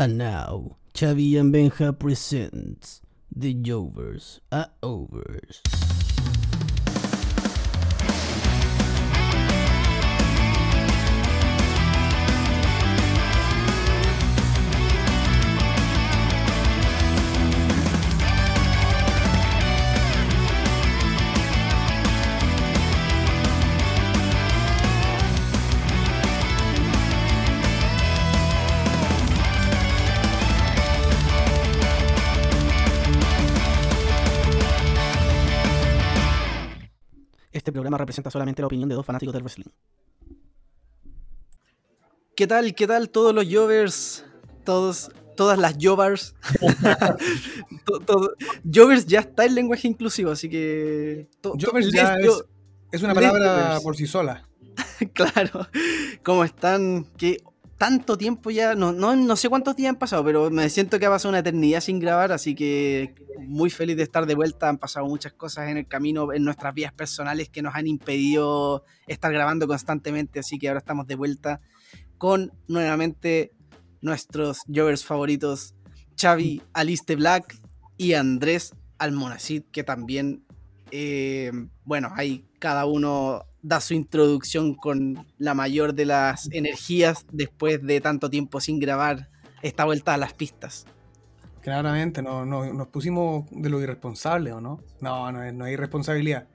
And now, Chavi and Benja presents The Jovers are Overs. Este programa representa solamente la opinión de dos fanáticos del wrestling. ¿Qué tal? ¿Qué tal todos los Jovers? Todos, todas las Jovers. Jovers ya está en lenguaje inclusivo, así que. Jovers ya es, es una palabra por sí sola. Claro. ¿Cómo están? Que tanto tiempo ya, no, no, no sé cuántos días han pasado, pero me siento que ha pasado una eternidad sin grabar, así que muy feliz de estar de vuelta. Han pasado muchas cosas en el camino, en nuestras vidas personales que nos han impedido estar grabando constantemente, así que ahora estamos de vuelta con nuevamente nuestros Jovers favoritos, Xavi Aliste Black y Andrés Almonacid, que también, eh, bueno, ahí cada uno da su introducción con la mayor de las energías después de tanto tiempo sin grabar esta vuelta a las pistas. Claramente, no, no- nos pusimos de lo irresponsable, ¿o no? No, no, no hay irresponsabilidad.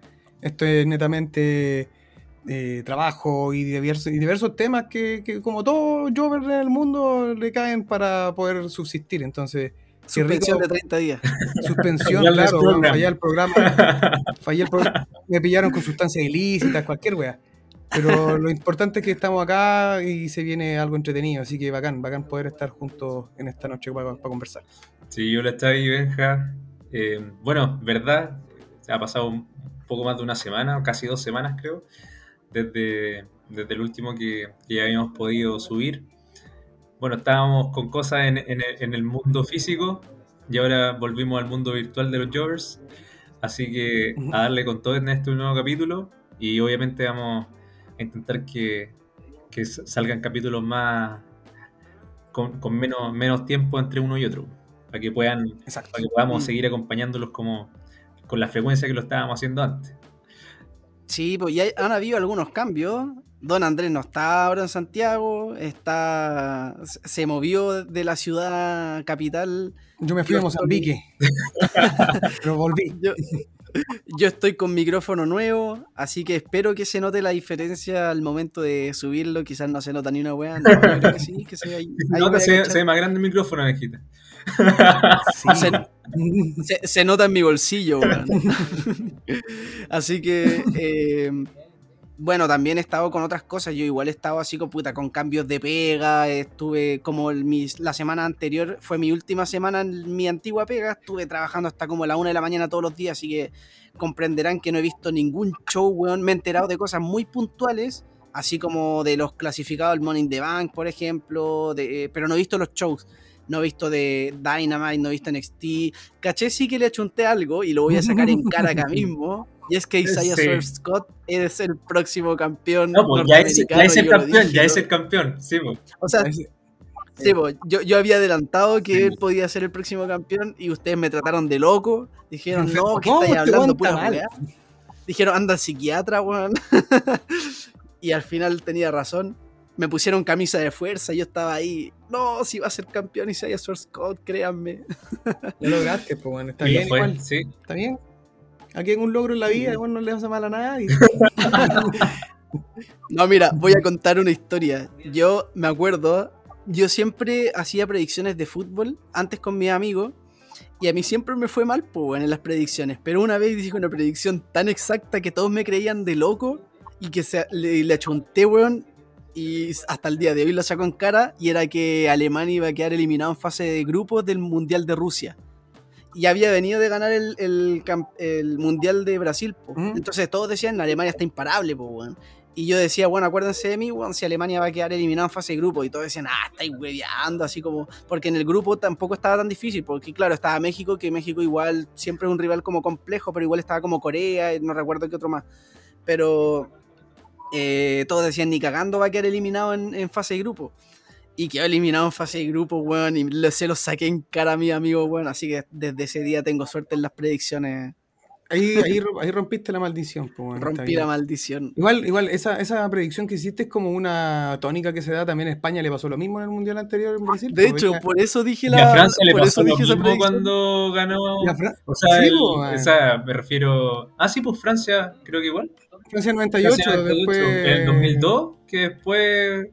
Esto es netamente eh, trabajo y diversos, temas que, como todo Jover en el mundo, le caen para poder subsistir. Entonces. Suspensión de 30 días. suspensión, claro, fallé el programa, fallé el programa, me pillaron con sustancias ilícitas, cualquier wea. Pero lo importante es que estamos acá y se viene algo entretenido, así que bacán, bacán poder estar juntos en esta noche para, para conversar. Sí, yo le Xavi y Benja. Eh, bueno, verdad, ha pasado un poco más de una semana, casi dos semanas creo, desde, desde el último que, que ya habíamos podido subir. Bueno, estábamos con cosas en, en el- en el mundo físico y ahora volvimos al mundo virtual de los Jovers. Así que a darle con todo en este nuevo capítulo y obviamente vamos a intentar que, salgan capítulos más con, con menos, menos tiempo entre uno y otro, para que puedan Exacto. para que podamos Mm. seguir acompañándolos como con la frecuencia que lo estábamos haciendo antes. Sí, pues ya han habido algunos cambios. Don Andrés no está ahora en Santiago, está se- movió de la ciudad capital. Yo me fui Yo a Mozambique, pero volví. Yo, yo estoy con micrófono nuevo, así que espero que se note la diferencia al momento de subirlo. Quizás no se nota ni una weá. no, yo creo que sí, que se, ahí, ahí No, voy a se, ve más grande el micrófono, Mejita. Sí. Se- se, se nota en mi bolsillo, weón. Así que, eh, bueno, también he estado con otras cosas. Yo igual he estado así con puta, con cambios de pega. Estuve como el, mis- la semana anterior, fue mi última semana en mi antigua pega. Estuve trabajando hasta como la una de la mañana todos los días, así que comprenderán que no he visto ningún show, weón. Me he enterado de cosas muy puntuales. Así como de los clasificados del Money in the Bank, por ejemplo, de, pero no he visto los shows. No he visto de Dynamite, no he visto NXT. Caché sí que le achunté algo y lo voy a sacar en cara acá mismo. Y es que Isaiah Sí. Swerve Scott es el próximo campeón. No, pues ya es, ya es el campeón, dije, ya ¿no? es el campeón, sí, pues. O sea, Ese- sí, pues, yo, yo había adelantado que Sí. él podía ser el próximo campeón y ustedes me trataron de loco. Dijeron, no, ¿qué ¿Cómo estáis este hablando? Pura mal? Dijeron, anda al psiquiatra, weón. y al final tenía razón. Me pusieron camisa de fuerza, yo estaba ahí. No, si va a ser campeón Isaiah Scott, créanme. Lo lograste, pues bueno, está Y bien fue, igual, sí. está bien. Aquí hay un logro en la vida, no le hace mal a nadie. No, mira, voy a contar una historia. Yo me acuerdo, yo siempre hacía predicciones de fútbol antes con mis amigos y a mí siempre me fue mal pues, en las predicciones. Pero una vez dije una predicción tan exacta que todos me creían de loco y que se, le, le achunté, weón. Y hasta el día de hoy lo saco en cara y era que Alemania iba a quedar eliminado en fase de grupos del Mundial de Rusia. Y había venido de ganar el, el Mundial de Brasil. po. Mm. Entonces todos decían, Alemania está imparable. Y yo decía, bueno, acuérdense de mí, weón, si Alemania va a quedar eliminado en fase de grupo. Y todos decían, ah, estáis hueveando, así como. Porque en el grupo tampoco estaba tan difícil, porque claro, estaba México, que México igual siempre es un rival como complejo, pero igual estaba como Corea, y no recuerdo qué otro más. Pero eh, todos decían, ni cagando va a quedar eliminado en, en fase de grupo. Y quedó eliminado en fase de grupo, weón, y lo- se lo saqué en cara a mi amigo, weón, así que desde ese día tengo suerte en las predicciones. Ahí, ahí, ahí rompiste la maldición, pues, bueno, Rompí la maldición. Igual, igual esa, esa predicción que hiciste es como una tónica que se da también en España, le pasó lo mismo en el mundial anterior en Brasil. De pues, hecho, por eso dije Y a la. Francia le pasó lo mismo cuando ganó. O sea, Sí, el- po, man. esa, me refiero. Ah, sí, pues Francia, creo que igual. Francia 98, Francia 98, después. En el 2002, que después.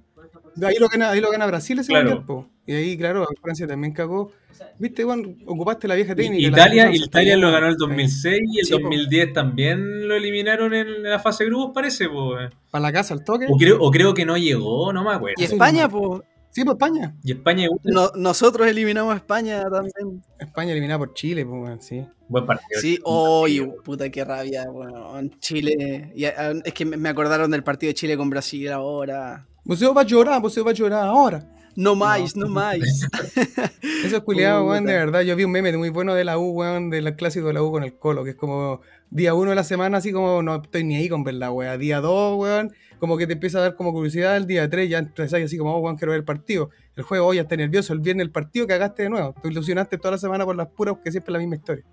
Ahí lo gana, ahí lo gana Brasil ese Claro. mundial, po. Y ahí, claro, Francia también cagó. Viste, Juan, ocupaste la vieja técnica. la Italia, defensa Italia lo ganó el 2006 y el Sí, po. 2010 también lo eliminaron en la fase de grupos, parece. Pues. Para la casa, al toque. O, creo, o creo que no llegó, no me acuerdo. Y España, pues. Sí, pues España. Y España no- nosotros eliminamos a España también. España eliminada por Chile, pues, sí. Buen partido. Sí, oye, puta, qué rabia, weón. Chile. y, es que me acordaron del partido de Chile con Brasil ahora. Você va a llorar, você va a llorar ahora. No más, no, más. Eso es culiado, weón, de verdad. Yo vi un meme muy bueno de la U, weón, del clásico de la U con el Colo, que es como día uno de la semana, así como no estoy ni ahí con ver la weá. Día dos, weón, como que te empieza a dar como curiosidad. El día tres ya empezáis así como, oh, weón, quiero ver el partido. El juego, hoy ya estás nervioso. El viernes el partido, cagaste de nuevo. Te ilusionaste toda la semana por las puras, que siempre es la misma historia.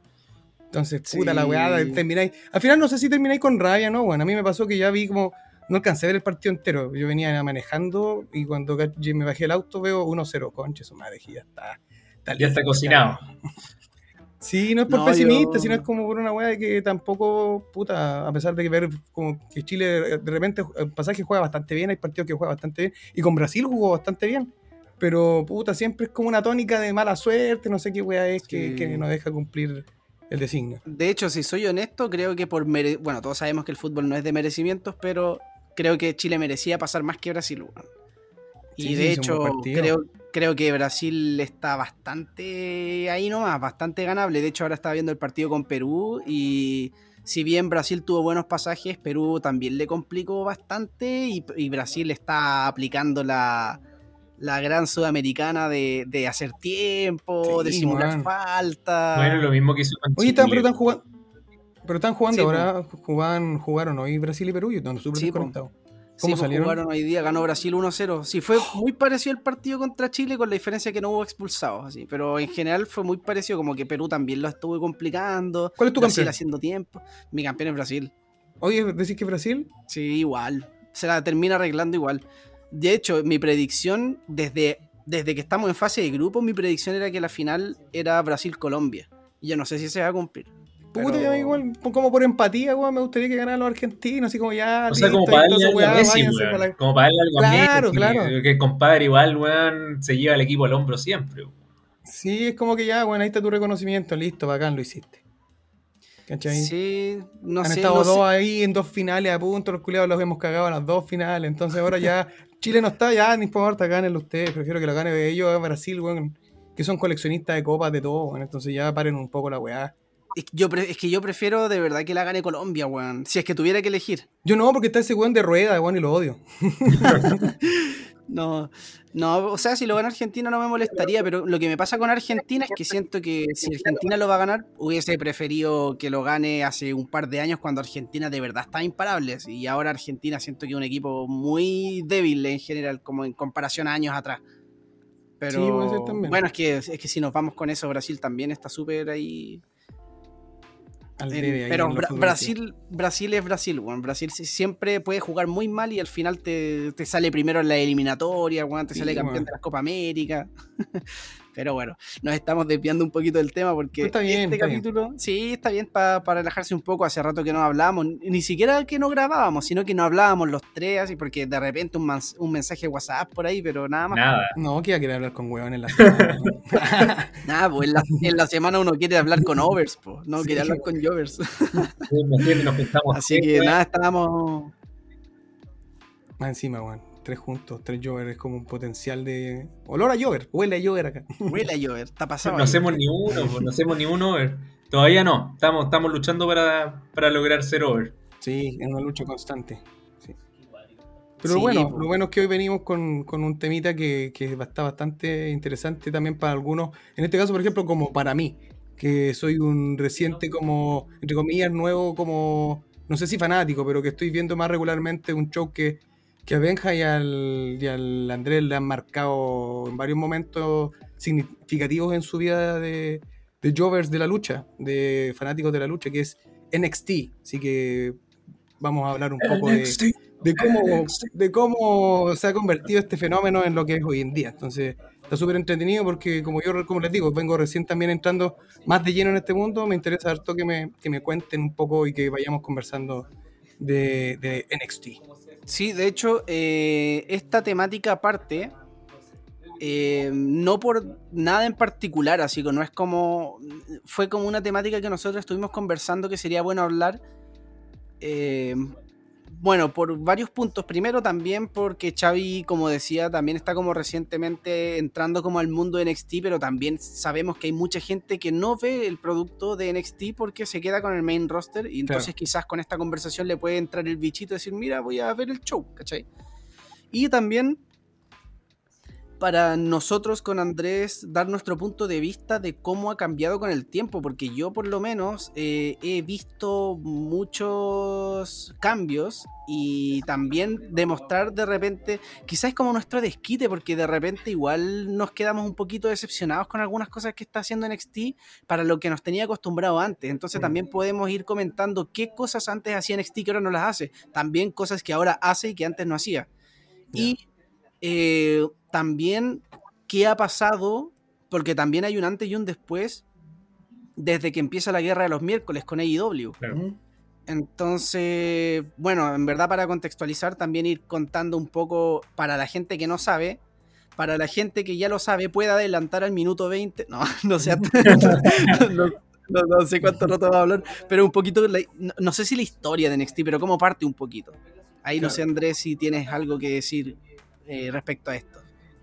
Entonces, puta la weá, Sí. termináis. Al final no sé si termináis con rabia, ¿no? Bueno, a mí me pasó que ya vi como. No alcancé a ver el partido entero. Yo venía manejando y cuando me bajé el auto veo 1-0. Conche, su madre, ya está. Ya está cocinado. Sí, no es por No, pesimista, yo- sino es como por una weá de que tampoco, puta, a pesar de que ver como que Chile de repente el pasaje juega bastante bien, hay partidos que juega bastante bien, y con Brasil jugó bastante bien, pero puta, siempre es como una tónica de mala suerte, no sé qué weá es que, Sí. que no deja cumplir el designio. De hecho, si soy honesto, creo que por mere- bueno, todos sabemos que el fútbol no es de merecimientos, pero creo que Chile merecía pasar más que Brasil. Y Sí, de hecho, creo, creo que Brasil está bastante ahí nomás, bastante ganable. De hecho, ahora estaba viendo el partido con Perú y si bien Brasil tuvo buenos pasajes, Perú también le complicó bastante y, y Brasil está aplicando la, la gran sudamericana de, de hacer tiempo, de simular weón. falta. Bueno, lo mismo que hizo con Oye, Chile. están, pero están jugando. Pero están jugando Sí, ahora, jugaban, jugaron hoy Brasil y Perú, yo no súper Sí, po. desconectado. Sí, ¿Cómo pues, salieron? jugaron hoy día, ganó Brasil 1-0. Sí, fue muy parecido el partido contra Chile, con la diferencia que no hubo expulsados, así. Pero en general fue muy parecido, como que Perú también lo estuvo complicando. ¿Cuál es tu Brasil campeón? haciendo tiempo. Mi campeón es Brasil. Oye, ¿decís que Brasil? Sí, igual. Se la termina arreglando igual. De hecho, mi predicción, desde, desde que estamos en fase de grupo, mi predicción era que la final era Brasil-Colombia. Y yo no sé si se va a cumplir. Puta, Pero- ya igual, como por empatía, weón, me gustaría que ganaran los argentinos, así como ya. O sea, como para darle algo a Messi, weón. Como para darle algo a Claro, Messi. claro. Que el compadre igual, weón, se lleva el equipo al hombro siempre. weón. Sí, es como que ya, bueno, ahí está tu reconocimiento, listo, bacán, lo hiciste. ¿Cachai? Sí, no Han sé. estado no dos sé. ahí en dos finales a punto, los culiados los hemos cagado en las dos finales, entonces ahora ya Chile no está, ya ni importa, gánenlo ustedes, prefiero que lo gane de ellos a Brasil, weón, que son coleccionistas de copas de todo, weón, entonces ya paren un poco la weá. Es que, yo pre- es que yo prefiero de verdad que la gane Colombia, weón. Si es que tuviera que elegir. Yo no, porque está ese weón de rueda, weón, y lo odio. No, no, o sea, si lo gana Argentina no me molestaría, pero lo que me pasa con Argentina es que siento que si Argentina lo va a ganar, hubiese preferido que lo gane hace un par de años cuando Argentina de verdad estaba imparable. Y ahora Argentina siento que es un equipo muy débil en general, como en comparación a años atrás. Pero Sí, puede ser también. bueno, es que, es que si nos vamos con eso, Brasil también está súper ahí Al En- debe ahí pero Bra-. Brasil, Brasil es Brasil, weón. Brasil siempre puede jugar muy mal y al final te, te sale primero en la eliminatoria, weón, te Sí, sale campeón de la Copa América. pero bueno, nos estamos desviando un poquito del tema porque Está bien, este está bien. capítulo, sí, está bien para relajarse un poco. Hace rato que no hablábamos, ni siquiera que no grabábamos, sino que no hablábamos los tres, así porque de repente un, mans- un mensaje de WhatsApp por ahí, pero nada más. Nada. No, que iba a querer hablar con weón en la semana. Nada, pues en la, en la semana uno quiere hablar con overs, po, no Sí, quiere hablar con jovers. Así que nada, estábamos Más encima, weón. Tres juntos, tres Jover es como un potencial de. Olor a Jover, huele a Jover acá. Huele a llover, está pasado. No hacemos ni uno, no hacemos ni un over. Todavía no. Estamos, estamos luchando para, para lograr ser over. Sí, es una lucha constante. sí. Pero Sí, bueno, lo bueno es que hoy venimos con, con un temita que, que está bastante interesante también para algunos. En este caso, por ejemplo, como para mí, que soy un reciente como, entre comillas, nuevo como, no sé si fanático, pero que estoy viendo más regularmente un show que, que a Benja y al, y al Andrés le han marcado en varios momentos significativos en su vida de, de Jovers de la lucha, de fanáticos de la lucha, que es NXT. Así que vamos a hablar un poco de, de, cómo, de cómo se ha convertido este fenómeno en lo que es hoy en día. Entonces, está súper entretenido porque, como yo, como les digo, vengo recién también entrando más de lleno en este mundo. Me interesa harto que me, que me cuenten un poco y que vayamos conversando de, de NXT. Sí, de hecho, eh, esta temática aparte, eh, no por nada en particular, así que no es como. Fue como una temática que nosotros estuvimos conversando que sería bueno hablar. Eh, bueno, por varios puntos. Primero también porque Xavi, como decía, también está como recientemente entrando como al mundo de NXT, pero también sabemos que hay mucha gente que no ve el producto de NXT porque se queda con el main roster y entonces quizás con esta conversación le puede entrar el bichito y decir, mira, voy a ver el show, ¿cachai? Y también para nosotros con Andrés dar nuestro punto de vista de cómo ha cambiado con el tiempo, porque yo por lo menos eh, he visto muchos cambios y también demostrar de repente, quizás como nuestro desquite, porque de repente igual nos quedamos un poquito decepcionados con algunas cosas que está haciendo NXT para lo que nos tenía acostumbrado antes. Entonces también mm. podemos ir comentando qué cosas antes hacía NXT que ahora no las hace, también cosas que ahora hace y que antes no hacía. Y eh, también qué ha pasado, porque también hay un antes y un después desde que empieza la guerra de los miércoles con AEW. Entonces, bueno, en verdad para contextualizar, también ir contando un poco para la gente que no sabe, para la gente que ya lo sabe, puede adelantar al minuto 20. No, no sé, no, sé cuánto rato va a hablar, pero un poquito, no, sé si la historia de NXT, pero cómo parte un poquito. Ahí no sé, Andrés, si tienes algo que decir eh, respecto a esto.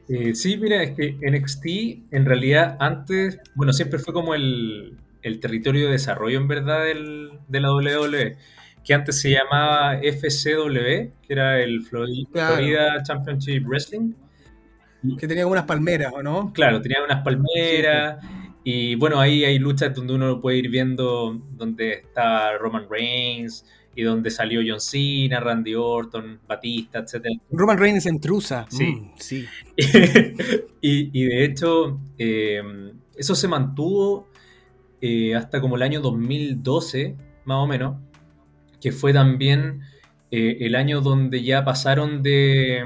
Eh, sí, mira, es que NXT en realidad antes, bueno, siempre fue como el, territorio de desarrollo en verdad de la WWE, que antes se llamaba FCW, que era el Florida Championship Wrestling. Que tenía unas palmeras, ¿o no? Claro, tenía unas palmeras. Y bueno, ahí hay luchas donde uno puede ir viendo donde está Roman Reigns, y donde salió John Cena, Randy Orton, Batista, etc. Roman Reigns en Trusa. Sí. Mm, sí. y, de hecho, em, eso se mantuvo eh, hasta como el año 2012, más o menos, que fue también eh, el año donde ya pasaron de,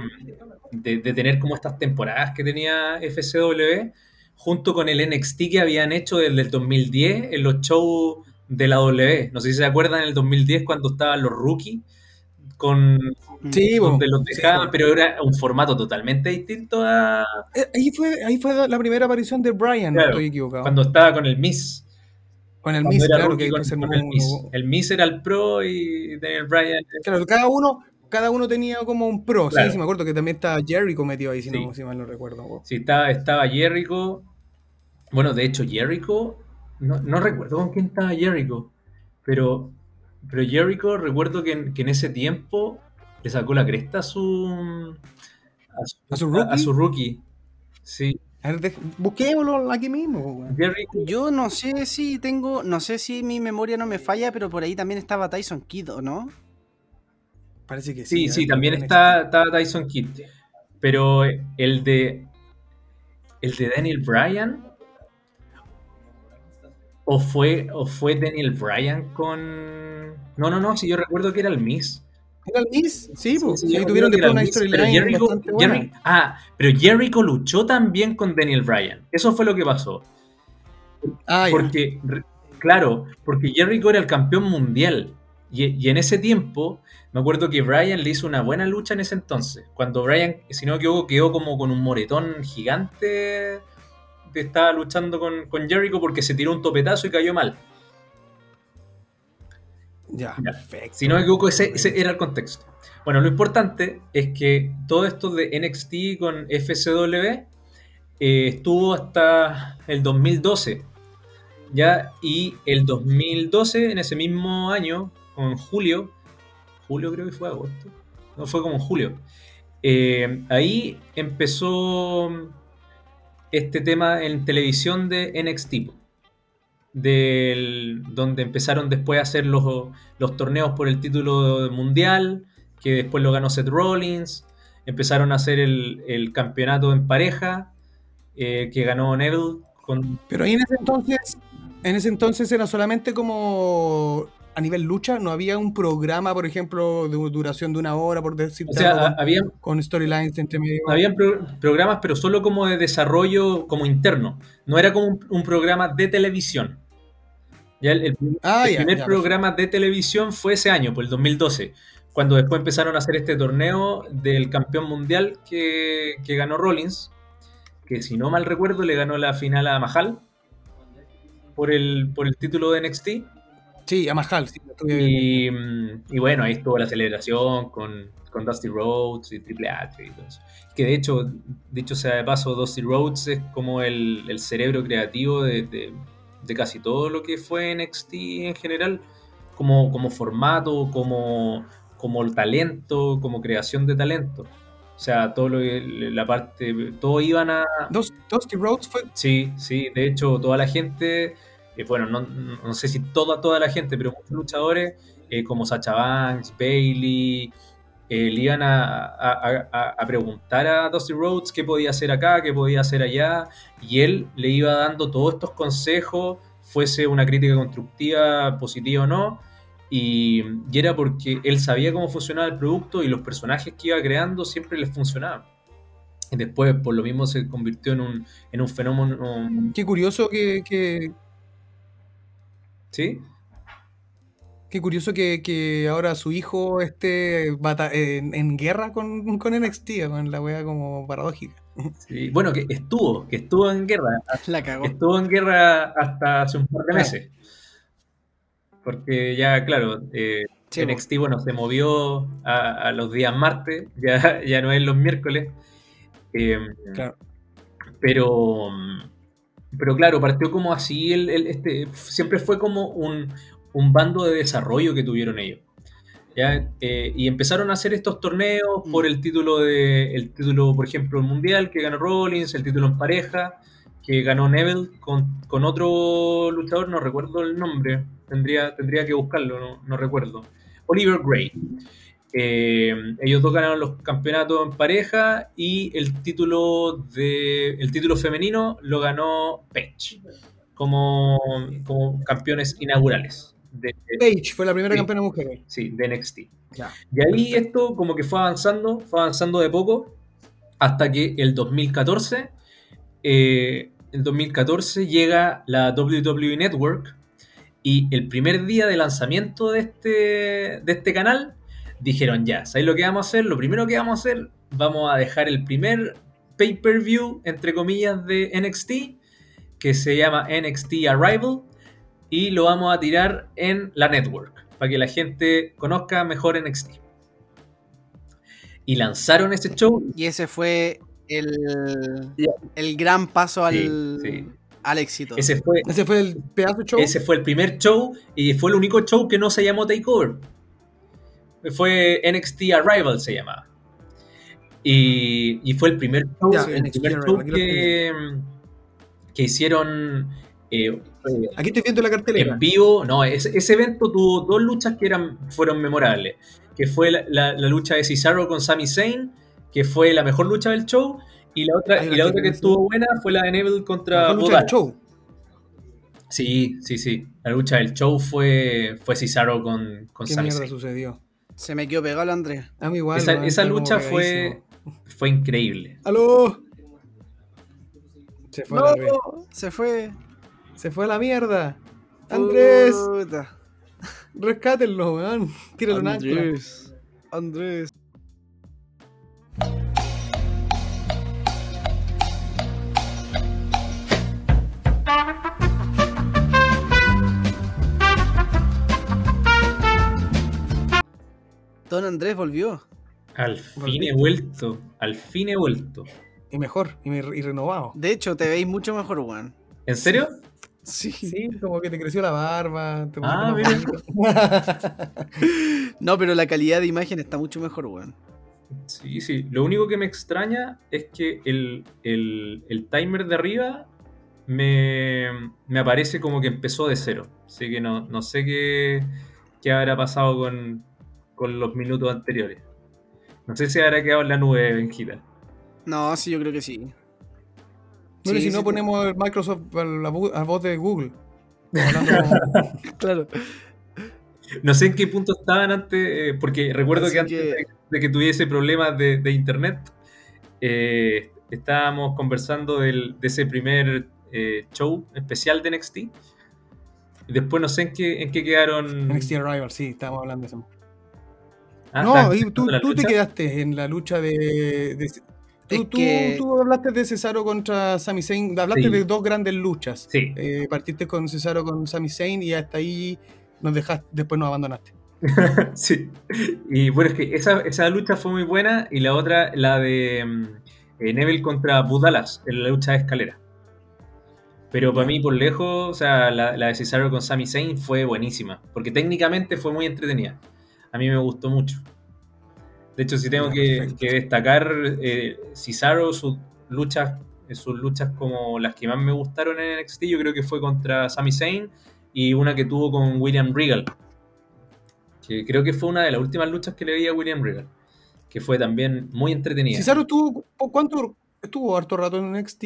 de, tener como estas temporadas que tenía FCW, junto con el NXT que habían hecho desde el 2010 en los shows de la W. No sé si se acuerdan en el 2010 cuando estaban los rookies con sí, donde los dejaban, pero era un formato totalmente distinto a. Eh, ahí fue, ahí fue la primera aparición de Brian, no estoy equivocado. Cuando estaba con el Miss. Con el Miss, claro, que con, el, Miss. el Miss era el pro y el Brian. Claro, cada uno, cada uno tenía como un pro. Sí, sí, me acuerdo que también estaba Jericho metido ahí, si, no, si mal no recuerdo. Sí, estaba, estaba Jericho. Bueno, de hecho, Jericho no, recuerdo con quién estaba Jericho, pero, pero Jericho recuerdo que en, ese tiempo le sacó la cresta a su, a su, rookie? A, su rookie. Sí. busquémoslo aquí mismo. Yo no sé si tengo, no sé si mi memoria no me falla, pero por ahí también estaba Tyson Kidd, ¿o no? Parece que sí. Sí, sí, también está, está, Tyson Kidd. Pero el de el de Daniel Bryan ¿O fue, ¿O fue Daniel Bryan con.? No, no, no, si yo recuerdo que era el Miss. ¿Era el Miss? Sí, pues. Sí, tuvieron después una historia Ah, pero Jericho luchó también con Daniel Bryan. Eso fue lo que pasó. Ah, porque, claro, porque Jericho era el campeón mundial. Y, en ese tiempo, me acuerdo que Bryan le hizo una buena lucha en ese entonces. Cuando Bryan, si no me equivoco, quedó como con un moretón gigante estaba luchando con, con Jericho porque se tiró un topetazo y cayó mal. Ya, perfecto. Si no me equivoco, ese, era el contexto. Bueno, lo importante es que todo esto de NXT con FCW eh, estuvo hasta el 2012. Ya, y el 2012, en ese mismo año, con julio, julio creo que fue agosto, no fue como julio, eh, ahí empezó este tema en televisión de NXT, del, donde empezaron después a hacer los, los torneos por el título mundial, que después lo ganó Seth Rollins. Empezaron a hacer el, el campeonato en pareja, eh, que ganó Neville. Pero ahí en ese entonces, en ese entonces era solamente como a nivel lucha, no había un programa, por ejemplo, de duración de una hora, por decir O sea, algo, había, con storylines entre medio. habían pro- programas, pero solo como de desarrollo como interno. No era como un, un programa de televisión. Ya el, el primer- Ah, el ya, primer ya, programa de televisión fue ese año, por el 2012, cuando después empezaron a hacer este torneo del campeón mundial que, que ganó Rollins, que si no mal recuerdo le ganó la final a Mahal por el, por el título de NXT. Sí, a Mahal, sí. Y, mm, y bueno, ahí estuvo la celebración con, con Dusty Rhodes y Triple H y todo eso. Que de hecho, dicho sea de paso, Dusty Rhodes es como el, el cerebro creativo de, de- de casi todo lo que fue NXT en general, como, como formato, como, como el talento, como creación de talento. O sea, todo lo que- la parte, todos iban a, Dusty Rhodes fue. Sí, sí, de hecho toda la gente, eh, bueno, no, no sé si toda, toda la gente, pero muchos luchadores eh, como Sacha Banks, Bailey, eh, le iban a, a- preguntar a Dusty Rhodes qué podía hacer acá, qué podía hacer allá, y él le iba dando todos estos consejos, fuese una crítica constructiva, positiva o no, y, y era porque él sabía cómo funcionaba el producto y los personajes que iba creando siempre les funcionaban. Después, por lo mismo, se convirtió en un, en un fenómeno. Qué curioso que, ¿Sí? qué curioso que, que ahora su hijo esté bata- en, en guerra con, con NXT, con la wea como paradójica. sí. Bueno, que estuvo, que estuvo en guerra. La cagó. Estuvo en guerra hasta hace un par de meses. Porque ya, claro, eh, Sí. NXT, bueno, se movió a, a los días martes, ya, ya no es los miércoles. Eh, Claro. pero, pero claro, partió como así, el, el- este, siempre fue como un, un bando de desarrollo que tuvieron ellos. ¿ya? Eh, y empezaron a hacer estos torneos por el título, de, el título, por ejemplo, el mundial que ganó Rollins, el título en pareja que ganó Neville con, con otro luchador, no recuerdo el nombre, tendría, tendría que buscarlo, no, no recuerdo. Oliver Gray. Eh, ellos dos ganaron los campeonatos en pareja y el título de el título femenino lo ganó Paige como, como campeones inaugurales de, Paige fue la primera Sí. campeona mujer. sí, de NXT. Ya. Y ahí esto como que fue avanzando, fue avanzando de poco, hasta que el 2014, eh, el 2014 llega la WWE Network y el primer día de lanzamiento de este, de este canal dijeron ya, ¿sabéis lo que vamos a hacer? Lo primero que vamos a hacer, vamos a dejar el primer pay-per-view, entre comillas, de NXT, que se llama NXT Arrival, y lo vamos a tirar en la network, para que la gente conozca mejor NXT. Y lanzaron ese show. Y ese fue el, el gran paso al, Sí, sí. al éxito. Ese fue, Ese fue el pedazo de show. ese fue el primer show y fue el único show que no se llamó Takeover. Fue NXT Arrival se llamaba. Y, y fue el primer show, Ya, el NXT primer Arrival, show que, que hicieron eh, Aquí estoy viendo la cartelera. en vivo. No, ese, ese evento tuvo dos luchas que eran, fueron memorables. Que fue la, la- la lucha de Cesaro con Sami Zayn, que fue la mejor lucha del show. Y la otra, y la otra que estuvo buena fue la de Neville contra Mejor lucha Bodal. del show. Sí, sí, sí. La lucha del show fue, fue Cesaro con, con ¿Qué Sami mierda Zayn. sucedió? Se me quedó pegado el Andrés. A mí igual. Esa, lucha fue, fue increíble. ¡Aló! Se fue, a la re- se fue. se fue a la mierda. Andrés, Puta. rescátenlo, weón. Tíralo un ancla. Andrés. Andrés. Don Andrés volvió. Al fin he vuelto. Al fin he vuelto. Y mejor, y, me- y renovado. De hecho, te veis mucho mejor, weón. ¿En serio? Sí. Sí, como que te creció la barba. Te Ah. No, pero la calidad de imagen está mucho mejor, weón. Sí, sí. Lo único que me extraña es que el, el- el timer de arriba me, me aparece como que empezó de cero. Así que no, no sé qué, qué habrá pasado con, con los minutos anteriores. No sé si habrá quedado en la nube, Benjita. No, sí, yo creo que sí. No, Sí, si no sí, ponemos el Microsoft a la, voz de Google. Claro. No sé en qué punto estaban antes, eh, porque recuerdo Así que antes que- de, de que tuviese problemas de, de internet, eh, estábamos conversando del- de ese primer eh, show especial de NXT. Y después no sé en qué, en qué quedaron. NXT Arrival, sí, estábamos hablando de eso. Ah, no, ¿estaban y tú, tú te quedaste en la lucha de. de- tú, tú- que- tú hablaste de Cesaro contra Sami Zayn, hablaste Sí. de dos grandes luchas. Sí. Eh, partiste con Cesaro con Sami Zayn y hasta ahí nos dejaste, después nos abandonaste. Sí. Y bueno, es que esa, esa lucha fue muy buena y la otra, la de mm, eh, Neville contra Budalas, en la lucha de escalera. Pero para mí, por lejos, o sea, la, la de Cesaro con Sami Zayn fue buenísima, porque técnicamente fue muy entretenida. A mí me gustó mucho. De hecho, si tengo que, destacar eh, Cesaro, sus luchas, eh, sus luchas como las que más me gustaron en NXT, yo creo que fue contra Sami Zayn y una que tuvo con William Regal, que creo que fue una de las últimas luchas que le vi a William Regal, que fue también muy entretenida. Cesaro estuvo, ¿cuánto estuvo harto rato en NXT?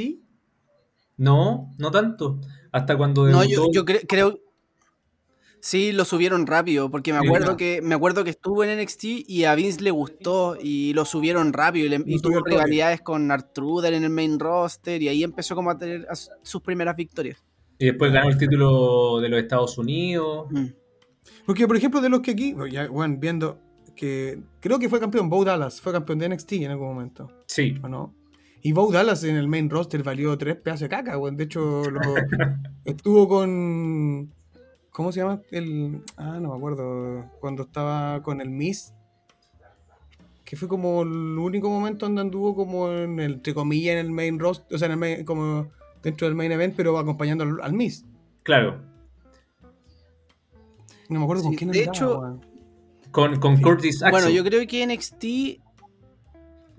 No, no tanto. Hasta cuando No, debutó. yo, yo cre- creo. Sí, lo subieron rápido, porque me acuerdo que me acuerdo que estuvo en NXT y a Vince le gustó y lo subieron rápido y, le- tuvo rivalidades con Artruder en el main roster y ahí empezó como a tener a sus primeras victorias. Y después ganó el título de los Estados Unidos. Mm. Porque, por ejemplo, de los que aquí, ya, bueno, viendo que creo que fue campeón, Bo Dallas fue campeón de NXT en algún momento, Sí. ¿o no? Y Bo Dallas en el main roster valió tres pedazos de caca, weón. De hecho, lo- estuvo con. ¿Cómo se llama? El. Ah, no me acuerdo. Cuando estaba con el Miss. Que fue como el único momento donde anduvo como en el, entre comillas, en el main roster. O sea, en el main- como dentro del main event, pero acompañando al, al Miss. Claro. No me acuerdo con quién de andaba, hecho- weón. Con, con Sí. Curtis Axel. Bueno, yo creo que NXT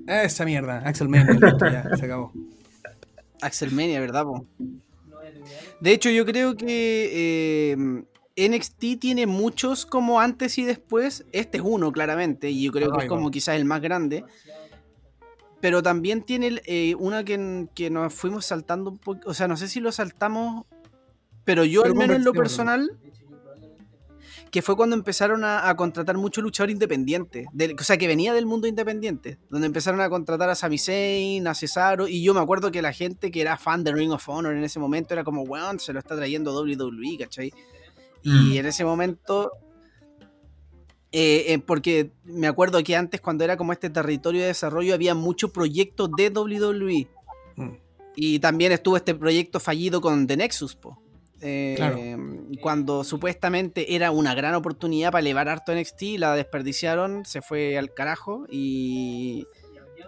Esa mierda, Axel Mania, ya, se acabó. Axelmania, ¿verdad? po? De hecho, yo creo que eh, NXT tiene muchos como antes y después. Este es uno, claramente, y yo creo que es como quizás el más grande. Pero también tiene eh, una que, que nos fuimos saltando un poco. O sea, no sé si lo saltamos, pero yo Pero al menos en lo personal, que fue cuando empezaron a, a contratar mucho luchador independiente. del- o sea, que venía del mundo independiente. Donde empezaron a contratar a Sami Zayn, a Cesaro. Y yo me acuerdo que la gente que era fan de Ring of Honor en ese momento era como, weón, se lo está trayendo WWE, ¿cachai? Y Mm. en ese momento. eh, eh, porque me acuerdo que antes, cuando era como este territorio de desarrollo, había muchos proyectos de WWE. Mm. Y también estuvo este proyecto fallido con The Nexus, po. Eh. Cuando supuestamente era una gran oportunidad para elevar harto NXT, la desperdiciaron, se fue al carajo. Y,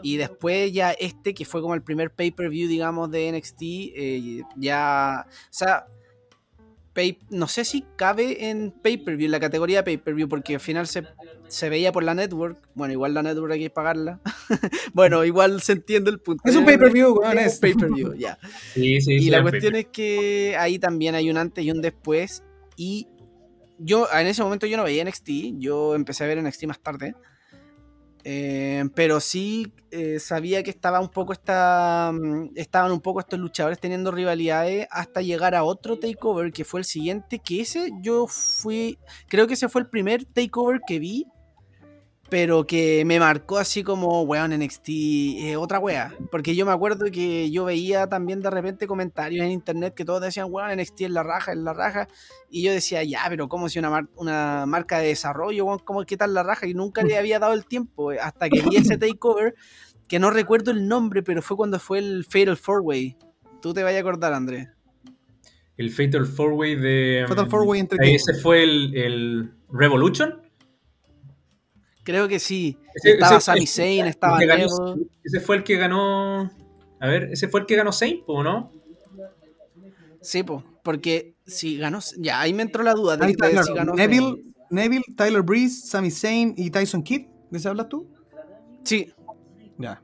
y después ya este, que fue como el primer pay-per-view, digamos, de NXT, eh, ya... O sea, pay- no sé si cabe en pay-per-view, en la categoría pay-per-view, porque al final se, se veía por la network. Bueno, igual la network hay que pagarla. bueno, igual se entiende el punto. Es un pay-per-view, weón, Es pay-per-view, ya. Sí, sí, Y sí, la cuestión es que ahí también hay un antes y un después. Y yo en ese momento yo no veía NXT, yo empecé a ver NXT más tarde. Eh, pero sí eh, sabía que estaba un poco esta, mm, estaban un poco estos luchadores teniendo rivalidades hasta llegar a otro takeover que fue el siguiente. Que ese yo fui, creo que ese fue el primer takeover que vi, pero que me marcó así como, weón, NXT, eh, otra wea. Porque yo me acuerdo que yo veía también de repente comentarios en internet que todos decían, weón, NXT es la raja, es la raja. Y yo decía, ya, pero ¿cómo si una, mar- una marca de desarrollo, weón, cómo qué tal la raja? Y nunca le había dado el tiempo, eh, hasta que vi ese takeover, que no recuerdo el nombre, pero fue cuando fue el Fatal Four Way. Tú te vayas a acordar, Andrés. El Fatal Four Way de. Fatal Four Way entre Ahí qué? Ese fue el, el Revolution. Creo que sí. Ese- estaba ese- Sami ese- Zayn, estaba ese ganó-. Ese fue el que ganó. A ver, ese fue el que ganó ¿o no? Sí, po, porque si ganó, ya ahí me entró la duda de, Ahí está, de si ganó. Neville, Neville, Tyler Breeze, Sami Zayn y Tyson Kidd. ¿De ese hablas tú? Sí, Ya.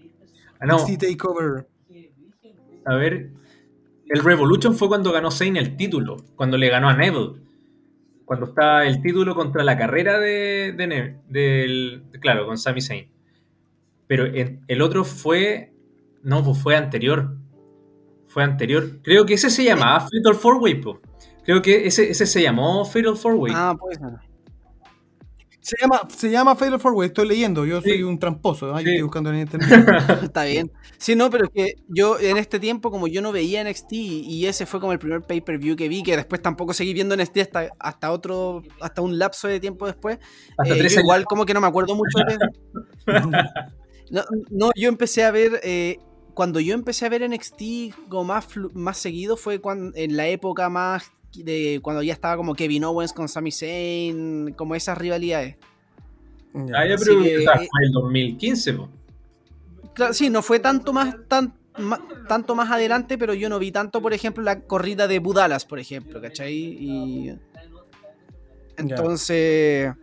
Ah, no, Takeover. a ver. El Revolution fue cuando ganó Saint el título. Cuando le ganó a Neville. Cuando está el título contra la carrera de, Neville. Del, claro, con Sami Zayn. Pero el otro fue. No, pues fue anterior. Fue anterior. Creo que ese se llamaba Fatal Four Way, Creo que ese, ese se llamó Fatal Four Way. Ah, pues. Se llama, se llama Fatal Forward, estoy leyendo, yo soy un tramposo, estoy buscando en internet. Está bien. Sí, no, pero es que yo en este tiempo, como yo no veía NXT, y ese fue como el primer pay-per-view que vi, que después tampoco seguí viendo NXT hasta, hasta otro, hasta un lapso de tiempo después. Hasta eh, igual como que no me acuerdo mucho de no, no, yo empecé a ver, eh, cuando yo empecé a ver NXT como más, más seguido fue cuando, en la época más de cuando ya estaba como Kevin Owens con Sami Zayn, como esas rivalidades. Ah, ya, pero fue el 2015, Claro, sí, no fue tanto más, tan, tanto más adelante, pero yo no vi tanto, por ejemplo, la corrida de Budalas, por ejemplo, ¿cachai? Y... Entonces,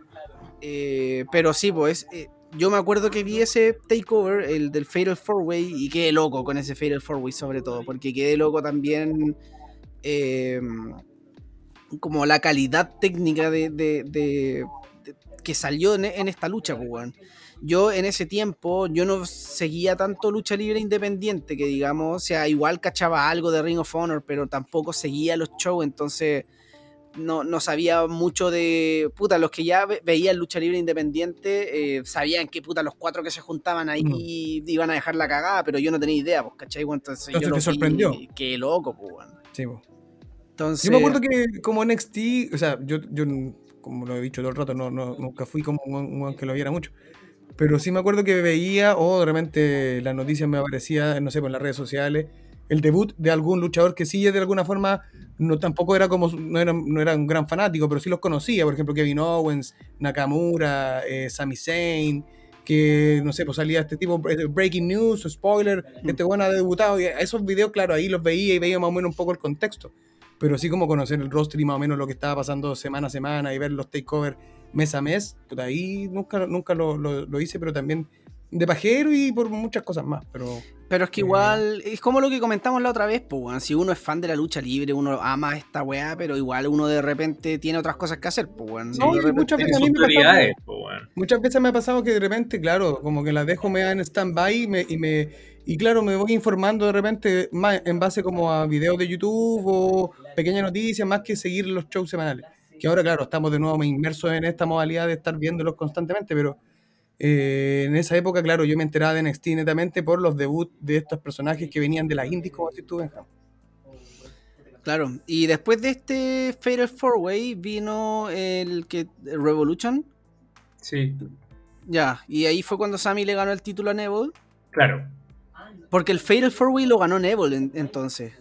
eh, pero sí, pues, eh, yo me acuerdo que vi ese takeover, el del Fatal Four Way, y quedé loco con ese Fatal Four Way sobre todo, porque quedé loco también eh, como la calidad técnica de, que salió en, esta lucha, pues, Yo en ese tiempo, yo no seguía tanto lucha libre independiente, que digamos, o sea, igual cachaba algo de Ring of Honor, pero tampoco seguía los shows, entonces no, no sabía mucho de. Puta, los que ya veían lucha libre independiente eh, sabían que puta los cuatro que se juntaban ahí mm. iban a dejar la cagada, pero yo no tenía idea, pues, ¿cachai? Entonces, yo te sorprendió. Qué loco, pues, Sí, pues. Yo me acuerdo que como NXT, o sea, yo, yo como lo he dicho todo el rato, no, no, nunca fui como un, que lo viera mucho. Pero sí me acuerdo que veía, o de repente las noticias me aparecían, no sé, por las redes sociales, el debut de algún luchador que sí de alguna forma no tampoco era como no era, no era un gran fanático, pero sí los conocía, por ejemplo Kevin Owens, Nakamura, eh, Sami Zayn, que no sé, pues salía este tipo eh, breaking news, spoiler, mm. este bueno ha debutado y esos videos, claro, ahí los veía y veía más o menos un poco el contexto pero así como conocer el roster y más o menos lo que estaba pasando semana a semana y ver los takeovers mes a mes, pues ahí nunca, nunca lo, lo, hice, pero también de pajero y por muchas cosas más. Pero, pero es que eh, igual, es como lo que comentamos la otra vez, pues, si uno es fan de la lucha libre, uno ama esta weá, pero igual uno de repente tiene otras cosas que hacer, pues, muchas veces a mí me pasado, Muchas veces me ha pasado que de repente, claro, como que las dejo me en stand-by y me y claro, me voy informando de repente más en base como a videos de YouTube o pequeñas noticias, más que seguir los shows semanales. Que ahora, claro, estamos de nuevo inmersos en esta modalidad de estar viéndolos constantemente, pero eh, en esa época, claro, yo me enteraba de NXT netamente por los debuts de estos personajes que venían de las indies, como si tú. Claro, y después de este Fatal Four Way vino el que Revolution. Sí. Ya, y ahí fue cuando Sammy le ganó el título a Neville. Claro. Porque el Fatal Four Way lo ganó Neville entonces.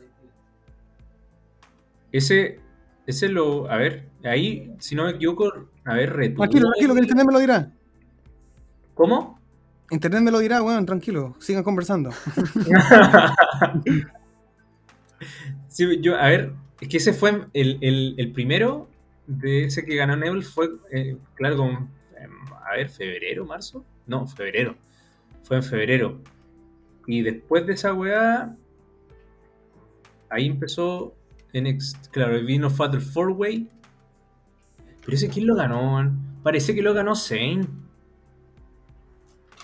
Ese, ese lo. A ver, ahí, si no me equivoco, a ver, retuvo. Tranquilo, tranquilo, que Internet me lo dirá. ¿Cómo? Internet me lo dirá, bueno, tranquilo, sigan conversando. sí, yo, a ver, es que ese fue el, primero de ese que ganó Neville fue, eh, claro, con, em, a ver, febrero, marzo. No, febrero. Fue en febrero. Y después de esa weá, ahí empezó, en claro, vino Fatal Four Way. Pero ese quién lo ganó, Parece que lo ganó Zane.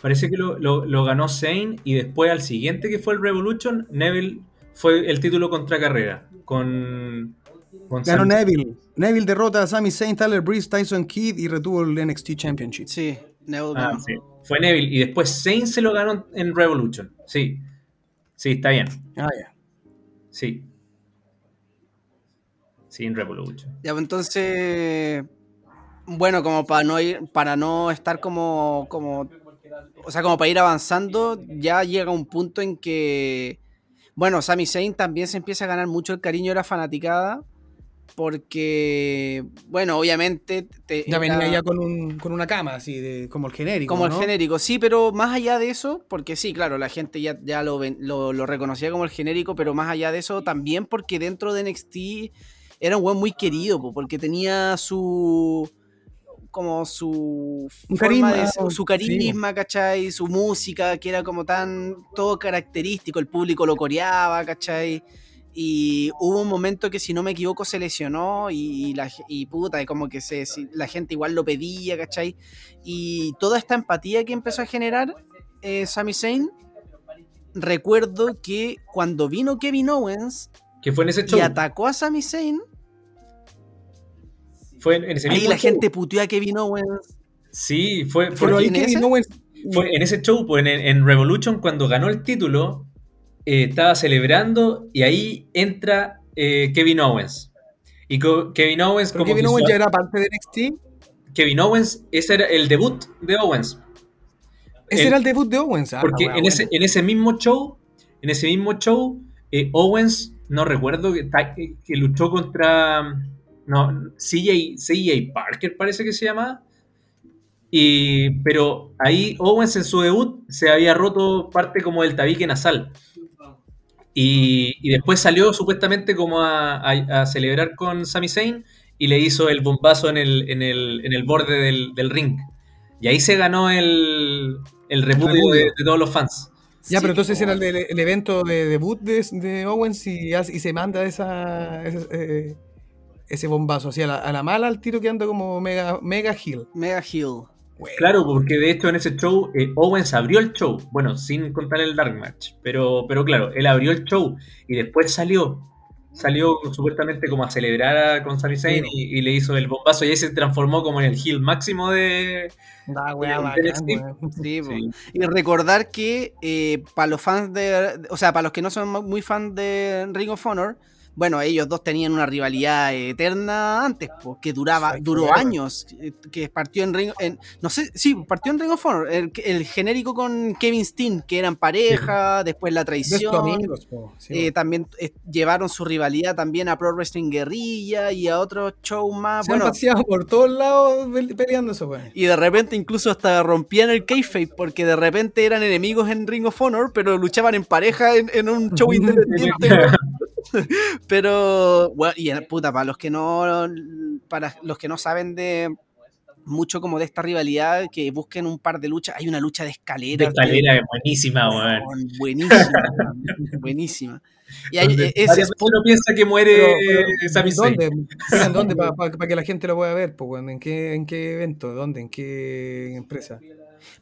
Parece que lo, ganó Zane y después al siguiente que fue el Revolution, Neville fue el título contra carrera. Con, ganó Neville. Neville derrota a Sami Zayn, Tyler Breeze, Tyson Kidd y retuvo el NXT Championship. Sí, Neville ah, Fue Neville y después Zayn se lo ganó en Revolution. Sí. Sí, está bien. Ah, ya. Sí. Sí, en Revolution. Ya, pues entonces. Bueno, como para no ir, para no estar como, como. O sea, como para ir avanzando, ya llega un punto en que. Bueno, Sami Zayn también se empieza a ganar mucho el cariño de la fanaticada porque, bueno, obviamente... ya venía ya con, un, con, una cama, así, de, como el genérico. Como el genérico, sí, pero más allá de eso, porque sí, claro, la gente ya, ya lo, lo, reconocía como el genérico, pero más allá de eso, también porque dentro de NXT era un buen muy querido, porque tenía su como su carisma, su, carisma, ¿cachai? Su música, que era como tan todo característico, el público lo coreaba, ¿cachai? Y hubo un momento que, si no me equivoco, se lesionó y, la, y puta, y como que la gente igual lo pedía, ¿cachai? Y toda esta empatía que empezó a generar eh, Sami Zayn, recuerdo que cuando vino Kevin Owens Que fue en ese show. y atacó a Sami Zayn, Fue en, en ese ahí mismo la show. gente puteó a Kevin Owens. Sí, fue, fue, Pero ahí en Kevin ese? Owens. fue en ese show, pues, en, en Revolution, cuando ganó el título, eh, estaba celebrando y ahí entra eh, Kevin Owens. Y Kevin Owens, como Kevin Owens ya era parte de NXT. Kevin Owens, ese era el debut de Owens. Ese El- era el debut de Owens. ah, Porque en ese, en ese mismo show, en ese mismo show, eh, Owens, no recuerdo que, luchó contra no, CJ, CJ Parker, parece que se llama. Y, pero ahí Owens en su debut se había roto parte como del tabique nasal. Y, y después salió supuestamente como a, a- a celebrar con Sami Zayn y le hizo el bombazo en el, en el, en el borde del, del ring. Y ahí se ganó el, el repudio repudio. de, de todos los fans. Ya, Sí, pero entonces era el, evento de debut de, de Owens y, se manda esa, ese, eh, ese bombazo así a la, a la mala al tiro que anda como mega, mega heel. Mega Hill. Güey. Claro, porque de hecho en ese show eh, Owens abrió el show, bueno, sin contar el Dark Match, pero, pero claro, él abrió el show y después salió, salió supuestamente como a celebrar a- con Sami Zayn y, y le hizo el bombazo y ahí se transformó como en el heel máximo de... Wea, de bacán, NXT. weón. Sí, po. Sí. Y recordar que para los fans de. O sea, para los que no son muy fans de Ring of Honor, bueno, ellos dos tenían una rivalidad eterna antes, pues, que duraba, duró años. eh, Que partió en Ring. En, no sé, sí, partió en Ring of Honor. El, el genérico con Kevin Steen, que eran pareja, después la traición. amigos, po, sí, eh, también eh, llevaron su rivalidad también a Pro Wrestling Guerrilla y a otros shows más. Se han Bueno, paseado por todos lados pe- peleando eso, y de repente incluso hasta rompían el kayfabe porque de repente eran enemigos en Ring of Honor, pero luchaban en pareja en, en un show independiente. pero, bueno, y en- puta, para los que no para los que no saben de mucho como de esta rivalidad, que busquen un par de luchas, hay una lucha de De escaleras. escalera es buenísima, weón. buenísima, buenísima. Y hay, e- ese uno piensa que muere Sami. ¿Dónde? ¿Dónde? Para que la gente lo pueda ver, pues. ¿En qué, ¿En qué evento? ¿Dónde? ¿En qué empresa?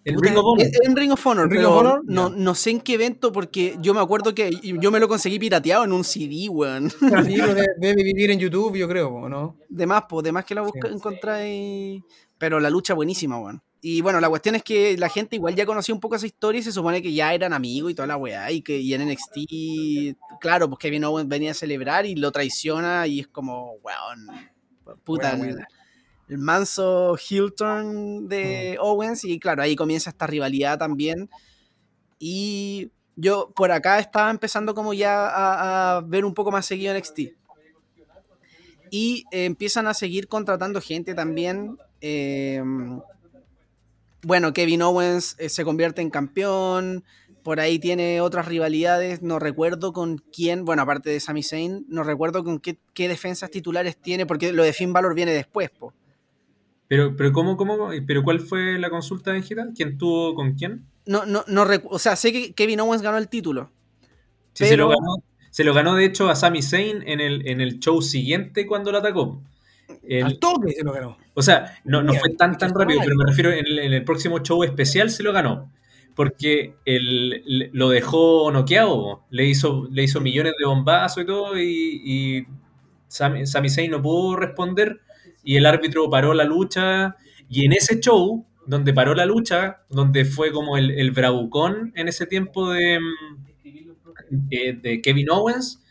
El Puta, Ring of Honor. en- En Ring of Honor, ¿En Ring of Honor? No, Ya. no sé en qué evento, porque yo me acuerdo que yo me lo conseguí pirateado en un CD, weón. Sí, pero debe, debe vivir en YouTube, yo creo, ¿no? De más, pues, de más que la busca, Sí. encontráis. Pero la lucha buenísima, weón. Y bueno, la cuestión es que la gente igual ya conocía un poco esa historia y se supone que ya eran amigos y toda la weá. Y que y en NXT, claro, pues Kevin Owens venía a celebrar y lo traiciona y es como, weón, puta, Buena, el- buena. El manso heel turn de Owens y claro, ahí comienza esta rivalidad también. Y yo por acá estaba empezando como ya a, a ver un poco más seguido NXT. Y eh, empiezan a seguir contratando gente también. eh, bueno, Kevin Owens eh, se convierte en campeón. Por ahí tiene otras rivalidades. No recuerdo con quién. Bueno, aparte de Sami Zayn, no recuerdo con qué, qué defensas titulares tiene. Porque lo de Finn Balor viene después, po. Pero, pero ¿cómo, cómo? ¿Pero cuál fue la consulta digital? ¿Quién tuvo con quién? No, no, no O sea, sé que Kevin Owens ganó el título. Sí, se, lo ganó, se lo ganó de hecho a Sami Zayn en el, en el show siguiente cuando lo atacó. El- Al toque se lo ganó. o sea, no, no fue tan tan rápido, pero me refiero en el, en el próximo show especial se lo ganó. Porque el, lo dejó noqueado, le hizo, le hizo millones de bombazos y todo, y, y Sami, Sami Zayn no pudo responder, y el árbitro paró la lucha, y en ese show, donde paró la lucha, donde fue como el, el bravucón en ese tiempo de, mm, eh, de Kevin Owens,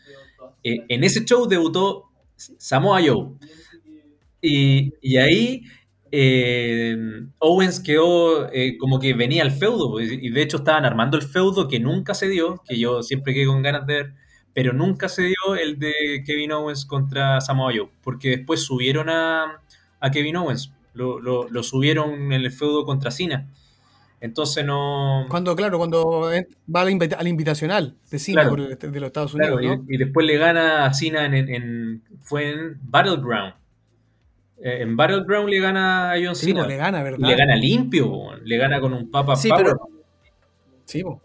eh, en ese show debutó Samoa Joe. Y, y ahí eh, Owens quedó como que venía al feudo, y de hecho estaban armando el feudo que nunca se dio, que yo siempre quedé con ganas de ver, pero nunca se dio el de Kevin Owens contra Samoa Joe, porque después subieron a, a Kevin Owens, lo, lo- lo subieron en el feudo contra Cena. Entonces no... Cuando, claro, cuando va al, invita- al invitacional de Claro. por el- de los Estados Unidos, y, ¿no? y después le gana a Cena en, en- en- fue en Battleground. Eh, en Battleground le gana a John Sí, Cena. pues, le gana, Y ¿verdad? le gana limpio, le gana con un Papa Sí, Power. pero- Sí, pues.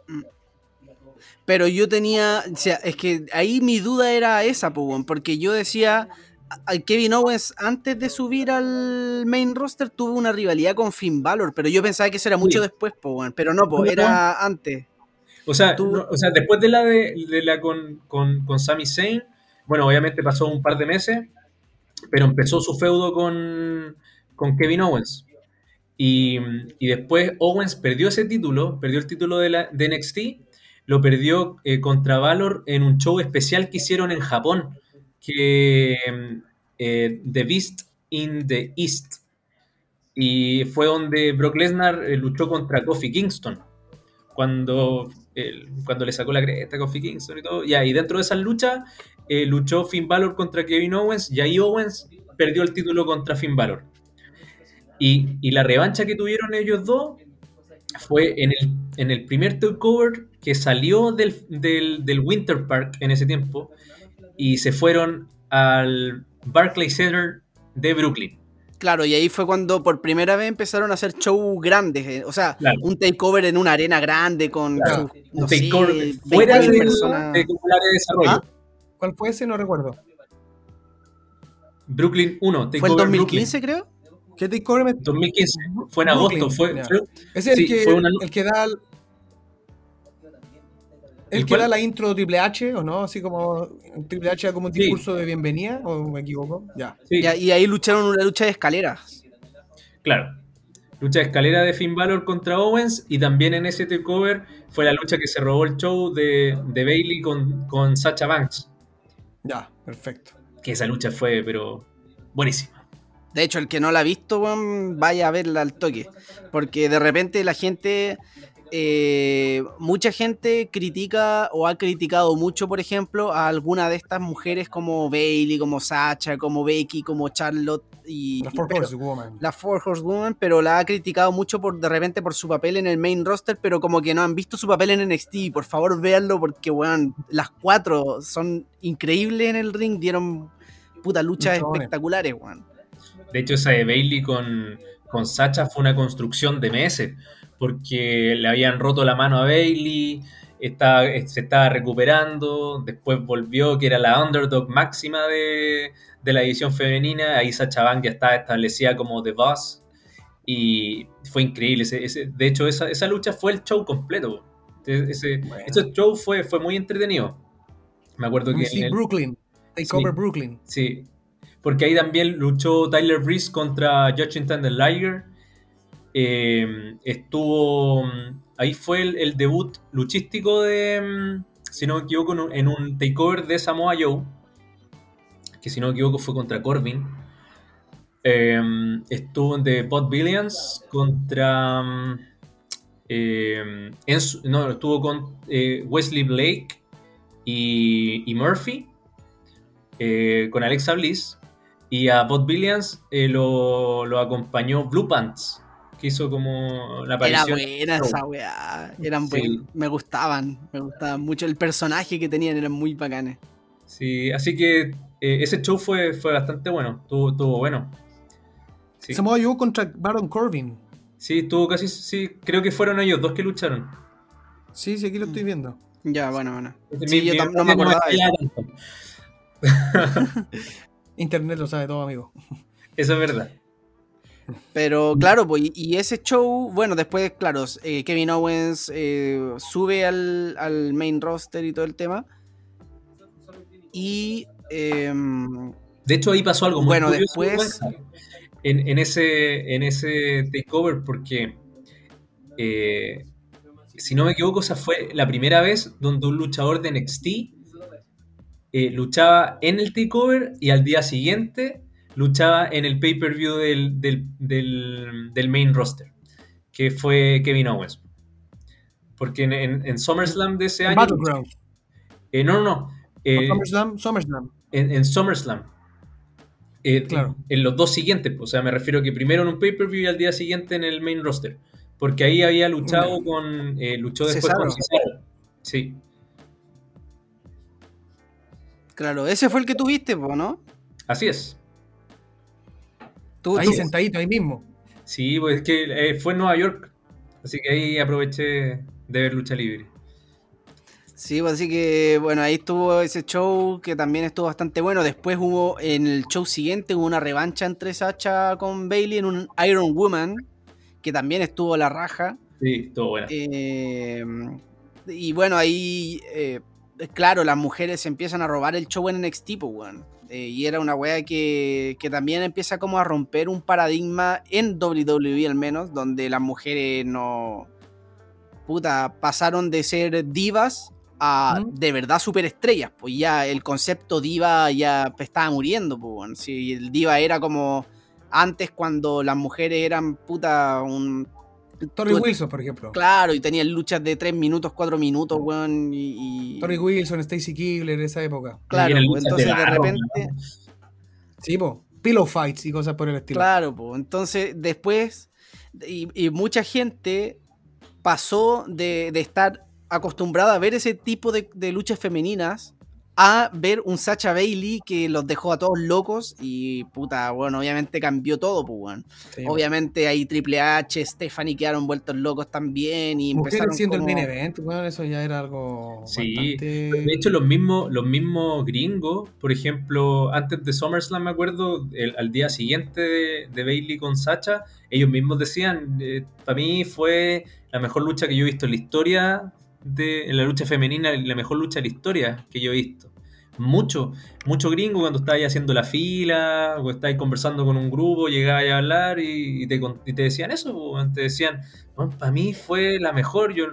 Pero yo tenía, o sea, es que ahí mi duda era esa, porque yo decía, Kevin Owens antes de subir al main roster tuvo una rivalidad con Finn Balor, pero yo pensaba que eso era mucho después, pero no, era antes. O sea, o sea, después de la de, la con, con, con Sami Zayn, bueno, obviamente pasó un par de meses, pero empezó su feudo con, con Kevin Owens. Y, y, después Owens perdió ese título, perdió el título de, la, de NXT, lo perdió eh, contra Valor en un show especial que hicieron en Japón, que eh, The Beast in the East. Y fue donde Brock Lesnar eh, luchó contra Kofi Kingston, cuando, cuando le sacó la cresta a Kofi Kingston y todo. Y dentro de esas luchas luchó Finn Balor contra Kevin Owens, y ahí Owens perdió el título contra Finn Balor. Y, la revancha que tuvieron ellos dos fue en el, en el primer takeover que salió del, del, Winter Park en ese tiempo y se fueron al Barclays Center de Brooklyn. Claro, y ahí fue cuando por primera vez empezaron a hacer shows grandes, eh, o sea, un takeover en una arena grande con un takeover fuera de, personas. de, desarrollo. ¿Ah? ¿Cuál fue ese? No recuerdo. Brooklyn 1, ¿Fue en 2015 creo? ¿Qué takeover? 2015, fue en agosto, fue, Ese es el, que, el que da ¿El que era la intro Triple H o no? Así como Triple H como un discurso de bienvenida, ¿o me equivoco? Ya. Y, ahí lucharon una lucha de escaleras. Claro. Lucha de escalera de Finn Balor contra Owens y también en ese takeover fue la lucha que se robó el show de, Bailey con, con Sacha Banks. Ya, perfecto. Que esa lucha fue, pero buenísima. De hecho, el que no la ha visto, vaya a verla al toque. Porque de repente la gente eh, mucha gente critica o ha criticado mucho, por ejemplo, a alguna de estas mujeres como Bailey, como Sacha, como Becky, como Charlotte y la Four Horse Woman. La Four Horse Woman, pero la ha criticado mucho por de repente por su papel en el main roster, pero como que no han visto su papel en NXT. Por favor, véanlo porque weón, las cuatro son increíbles en el ring, dieron puta luchas espectaculares, weón. De hecho, esa de Bailey con, con Sacha fue una construcción de meses porque le habían roto la mano a Bailey, se estaba recuperando, después volvió, que era la underdog máxima de, la edición femenina, ahí Sacha Banks ya estaba establecida como The Boss, y fue increíble, de hecho esa, lucha fue el show completo, ese, show fue, fue muy entretenido. Me acuerdo que... Sí, Brooklyn, Takeover Brooklyn. Sí, porque ahí también luchó Tyler Breeze contra Judging Thunder Liger, eh, estuvo. Ahí fue el, debut luchístico de. Mm, si no me equivoco, en un takeover de Samoa Joe. Que si no me equivoco fue contra Corbin. Eh, estuvo de Pot Billions contra. Mm, eh, no, estuvo con Wesley Blake y, Murphy. con Alexa Bliss. Y a Bot Billions lo, lo, acompañó Blue Pants que hizo como la aparición. Era buena esa weá. Eran me gustaban, me gustaban mucho. El personaje que tenían eran muy bacanes. Sí, así que eh, ese show fue, fue bastante bueno, estuvo, bueno. Sí. Se ayudó contra Baron Corbin. Sí, estuvo casi, sí, creo que fueron ellos dos que lucharon. Sí, sí, aquí lo estoy viendo. Ya, bueno, bueno. Sí, yo no me acordaba Internet lo sabe todo, amigo. Eso es verdad. Pero claro, pues, y ese show, bueno, después, claro, eh, Kevin Owens eh, sube al, main roster y todo el tema. Y. Em, de hecho, ahí pasó algo muy bueno, después. En, ese, en ese takeover, porque. Eh, si no me equivoco, esa fue la primera vez donde un luchador de NXT luchaba en el takeover y al día siguiente luchaba en el pay-per-view del, main roster, que fue Kevin Owens. Porque en, SummerSlam de ese año... Battleground. Eh, no, no, no. Eh, SummerSlam, SummerSlam. En, SummerSlam. Eh, claro. En, los dos siguientes, o sea, me refiero que primero en un pay-per-view y al día siguiente en el main roster. Porque ahí había luchado con. luchó después con Cesaro. Sí. Claro, ese fue el que tuviste, ¿no? Así es ahí sentadito, ahí mismo. Sí, pues es que eh, fue en Nueva York, así que ahí aproveché de ver lucha libre. Sí, pues así que bueno, ahí estuvo ese show que también estuvo bastante bueno. Después hubo en el show siguiente hubo una revancha entre Sacha con Bailey en un Iron Woman, que también estuvo la raja. Sí, estuvo buena. Eh, y bueno, ahí, eh, claro, las mujeres empiezan a robar el show en NXT, pues, weón. Eh, y era una weá que, que también empieza como a romper un paradigma en WWE al menos, donde las mujeres no... Puta, pasaron de ser divas a ¿Mm? de verdad superestrellas. Pues ya el concepto diva ya estaba muriendo. Pues, weón. Si el diva era como antes cuando las mujeres eran puta un Torrey Wilson, por ejemplo. Claro, y tenían luchas de 3 minutos, 4 minutos, weón. Y, y- Torrey Wilson, Stacy Kibler, esa época. Claro, pues, de entonces de repente. Sí, po. Pillow fights y cosas por el estilo. Claro, pues. Entonces después. Y, y mucha gente pasó de, de estar acostumbrada a ver ese tipo de, de luchas femeninas a ver un Sacha Bailey que los dejó a todos locos y puta, bueno, obviamente cambió todo, pues, weón. Sí, po. Obviamente ahí Triple H, Stephanie quedaron vueltos locos también y Mujeres empezaron siendo como- el main event, weón, eso ya era algo Sí. bastante... De hecho, los mismos, los mismos gringos, por ejemplo, antes de SummerSlam, me acuerdo, el- al día siguiente de, de Bailey con Sacha, ellos mismos decían, para mí fue la mejor lucha que yo he visto en la historia, de, la lucha femenina, la mejor lucha de la historia que yo he visto. Mucho, mucho gringo cuando estabas haciendo la fila, o estabas conversando con un grupo, llegabas a hablar y, y te, te decían eso, te decían, para mí fue la mejor, yo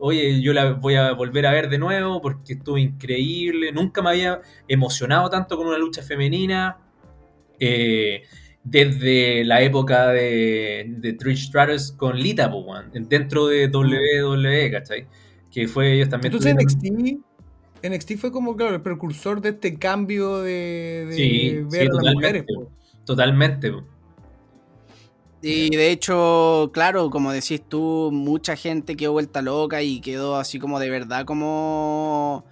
oye, yo la voy a volver a ver de nuevo porque estuvo increíble. Nunca me había emocionado tanto con una lucha femenina. eh, desde la época de, de Trish Stratus con Lita, dentro de WWE, ¿cachai? Que fue ellos también. Entonces tuvieron- NXT, NXT fue como, claro, el precursor de este cambio de, de Sí, ver sí, a las totalmente. mujeres. po. Totalmente. po. Y de hecho, claro, como decís tú, mucha gente quedó vuelta loca y quedó así como de verdad como...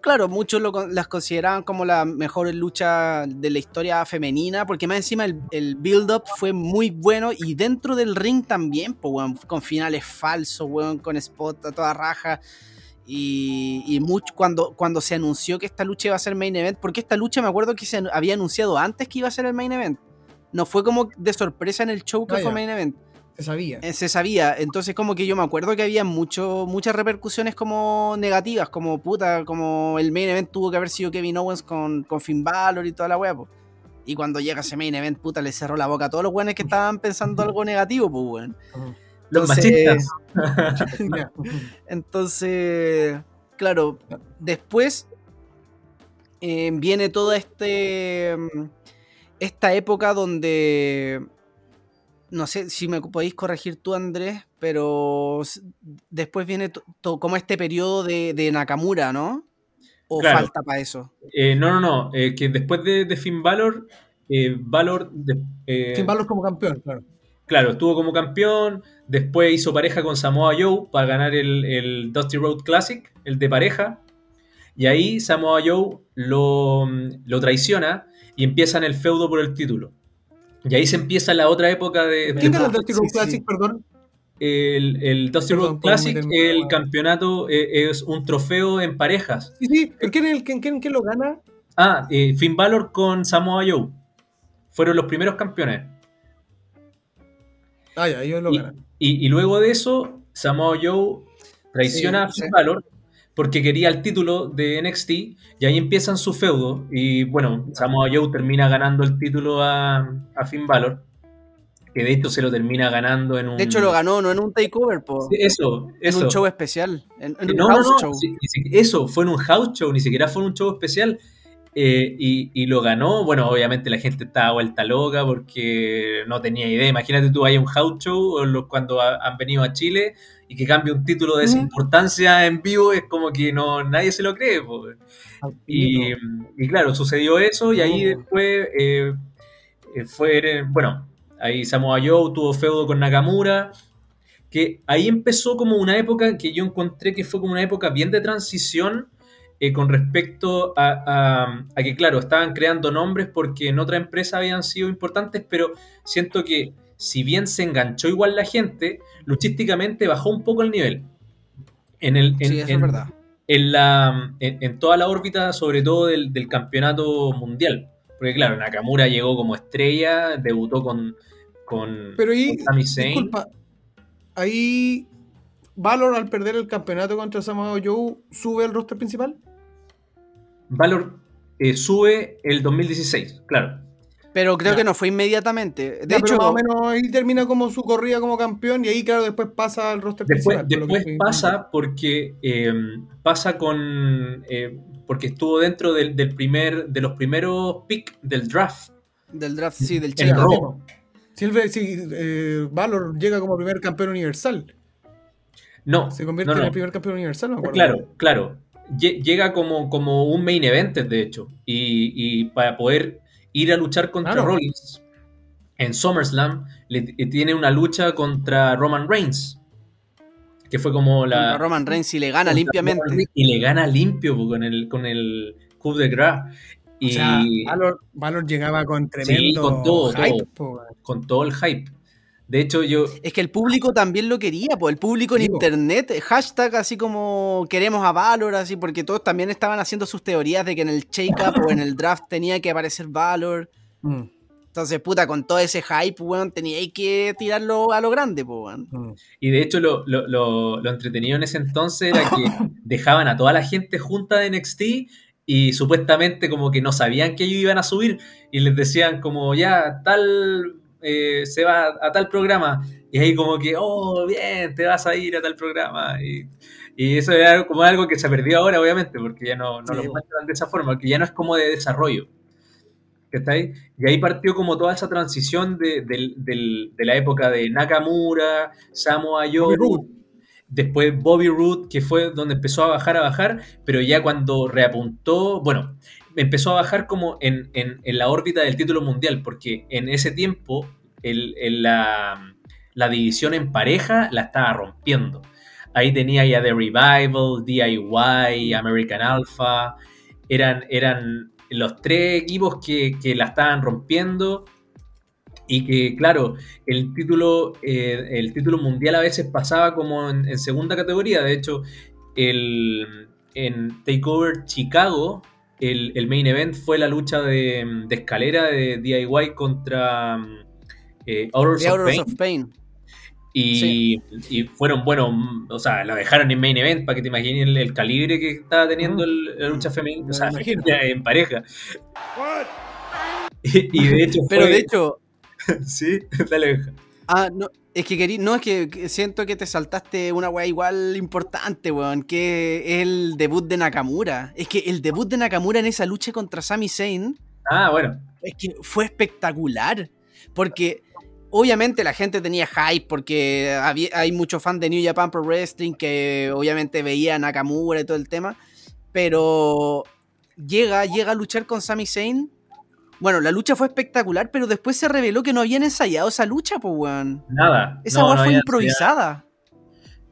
Claro, muchos lo las consideraban como la mejor lucha de la historia femenina, porque más encima el, el build-up fue muy bueno y dentro del ring también, pues, weón, con finales falsos, weón, con spot a toda raja. Y, y mucho, cuando, cuando se anunció que esta lucha iba a ser main event, porque esta lucha me acuerdo que se había anunciado antes que iba a ser el main event. No fue como de sorpresa en el show que Ah, fue main event. Se sabía. Eh, Se sabía, entonces como que yo me acuerdo que había mucho, muchas repercusiones como negativas, como puta, como el main event tuvo que haber sido Kevin Owens con, con Finn Balor y toda la wea, po. Y cuando llega ese main event, puta, le cerró la boca a todos los weones que estaban pensando algo negativo, pues weón. Los Entonces- machistas. Entonces, claro, después eh, viene toda este mm, esta época donde no sé si me podéis corregir tú, Andrés, pero después viene como este periodo de, de Nakamura, ¿no? ¿O Claro. falta para eso? Eh, no, no, no. eh, que después de, de Finn Balor, eh, Balor. de- eh, Sin Balor como campeón, claro. Claro, estuvo como campeón, después hizo pareja con Samoa Joe para ganar el, el Dusty Road Classic, el de pareja, y ahí Samoa Joe lo, lo traiciona y empiezan el feudo por el título. Y ahí se empieza la otra época de... ¿Quién gana el Dusty Road sí. Classic, perdón? el, el Dusty Road Classic, el campeonato eh, es un trofeo en parejas. Sí, sí. ¿Quién, el- quién, quién- quién lo gana? Ah, eh, Finn Balor con Samoa Joe. Fueron los primeros campeones. Ah, ya, ellos lo Y, ganan. y- y luego de eso, Samoa Joe traiciona Sí, a Finn sí. Balor porque quería el título de NXT y ahí empiezan su feudo y bueno, Samoa Joe termina ganando el título a, a Finn Balor que de hecho se lo termina ganando en un... De hecho lo ganó, no en un takeover, po, Sí, Eso, en eso. un show especial, en, No, no, house no, show. sí, ni siquiera- eso, fue en un house show, ni siquiera fue en un show especial. eh, y, y lo ganó, bueno, obviamente la gente estaba vuelta loca porque no tenía idea. Imagínate tú a un house show cuando ha- han venido a Chile y que cambie un título de esa importancia en vivo, es como que no nadie se lo cree. Y, y claro, sucedió eso y ahí después eh, eh, fue, eh, bueno, ahí Samoa Joe tuvo feudo con Nakamura, que ahí empezó como una época que yo encontré que fue como una época bien de transición eh, con respecto a, a- a que, claro, estaban creando nombres porque en otra empresa habían sido importantes, pero siento que si bien se enganchó igual la gente, luchísticamente bajó un poco el nivel. En el, en- Sí, eso en- es verdad. en, la, en, toda la órbita, sobre todo del, campeonato mundial. Porque claro, Nakamura llegó como estrella, debutó con, con, Pero ahí, Disculpa, ahí Valor al perder el campeonato contra Samoa Joe sube al roster principal. Valor eh, sube el 2016, claro. Pero creo que no fue inmediatamente. De hecho, más o menos ahí termina como su corrida como campeón y ahí, claro, después pasa al roster después, principal. Después pasa porque em, pasa con. Eh, porque estuvo dentro del, primer, de los primeros picks del draft. Del draft, sí, del Chile. Si, si eh, Valor llega como primer campeón universal. No. Se convierte en el primer campeón universal, no Claro, claro. Llega como, como un main event, de hecho. Y, para poder ir a luchar contra Rollins en SummerSlam, le, tiene una lucha contra Roman Reigns. Que fue como la. Roman Reigns y le gana limpiamente. Y le gana limpio con el, con el Coup de Gras. Y... O sea, Valor, llegaba con tremendo con todo, hype. con todo el hype. De hecho, yo. Es que el público también lo quería, pues el público en internet, hashtag así como queremos a Valor, así, porque todos también estaban haciendo sus teorías de que en el shake-up o en el draft tenía que aparecer Valor. Mm. Entonces, puta, con todo ese hype, weón, tenía que tirarlo a lo grande, pues, weón. Y de hecho, lo, lo, lo, entretenido en ese entonces era que dejaban a toda la gente junta de NXT y supuestamente como que no sabían que ellos iban a subir y les decían como ya tal eh, se va a, tal programa. Y ahí como que, oh, bien, te vas a ir a tal programa. Y, eso es como algo que se perdió ahora, obviamente, porque ya no, lo muestran de esa forma, que ya no es como de desarrollo. ¿Está ahí? Y ahí partió como toda esa transición de, la época de Nakamura, Samoa Joe, después Bobby Roode, que fue donde empezó a bajar, a bajar, pero ya cuando reapuntó, bueno, empezó a bajar como en, la órbita del título mundial, porque en ese tiempo la, división en pareja la estaba rompiendo. Ahí tenía ya The Revival, DIY, American Alpha, eran, eran los tres equipos que, la estaban rompiendo y que claro, el título, eh, el título mundial a veces pasaba como en, segunda categoría, de hecho, el, en Takeover Chicago el, main event fue la lucha de, escalera de DIY contra eh, Hours, of, Pain. Y, fueron, bueno, o sea, la dejaron en main event para que te imagines el, calibre que estaba teniendo la lucha femenina, o sea, en pareja. Y, de hecho Pero de hecho... sí, dale, Ah, no, es que querí, no, es que siento que te saltaste una weá igual importante, weón, que es el debut de Nakamura. Es que el debut de Nakamura en esa lucha contra Sami Zayn. Ah, bueno. Es que fue espectacular. Porque obviamente la gente tenía hype, porque hay muchos fans de New Japan Pro Wrestling que obviamente veía a Nakamura y todo el tema. Pero llega, llega a luchar con Sami Zayn bueno, la lucha fue espectacular, pero después se reveló que no habían ensayado esa lucha, pues, weón. Nada. Esa no, fue improvisada.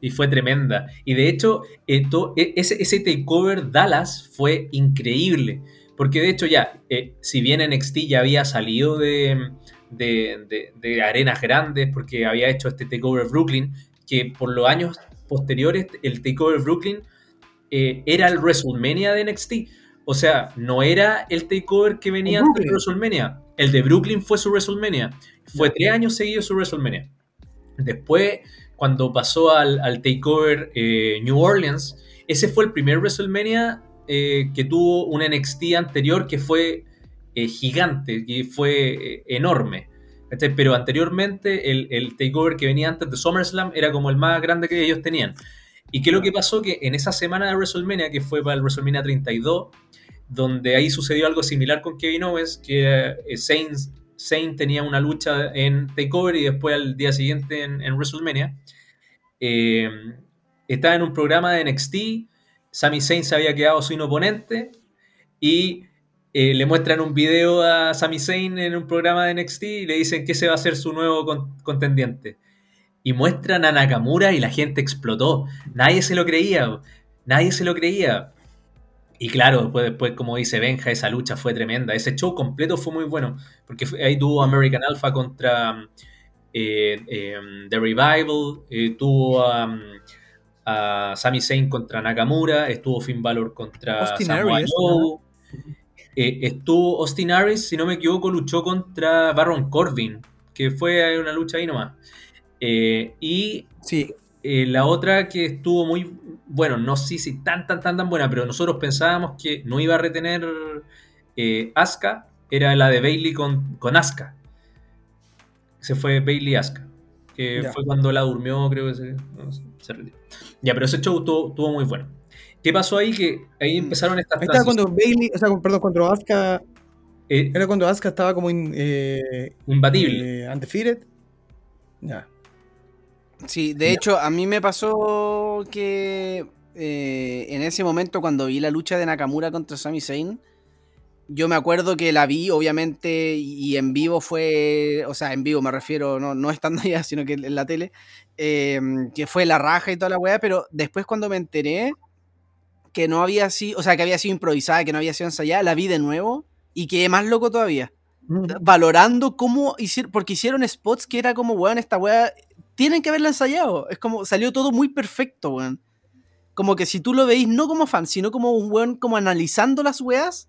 Y fue tremenda. Y de hecho, e, ese, ese takeover Dallas fue increíble. Porque de hecho ya, eh, si bien NXT ya había salido de, de, arenas grandes, porque había hecho este takeover Brooklyn, que por los años posteriores el takeover Brooklyn eh, era el WrestleMania de NXT. O sea, no era el takeover que venía antes de WrestleMania. El de Brooklyn fue su WrestleMania. Fue tres años seguidos su WrestleMania. Después, cuando pasó al, takeover eh, New Orleans, ese fue el primer WrestleMania eh, que tuvo un NXT anterior que fue eh, gigante, que fue enorme. Pero anteriormente el, el, takeover que venía antes de SummerSlam era como el más grande que ellos tenían. ¿Y qué es lo que pasó? Que en esa semana de WrestleMania, que fue para el WrestleMania 32, donde ahí sucedió algo similar con Kevin Owens, que eh, tenía una lucha en Takeover y después al día siguiente en, WrestleMania. Eh, estaba en un programa de NXT, Sami Zayn se había quedado sin oponente y eh, le muestran un video a Sami Zayn en un programa de NXT y le dicen que ese va a ser su nuevo contendiente y muestran a Nakamura y la gente explotó. Nadie se lo creía, nadie se lo creía. Y claro, después, después, como dice Benja, esa lucha fue tremenda. Ese show completo fue muy bueno, porque ahí tuvo American Alpha contra eh, em, The Revival, eh, tuvo a Sami Zayn contra Nakamura, estuvo Finn Balor contra Samoa Joe, eh, estuvo Austin Aries, si no me equivoco, luchó contra Baron Corbin, que fue una lucha ahí nomás. Eh, y Sí, eh, la otra que estuvo muy, bueno, no sé si tan, tan, tan, tan buena, pero nosotros pensábamos que no iba a retener eh, Asuka, era la de Bailey con, con Asuka. Se fue Bailey Asuka, que Ya. fue cuando la durmió, creo que se, no sé, se retiró. Ya, pero ese show estuvo, muy bueno. ¿Qué pasó ahí? Que ahí empezaron estas ahí estaba cuando Bailey, o sea, perdón, cuando Asuka, eh, era cuando Asuka estaba como in- imbatible. undefeated. Ya. Sí, de hecho, a mí me pasó que eh, en ese momento, cuando vi la lucha de Nakamura contra Sami Zayn, yo me acuerdo que la vi, obviamente, y en vivo fue, o sea, en vivo me refiero, no, no estando allá, sino que en la tele, eh, que fue la raja y toda la weá, pero después cuando me enteré que no había sido, o sea, que había sido improvisada, que no había sido ensayada, la vi de nuevo y quedé más loco todavía. Valorando cómo hicieron, porque hicieron spots que era como, weón, esta weá, tienen que haberla ensayado. Es como, salió todo muy perfecto, weón. Como que si tú lo veis no como fan, sino como un weón como analizando las weas.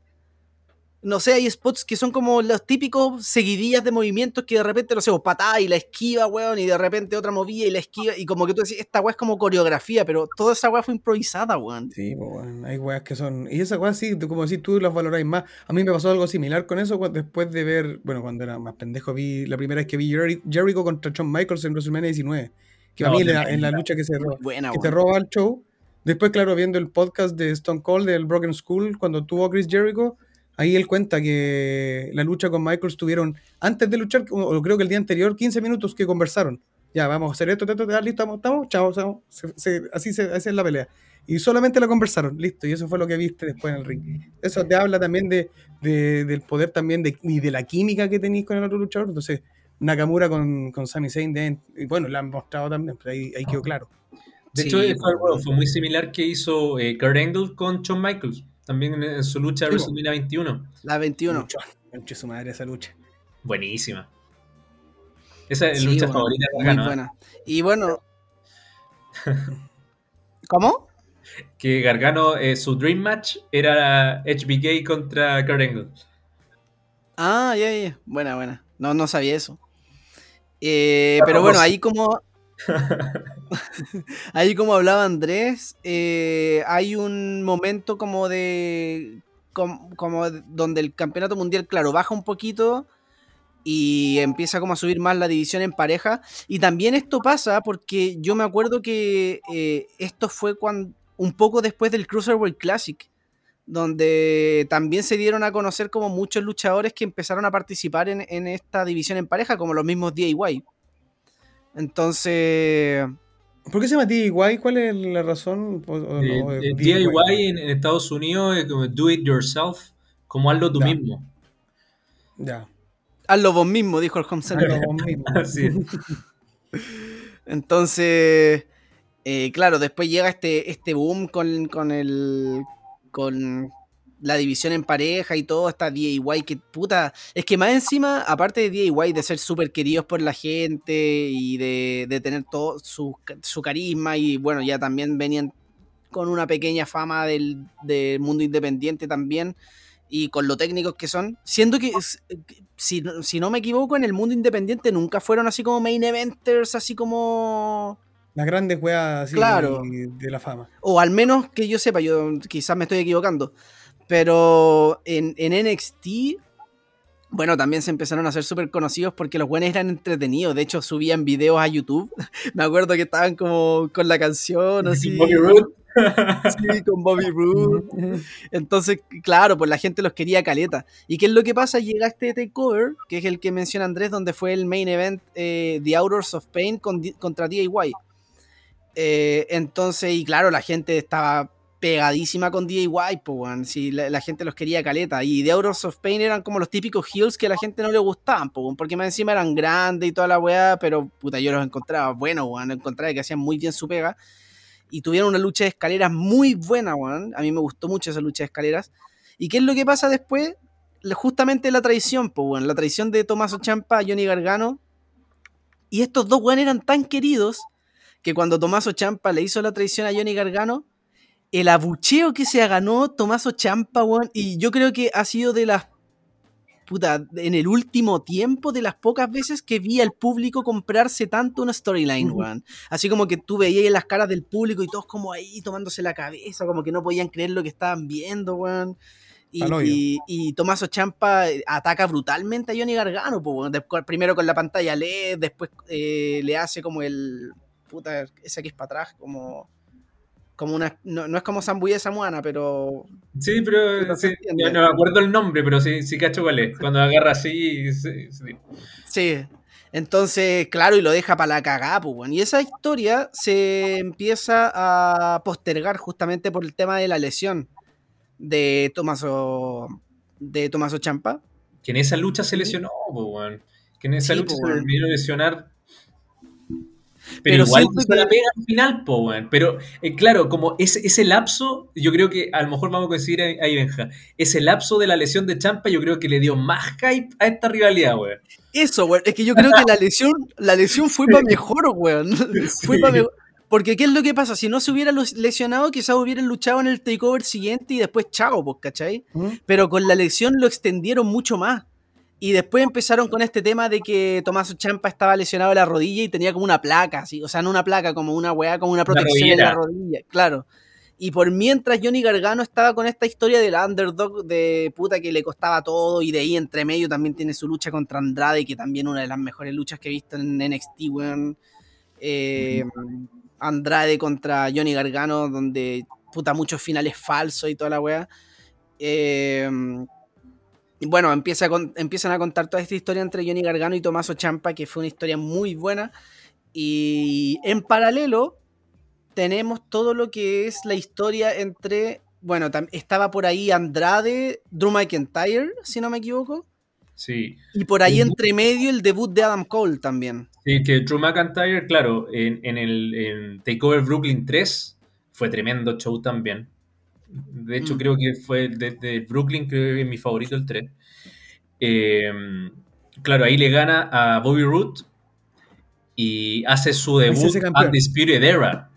No sé, hay spots que son como los típicos seguidillas de movimientos que de repente, no sé, patada y la esquiva, weón, y de repente otra movida y la esquiva, y como que tú decís, esta weá es como coreografía, pero toda esa weá fue improvisada, weón. Sí, pues, bueno, hay weas que son. Y esas weas sí, como decís, tú las valoráis más. A mí me pasó algo similar con eso después de ver, bueno, cuando era más pendejo, vi la primera vez que vi Jerry- Jericho contra Shawn Michaels en WrestleMania 19. Que para No, mí en la, en la lucha que se, Buena, que te weón. roba el show. Después, claro, viendo el podcast de Stone Cold del Broken School, cuando tuvo a Chris Jericho, ahí él cuenta que la lucha con Michaels tuvieron, antes de luchar, o creo que el día anterior, 15 minutos que conversaron. Ya, vamos a hacer esto, esto, esto, listo, estamos, estamos, chao, chao. Se- se- así, se, así es la pelea. Y solamente la conversaron, listo, y eso fue lo que viste después en el ring. Eso te habla también de, de- del poder también de, y de la química que tenéis con el otro luchador. Entonces, Nakamura con, con Sami Zayn, deben- y bueno, la han mostrado también, pero ahí, ahí quedó claro. De Sí, hecho, weón. fue muy similar que hizo eh, Kurt Angle con Shawn Michaels, también en, en su lucha de Sí. WrestleMania 21. La 21. Mucho, mucho su madre esa lucha. Buenísima. Esa es Sí, la lucha favorita de muy Gargano, ¿eh? buena. Y bueno. ¿Cómo? Que Gargano, eh, su Dream Match era HBK contra Kurt Angle. Ah, ya, ya. Buena, buena. No, no sabía eso. Eh, pero bueno, no ahí como. ahí como hablaba Andrés, eh, hay un momento como de. com- Como, de- donde el campeonato mundial, claro, baja un poquito y empieza como a subir más la división en pareja. Y también esto pasa porque yo me acuerdo que eh, esto fue cuando, un poco después del Cruiserweight Classic, donde también se dieron a conocer como muchos luchadores que empezaron a participar en, en esta división en pareja, como los mismos DIY. Entonces, ¿Por qué se llama DIY? ¿Cuál es la razón? O- o Eh, no, eh, DIY en, en Estados Unidos es como do it yourself, como hazlo tú Ya. mismo. Ya. hazlo vos mismo, dijo el home center. Hazlo vos mismo. Así es. Entonces, eh, claro, después llega este, este boom con, con el. con la división en pareja y todo, esta DIY que puta. Es que más encima, aparte de DIY, de ser súper queridos por la gente y de, de tener todo su, su carisma, y bueno, ya también venían con una pequeña fama del, del mundo independiente también. Y con lo técnicos que son, siendo que, si, no- si no me equivoco, en el mundo independiente nunca fueron así como main eventers, así como Las grandes weas así Claro. de la fama. o al menos que yo sepa, yo quizás me estoy equivocando, pero en, en NXT, bueno, también se empezaron a hacer súper conocidos porque los buenos eran entretenidos, de hecho subían videos a YouTube, me acuerdo que estaban como con la canción, así, Bobby Roode. sí, con Bobby Roode, entonces, claro, pues la gente los quería caleta. ¿Y qué es lo que pasa? Llega este takeover, que es el que menciona Andrés, donde fue el main event eh, The Outdoors of Pain con, contra DIY. Eh, entonces, y claro, la gente estaba pegadísima con DIY, pues, weón, si la, gente los quería caleta. Y The Outdoors of Pain eran como los típicos heels que a la gente no le gustaban, pues, weón, porque más encima eran grandes y toda la weá, pero puta, yo los encontraba buenos, weón, encontraba que hacían muy bien su pega. Y tuvieron una lucha de escaleras muy buena, weón. A mí me gustó mucho esa lucha de escaleras. ¿Y qué es lo que pasa después? Justamente la traición, pues, weón. La traición de Tommaso Champa a Johnny Gargano. Y estos dos, weón, eran tan queridos que cuando Tomaso Champa le hizo la traición a Johnny Gargano, el abucheo que se ganó Tomaso Champa, weón, y yo creo que ha sido de las puta, en el último tiempo de las pocas veces que vi al público comprarse tanto una storyline, weón. Así como que tú veías las caras del público y todos como ahí tomándose la cabeza, como que no podían creer lo que estaban viendo, weón. Y, y, Tomaso Champa eh, ataca brutalmente a Johnny Gargano, pues, primero con la pantalla LED, después eh, le hace como el. Puta, ese que es para atrás, como como una no, es como Sambuye Samuana, pero sí, pero no, me acuerdo el nombre, pero sí, sí cacho cuál es. Cuando agarra así, sí, sí. Entonces, claro, y lo deja para la cagada, pues, bueno. Y esa historia se empieza a postergar justamente por el tema de la lesión de Tomaso de Tomaso Champa. Que en esa lucha se lesionó, pues, bueno. Que en esa lucha se terminó lesionar pero, igual se la pega al final, po, Pero eh, claro, como ese, ese lapso, yo creo que a lo mejor vamos a coincidir ahí, Benja. Ese lapso de la lesión de Champa, yo creo que le dio más hype a esta rivalidad, weón. Eso, weón. Es que yo creo que la lesión, la lesión fue para mejor, weón. Fue para mejor. Porque ¿qué es lo que pasa? Si no se hubiera lesionado, quizás hubieran luchado en el takeover siguiente y después chao, pues, ¿cachai? ¿Mm? Pero con la lesión lo extendieron mucho más. Y después empezaron con este tema de que Tomás Champa estaba lesionado de la rodilla y tenía como una placa, así, o sea, no una placa, como una weá, como una protección en la rodilla, claro. Y por mientras Johnny Gargano estaba con esta historia del underdog de puta que le costaba todo y de ahí entre medio también tiene su lucha contra Andrade, que también una de las mejores luchas que he visto en NXT, weón. Eh, Andrade contra Johnny Gargano, donde puta muchos finales falsos y toda la weá. Eh, bueno, empieza empiezan a contar toda esta historia entre Johnny Gargano y Tomaso Champa, que fue una historia muy buena. Y en paralelo tenemos todo lo que es la historia entre, bueno, estaba por ahí Andrade, Drew McIntyre, si no me equivoco. Sí. Y por ahí entre medio el debut de Adam Cole también. Sí, que Drew McIntyre, claro, en, el Takeover Brooklyn 3 fue tremendo show también. De hecho, mm. creo que fue desde Brooklyn, creo que es mi favorito el 3. Em, claro, ahí le gana a Bobby Root y hace su debut Undisputed Era.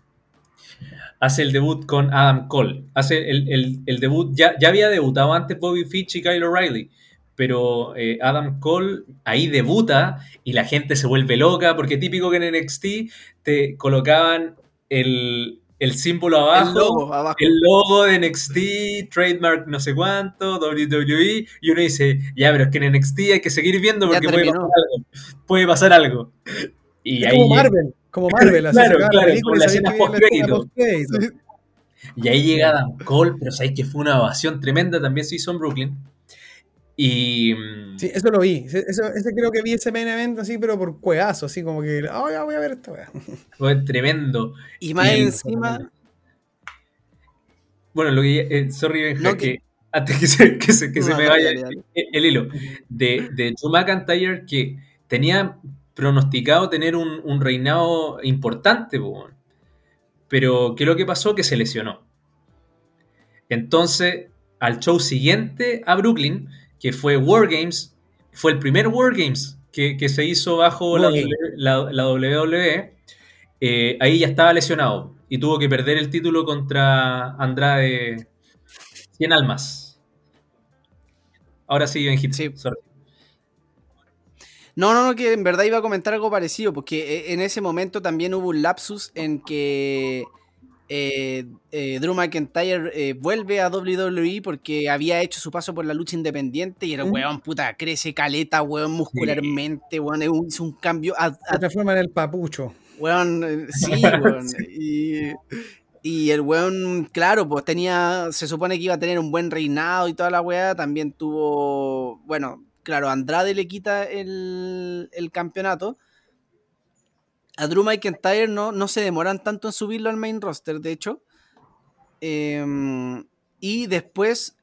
Hace el debut con Adam Cole. Hace el, debut, ya, ya, había debutado antes Bobby Fitch y Kyle O'Reilly, pero eh, Adam Cole ahí debuta y la gente se vuelve loca porque típico que en NXT te colocaban el, el símbolo abajo, el logo, de NXT, trademark no sé cuánto, WWE, y uno dice, ya, pero es que en NXT hay que seguir viendo porque puede pasar, algo, puede pasar algo. Y ahí, como Marvel, como Marvel, así claro, claro, la escena post Y ahí llega Adam Cole, pero sabéis que fue una ovación tremenda, también se hizo en Brooklyn. Y. Mm, sí, eso lo vi. Eso, ese creo que vi ese main event así, pero por cueazo, así como que. Oh, ya voy a ver esto, Fue tremendo. Y más encima. Bueno, lo que. Eh, sorry, Benja, que, antes que se, que se, que se me vaya El, hilo. De, de Drew McIntyre, que tenía pronosticado tener un, un reinado importante, pero ¿qué es lo que pasó? Que se lesionó. Entonces, al show siguiente a Brooklyn que fue Wargames, fue el primer Wargames que, que se hizo bajo la, la, WWE. Eh, ahí ya estaba lesionado y tuvo que perder el título contra Andrade 100 almas. Ahora sí, Benjito. Sí. No, no, no, que en verdad iba a comentar algo parecido, porque eh, en ese momento también hubo un lapsus en que eh, eh, Drew McIntyre eh, vuelve a WWE porque había hecho su paso por la lucha independiente y era un weón, puta, crece caleta, weón, muscularmente, weón, hizo un cambio. Se transforma en el papucho. Weón, sí, weón. y, y, el weón, claro, pues tenía, se supone que iba a tener un buen reinado y toda la weá, también tuvo, bueno, claro, Andrade le quita el, el campeonato a Drew McIntyre no, no se demoran tanto en subirlo al main roster, de hecho. Em, y después,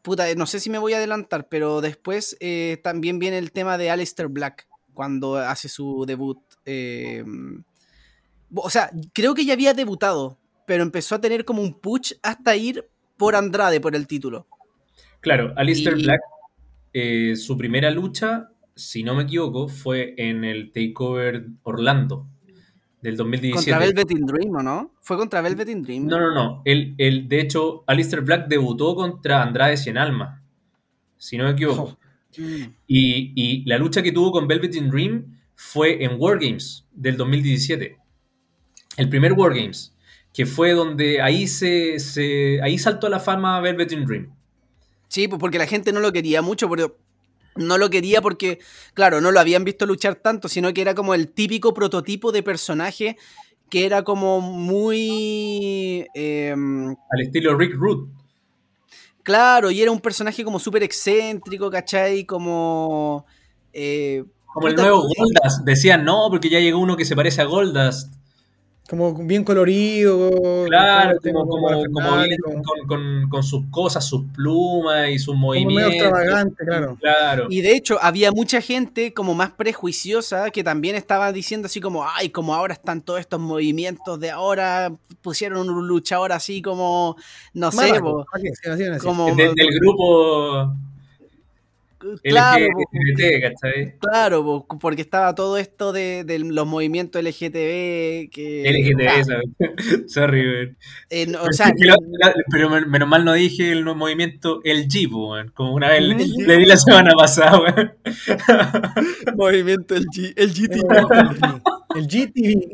puta, no sé si me voy a adelantar, pero después eh, también viene el tema de Aleister Black cuando hace su debut. Em, o sea, creo que ya había debutado, pero empezó a tener como un push hasta ir por Andrade por el título. Claro, Aleister Black, eh, su primera lucha, si no me equivoco, fue en el Takeover Orlando del 2017. Contra Velvet in Dream, ¿o no? ¿Fue contra Velvet in Dream? No, no, no. El, el, de hecho, Alistair Black debutó contra Andrade Cien Alma, si no me equivoco. Mm. Y, y la lucha que tuvo con Velvet in Dream fue en Wargames del 2017. El primer Wargames, que fue donde ahí se, se ahí saltó a la fama Velvet in Dream. Sí, pues porque la gente no lo quería mucho, pero no lo quería porque, claro, no lo habían visto luchar tanto, sino que era como el típico prototipo de personaje que era como muy... em, Al estilo Rick Root. claro, y era un personaje como súper excéntrico, ¿cachai? Como... eh, Como el nuevo Goldust. Decían, no, porque ya llegó uno que se parece a Goldust. Como bien colorido. Claro, como, como, como, como parafernalia, bien como- con, con- con sus cosas, sus plumas y sus como medio movimientos. extravagante, claro. Claro. Y de hecho, había mucha gente como más prejuiciosa que también estaba diciendo así como, ay, como ahora están todos estos movimientos de ahora, pusieron un luchador así como, no sé, así. como... De- del grupo claro, LGBT, ¿cachai? claro, po, porque estaba todo esto de, de los movimientos LGTB que... LGTB, ah, ¿sabes? Sorry, eh, no, o sea, la- pero men- menos mal no dije el movimiento LG, weón, como una vez le, LG. le di la semana pasada, movimiento el, G, el GT. El GTV.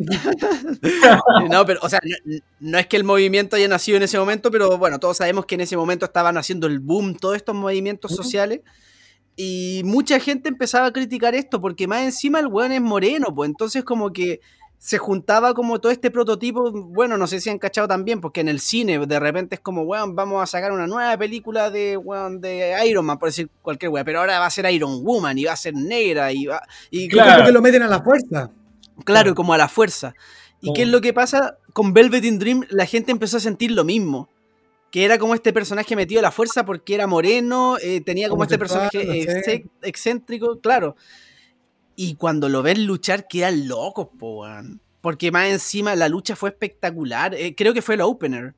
No, pero, o sea, no, no es que el movimiento haya nacido en ese momento, pero bueno, todos sabemos que en ese momento estaban haciendo el boom todos estos movimientos sociales. Y mucha gente empezaba a criticar esto, porque más encima el weón es moreno, pues entonces como que se juntaba como todo este prototipo, bueno, no sé si han cachado también, porque en el cine de repente es como, weón, vamos a sacar una nueva película de, weón, de Iron Man, por decir cualquier weón, pero ahora va a ser Iron Woman y va a ser negra y va... Y Claro. Porque lo meten a la fuerza. Claro, como a la fuerza. ¿Y Como- qué es lo que pasa? Con Velvet in Dream la gente empezó a sentir lo mismo. Que era como este personaje metido a la fuerza porque era moreno, eh, tenía como este personaje no sé. exce- excéntrico, claro. Y cuando lo ves luchar quedan locos, po, weón. Porque más encima la lucha fue espectacular. Eh, creo que fue el opener.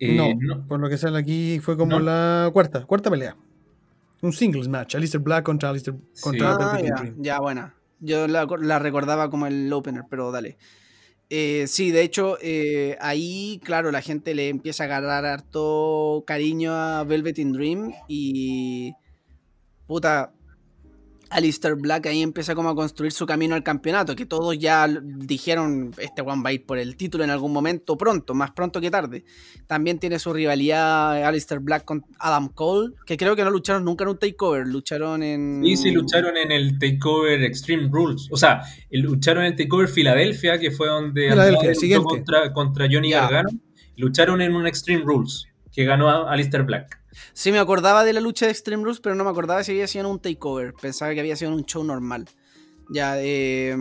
Eh, no, no. por lo que sale aquí fue como No. la cuarta, cuarta pelea. Un singles match. Alistair Black contra Alistair contra Ah, ya, Dream. ya, buena. Yo la, la recordaba como el opener, pero dale. Eh, sí, de hecho, eh, ahí, claro, la gente le empieza a agarrar harto cariño a Velvet in Dream y. Puta. Alistair Black ahí empieza como a construir su camino al campeonato, que todos ya dijeron, este one va a ir por el título en algún momento pronto, más pronto que tarde. También tiene su rivalidad Alistair Black con Adam Cole, que creo que no lucharon nunca en un takeover, lucharon en... Sí, sí, lucharon en el Takeover Extreme Rules. O sea, lucharon en el Takeover Filadelfia, que fue donde Filadelfia, contra, contra Johnny Ya. Gargano. Lucharon en un Extreme Rules, que ganó a Alistair Black. Sí, me acordaba de la lucha de Extreme Rules, pero no me acordaba si había sido en un takeover. Pensaba que había sido en un show normal. Ya, eh,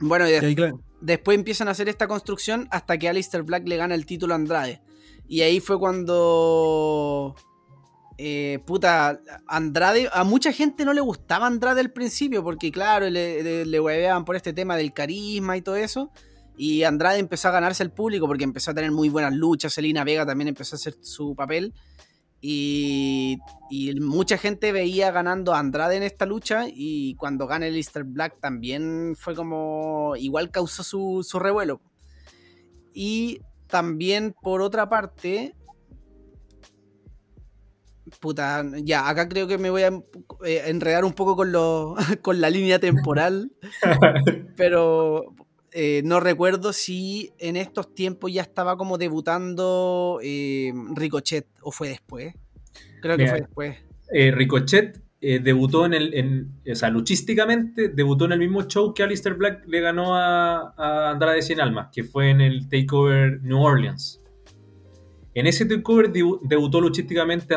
Bueno, y claro, después empiezan a hacer esta construcción hasta que Alistair Black le gana el título a Andrade. Y ahí fue cuando. eh, puta, Andrade. A mucha gente no le gustaba Andrade al principio, porque claro, le, le, le hueveaban por este tema del carisma y todo eso. Y Andrade empezó a ganarse el público porque empezó a tener muy buenas luchas. Selina Vega también empezó a hacer su papel. Y, y mucha gente veía ganando a Andrade en esta lucha. Y cuando gana el Easter Black también fue como. Igual causó su, su revuelo. Y también, por otra parte. Puta, ya, acá creo que me voy a eh, enredar un poco con, lo, con la línea temporal. pero eh, no recuerdo si en estos tiempos ya estaba como debutando eh, Ricochet o fue después. Creo que Mira, fue después. Eh, Ricochet debutó en el. En, o sea, luchísticamente, debutó en el mismo show que Alistair Black le ganó a, a Andrade Cien Almas, que fue en el Takeover New Orleans. En ese Takeover debu- debutó luchísticamente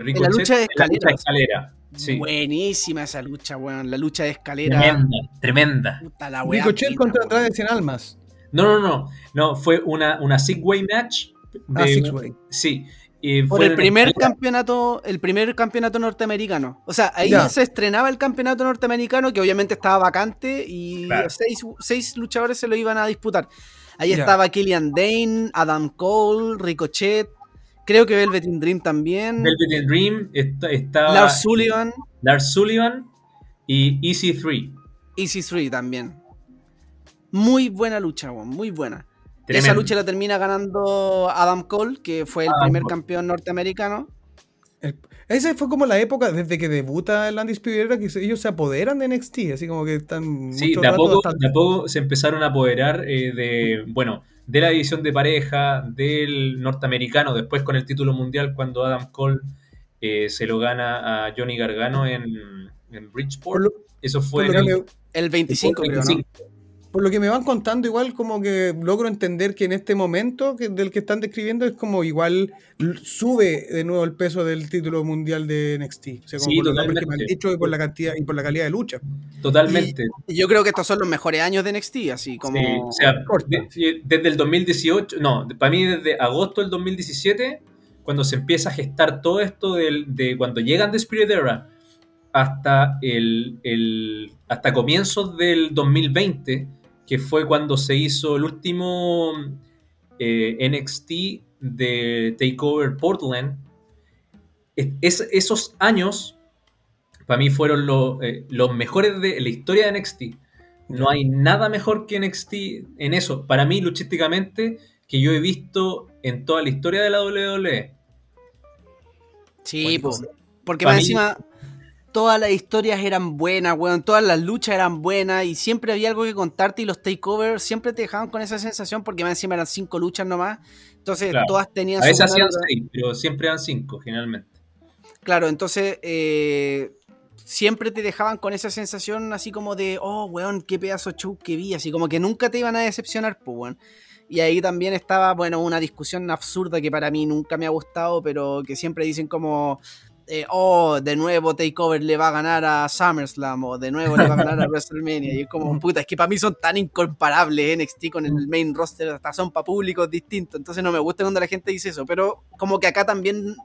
Ricochet lucha de en la lucha de escaleras. escalera. Sí. Buenísima esa lucha, weón. La lucha de escalera. Tremenda, tremenda. Puta la weá Ricochet contra. Andrade Cien Almas. No, no, no. No, fue una, una six-way match. Ah, de- Six Way. Sí. y Por fue el primer campeonato, el primer campeonato norteamericano. O sea, ahí se estrenaba el campeonato norteamericano, que obviamente estaba vacante, y Claro. seis, seis luchadores se lo iban a disputar. Ahí estaba Killian Dane, Adam Cole, Ricochet, creo que Velvet in Dream también, Velvet in Dream está, estaba Lars Sullivan, Lars Sullivan y EC3. Easy 3 también. Muy buena lucha, muy buena. Tremendo. Esa lucha la termina ganando Adam Cole, que fue el Adam primer Cole. campeón norteamericano. El- esa fue como la época desde que debuta el Undisputed Era que ellos se apoderan de NXT, así como que están Sí, mucho de a, rato poco, hasta- de a poco se empezaron a apoderar eh, de, bueno, de la división de pareja, del norteamericano, después con el título mundial cuando Adam Cole eh, se lo gana a Johnny Gargano en, en Bridgeport. Eso fue en el El 25, creo, ¿no? 25. por lo que me van contando, igual como que logro entender que en este momento que, del que están describiendo es como igual sube de nuevo el peso del título mundial de NXT. O sea, como Sí, por los nombres que me han totalmente. dicho y por la cantidad y por la calidad de lucha. Totalmente. Y yo creo que estos son los mejores años de NXT, así como... Sí, o sea, de- desde el 2018, no, para mí desde agosto del 2017, cuando se empieza a gestar todo esto del- de cuando llegan de Spirit Era hasta, el, el- hasta comienzos del 2020, que fue cuando se hizo el último eh, NXT de Takeover Portland, es- es- esos años para mí fueron lo- eh, los mejores de la historia de NXT. No hay nada mejor que NXT en eso. Para mí, luchísticamente, que yo he visto en toda la historia de la WWE. Sí, po. porque más mí- encima todas las historias eran buenas, weón, todas las luchas eran buenas y siempre había algo que contarte y los takeovers siempre te dejaban con esa sensación porque más encima eran cinco luchas nomás. Entonces Claro. todas tenían A veces hacían seis, pero siempre eran cinco, generalmente. Claro, entonces eh, siempre te dejaban con esa sensación así como de, oh, weón, qué pedazo de show que vi, así como que nunca te iban a decepcionar, pues, weón. Y ahí también estaba, bueno, una discusión absurda que para mí nunca me ha gustado, pero que siempre dicen como, eh, oh, de nuevo Takeover le va a ganar a SummerSlam, o de nuevo le va a ganar a WrestleMania. Y es como, puta, es que para mí son tan incomparables NXT con el main roster, hasta son para públicos distintos. Entonces no me gusta cuando la gente dice eso, pero como que acá también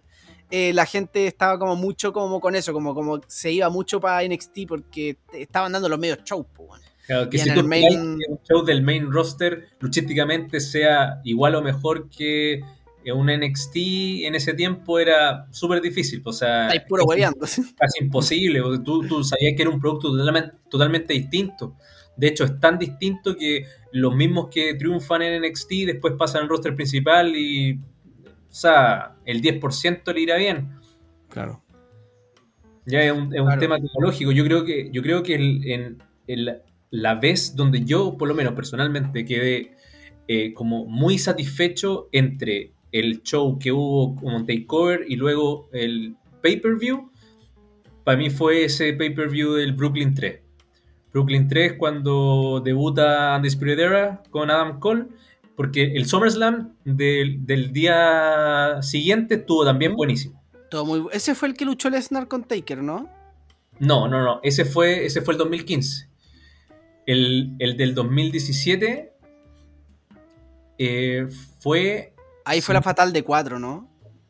eh, la gente estaba como mucho como con eso, como, como se iba mucho para NXT porque estaban dando los medios pues, weón. Claro, que Y si tú main- show del main roster luchísticamente sea igual o mejor que un NXT en ese tiempo era súper difícil. O sea, Estáis puro es hueveando. casi imposible. porque Tú, tú sabías que era un producto totalmente, totalmente distinto. De hecho, es tan distinto que los mismos que triunfan en NXT después pasan al roster principal y, o sea, el 10% le irá bien. Claro. Ya es un, es un Claro. tema tecnológico. Yo creo que, yo creo que el- en el- la vez donde yo, por lo menos personalmente, quedé eh, como muy satisfecho entre el show que hubo como takeover y luego el pay-per-view, para mí fue ese pay-per-view del Brooklyn 3. Brooklyn 3 cuando debuta Undisputed Era con Adam Cole, porque el SummerSlam del, del día siguiente estuvo también buenísimo. Todo muy... Ese fue el que luchó Lesnar con Taker, ¿no? No, no, no. Ese fue, ese fue el 2015. El, el del 2017 eh, fue, Ahí fue Sí. la fatal de 4, ¿no?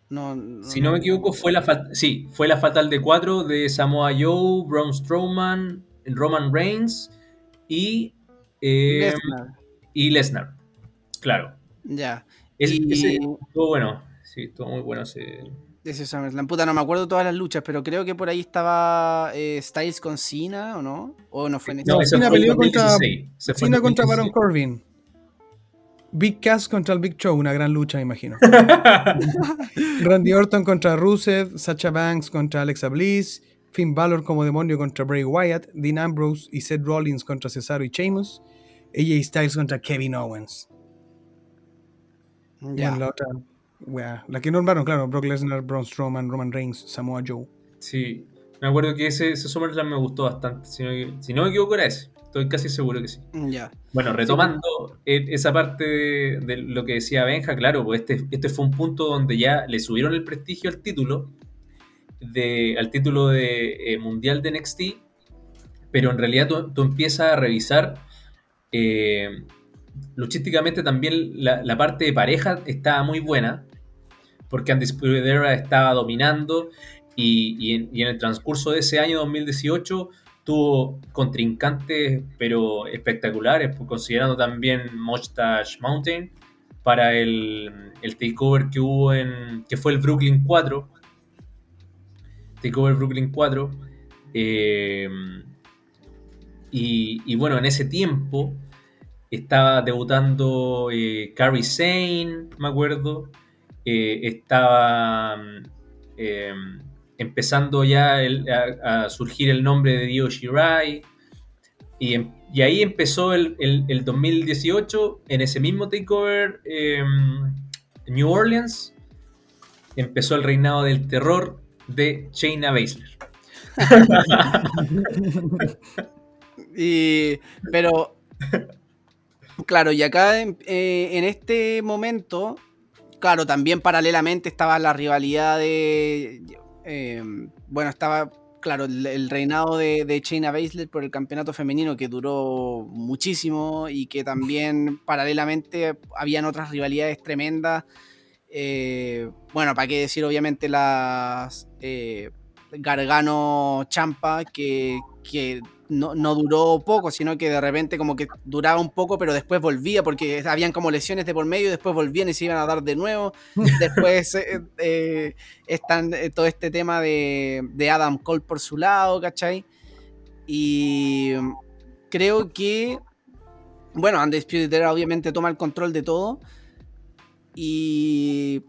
No, no, si no me equivoco, fue la fat- sí, fue la fatal de 4 de Samoa Joe, Braun Strowman, Roman Reigns y, eh, Lesnar. y Lesnar. Claro. Ya. Y- ese estuvo bueno. Sí, estuvo muy bueno ese. Ese SummerSlam. Puta, no me acuerdo todas las luchas, pero creo que por ahí estaba eh, Styles con Cena, ¿o no? ¿O no fue en ese? No, Cena peleó contra- 2016. Ese fue el Cena contra 2016. Baron Corbin. Big Cass contra el Big Show, una gran lucha, me imagino. Randy Orton contra Rusev, Sacha Banks contra Alexa Bliss, Finn Balor como demonio contra Bray Wyatt, Dean Ambrose y Seth Rollins contra Cesaro y Sheamus, AJ Styles contra Kevin Owens. Ya. Bueno, la otra, wea, la que nombraron, claro, Brock Lesnar, Braun Strowman, Roman Reigns, Samoa Joe. Sí, me acuerdo que ese, ese SummerSlam me gustó bastante. Si no, si no me equivoco, era ese. Estoy casi seguro que sí. Ya. Bueno, retomando eh, esa parte de, de lo que decía Benja, claro, pues este, este fue un punto donde ya le subieron el prestigio al título, de, al título de eh, mundial de NXT, pero en realidad tú, tú empiezas a revisar eh, luchísticamente también la, la parte de pareja estaba muy buena, porque Undisputed Era estaba dominando y, y en, y en el transcurso de ese año 2018 tuvo contrincantes pero espectaculares, pues, considerando también Mustache Mountain para el, el takeover que hubo en que fue el Brooklyn 4 takeover Brooklyn 4 eh, y, bueno en ese tiempo estaba debutando eh, Carrie me acuerdo. Eh, estaba eh, empezando ya a, surgir el nombre de Dio Shirai. Y, em, ahí empezó el, el, 2018, en ese mismo takeover, em, New Orleans, empezó el reinado del terror de Shayna Baszler. y, pero, claro, y acá en eh, este momento claro, también paralelamente estaba la rivalidad de. Eh, bueno, estaba, claro, el, reinado de, de Shayna por el campeonato femenino que duró muchísimo y que también paralelamente habían otras rivalidades tremendas. Eh, bueno, para qué decir, obviamente, las eh, Gargano Champa, que no, no, duró poco, sino que de repente como que duraba un poco, pero después volvía, porque habían como lesiones de por medio, después volvían y se iban a dar de nuevo. Después eh, eh, están eh, todo este tema de, de, Adam Cole por su lado, ¿cachai? Y creo que, bueno, Undisputed Era obviamente toma el control de todo. Y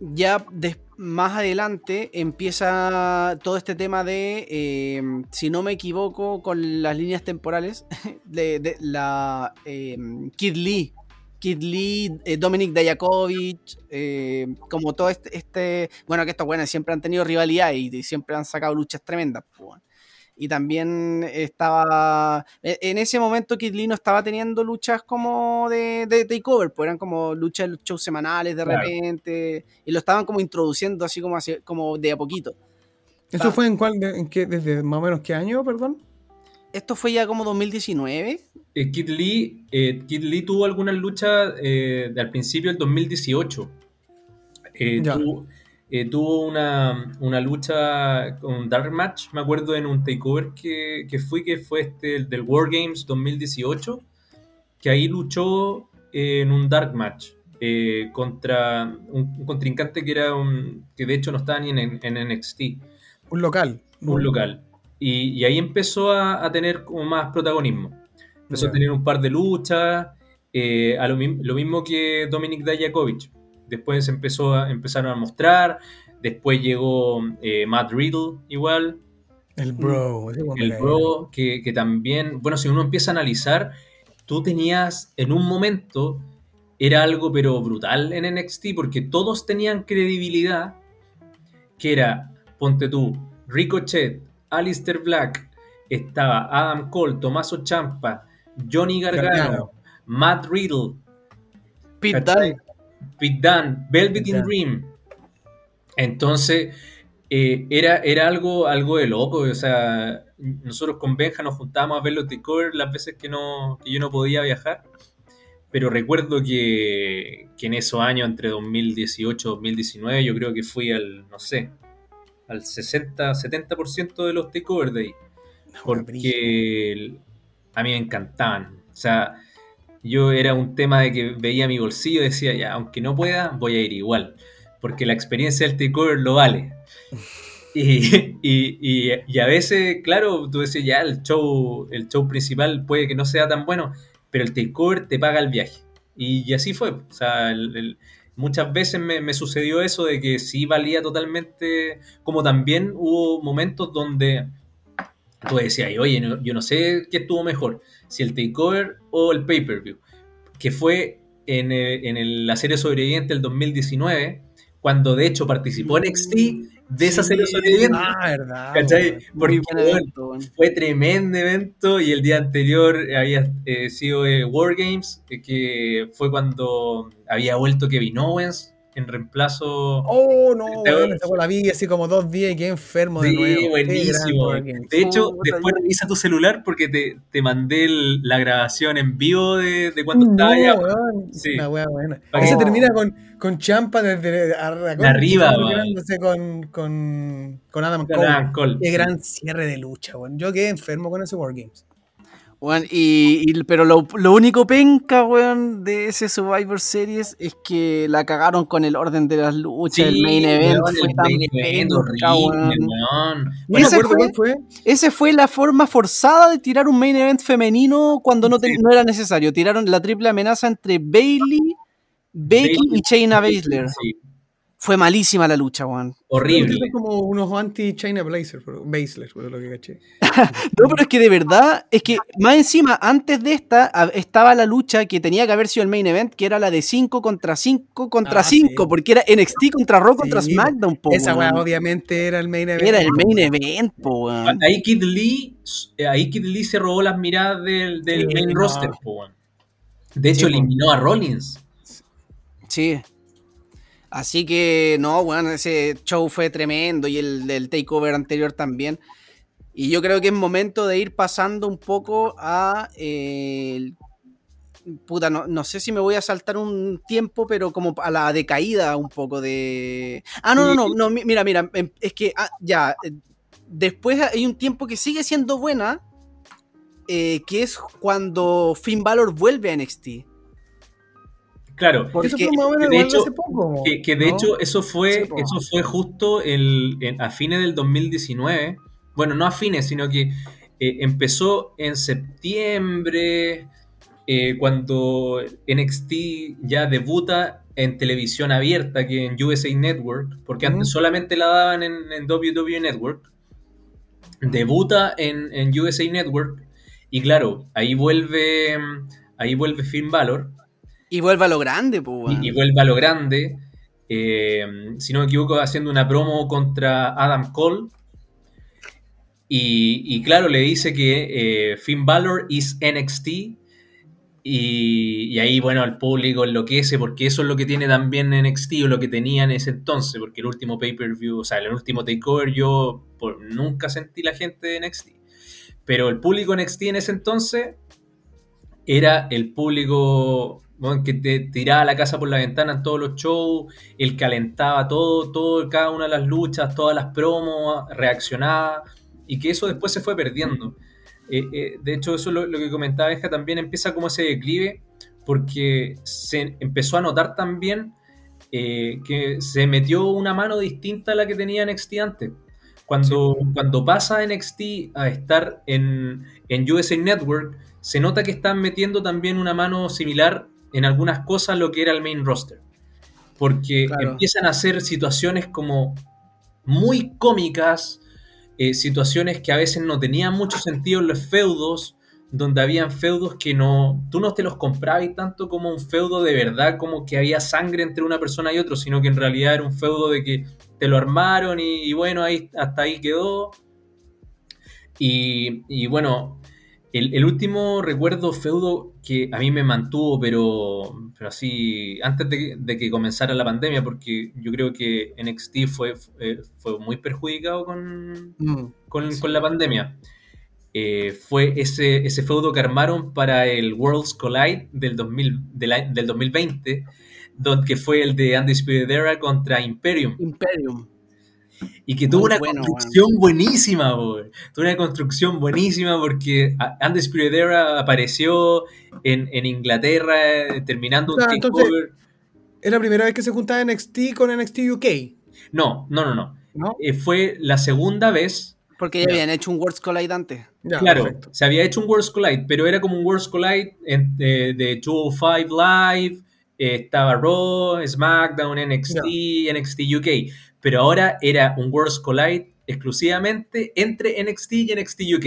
ya después más adelante empieza todo este tema de, em, si no me equivoco, con las líneas temporales, de, la em, Kid Lee. Kid Lee, eh, Dominic Dajakovic, em, como todo este, este, bueno, que estos buenos siempre han tenido rivalidad y, siempre han sacado luchas tremendas. Pues, y también estaba. E, en ese momento Kid Lee no estaba teniendo luchas como de, de takeover, pues eran como luchas, shows semanales de repente. Y lo estaban como introduciendo así como, así, como de a poquito. ¿Eso fue en cuál? en qué, ¿Desde más o menos qué año, perdón? Esto fue ya como 2019. Eh, Kid, Lee, eh, Kid Lee tuvo algunas luchas eh, al principio del 2018. Tuvo, eh, tuvo una, una, lucha con Dark Match, me acuerdo en un takeover que, que fui, que fue este el del War Games 2018, que ahí luchó en un Dark Match eh, contra un, contrincante que era un, que de hecho no estaba ni en, en NXT. Un local. Un local. Y, y ahí empezó a, a, tener como más protagonismo. Empezó a tener un par de luchas, eh, a lo, lo, mismo que Dominic Dajakovic después empezó a, empezaron a mostrar, después llegó eh, Matt Riddle igual. El bro. El bro, que, que, también, bueno, si uno empieza a analizar, tú tenías en un momento, era algo pero brutal en NXT, porque todos tenían credibilidad, que era, ponte tú, Ricochet, Alistair Black, estaba Adam Cole, Tomaso Champa, Johnny Gargano, Matt Riddle, Pete Dunne. Pit Dan, Velvet in Dream. Entonces, eh, era, era algo, algo de loco. O sea, nosotros con Benja nos juntábamos a ver los decor las veces que, no, yo no podía viajar. Pero recuerdo que, que en esos años, entre 2018 y 2019, yo creo que fui al, no sé, al 60, 70% de los takeovers de ahí. Porque a mí me encantaban. O sea, yo era un tema de que veía mi bolsillo y decía, ya, aunque no pueda, voy a ir igual, porque la experiencia del takeover lo vale. Y, y, y, a veces, claro, tú decías, ya, el show, el show principal puede que no sea tan bueno, pero el takeover te paga el viaje. Y, así fue. O sea, muchas veces me, me, sucedió eso de que sí valía totalmente, como también hubo momentos donde tú decías, oye, yo no sé qué estuvo mejor, si el takeover o el pay-per-view, que fue en, eh, en la serie sobreviviente del 2019, cuando de hecho participó en XT de esa serie sobreviviente. Ah, verdad. ¿Cachai? Porque fue tremendo evento y el día anterior había eh, sido eh, War Games, que fue cuando había vuelto Kevin Owens en reemplazo. Oh, no, bueno, la vi así como dos días y quedé enfermo de nuevo. Buenísimo. De hecho, después revisa tu celular porque te, te mandé el, la grabación en vivo de, de cuando estaba allá. Sí. Una wea buena. Ahí se termina con, con Champa desde arriba, con, con, con Adam Cole. Qué gran cierre de lucha, bueno. Yo quedé enfermo con ese War Weón, y, y- pero lo, lo único penca, weón, de ese Survivor Series es que la cagaron con el orden de las luchas. el main event weón, fue el tan main event penca, horrible, weón. weón. Y No me ese acuerdo fue-. Ese fue la forma forzada de tirar un main event femenino cuando no, te- Sí. no era necesario. Tiraron la triple amenaza entre Bailey, Becky y Shayna Baszler. Sí, Fue malísima la lucha, weón. horrible. Son como unos anti-China Blazer, pero- Baszler, por lo que caché. No, pero es que de verdad, es que más encima, antes de esta, estaba la lucha que tenía que haber sido el main event, que era la de 5 contra 5 contra Ah, 5, sí. porque era NXT contra Raw contra SmackDown, po, Esa weá weón. obviamente era el main event. Era el main event, po, weón. Ahí Kid Lee, eh, ahí Kid Lee se robó las miradas del, del Sí, main no. roster, po, weón. De hecho, eliminó a Rollins. Sí. Así que, no, weón, ese show fue tremendo y el del takeover anterior también. Y yo creo que es momento de ir pasando un poco a. eh, puta, no, sé si me voy a saltar un tiempo, pero como a la decaída un poco de. Ah, no, no, no, no, mi- mira, mira, em, es que ah, ya. eh, Después hay un tiempo que sigue siendo buena, eh, que es cuando Finn Balor vuelve a NXT. Claro, Porque- Eso fue más o menos de hecho- hace poco. que, que de ¿no? hecho eso fue, eso fue justo el, en- a fines del 2019. Bueno, no a fines, sino que eh, empezó en septiembre, eh, cuando NXT ya debuta en televisión abierta, que en USA Network, porque antes solamente la daban en, en WWE Network. Debuta en, en USA Network y claro, ahí vuelve, ahí vuelve Finn Balor Y vuelve a lo grande, pues, y, y vuelve a lo grande. eh, si no me equivoco, haciendo una promo contra Adam Cole. Y, y claro, le dice que eh, Finn Balor is NXT. Y, y ahí, bueno, el público enloquece porque eso es lo que tiene también NXT o lo que tenía en ese entonces. Porque el último pay-per-view, o sea, el último takeover, yo por- nunca sentí la gente de NXT. Pero el público NXT en ese entonces era el público bueno, que te tiraba la casa por la ventana en todos los shows, el que alentaba todo, todo, cada una de las luchas, todas las promos, reaccionaba, y que eso después se fue perdiendo. Eh, eh, de hecho, eso es lo, lo que comentaba Benja, también empieza como ese declive, porque se empezó a notar también eh, que se metió una mano distinta a la que tenía NXT antes. Cuando, cuando pasa NXT a estar en, en USA Network, se nota que están metiendo también una mano similar en algunas cosas lo que era el main roster. Porque Claro. empiezan a hacer situaciones como muy cómicas, eh, situaciones que a veces no tenían mucho sentido en los feudos, donde habían feudos que no, tú no te los comprabas tanto como un feudo de verdad, como que había sangre entre una persona y otro, sino que en realidad era un feudo de que te lo armaron y, y bueno, ahí, hasta ahí quedó. Y, y bueno, el, el último recuerdo feudo que a mí me mantuvo, pero, pero así, antes de, de que comenzara la pandemia, porque yo creo que NXT fue, fue muy perjudicado con, Mm. con, con la pandemia. Eh, fue ese, ese feudo que armaron para el Worlds Collide del, 2000, del, a- del 2020, donde, que fue el de Undisputed Era contra Imperium, Imperium. Y que tuvo Muy una bueno, construcción buenísima, boy. tuvo una construcción buenísima porque a- Undisputed Era apareció en, en Inglaterra eh, terminando un Ah, entonces- takeover. Es la primera vez que se juntaba NXT con NXT UK, No, no, no, no. ¿no? Eh, fue la segunda vez Porque ya Ya. habían hecho un Worlds Collide antes. Ya, Claro, perfecto. se había hecho un Worlds Collide, pero era como un Worlds Collide en- de, de 205 Live, eh, estaba Raw, SmackDown, NXT, NXT UK, pero ahora era un Worlds Collide exclusivamente entre NXT y NXT UK.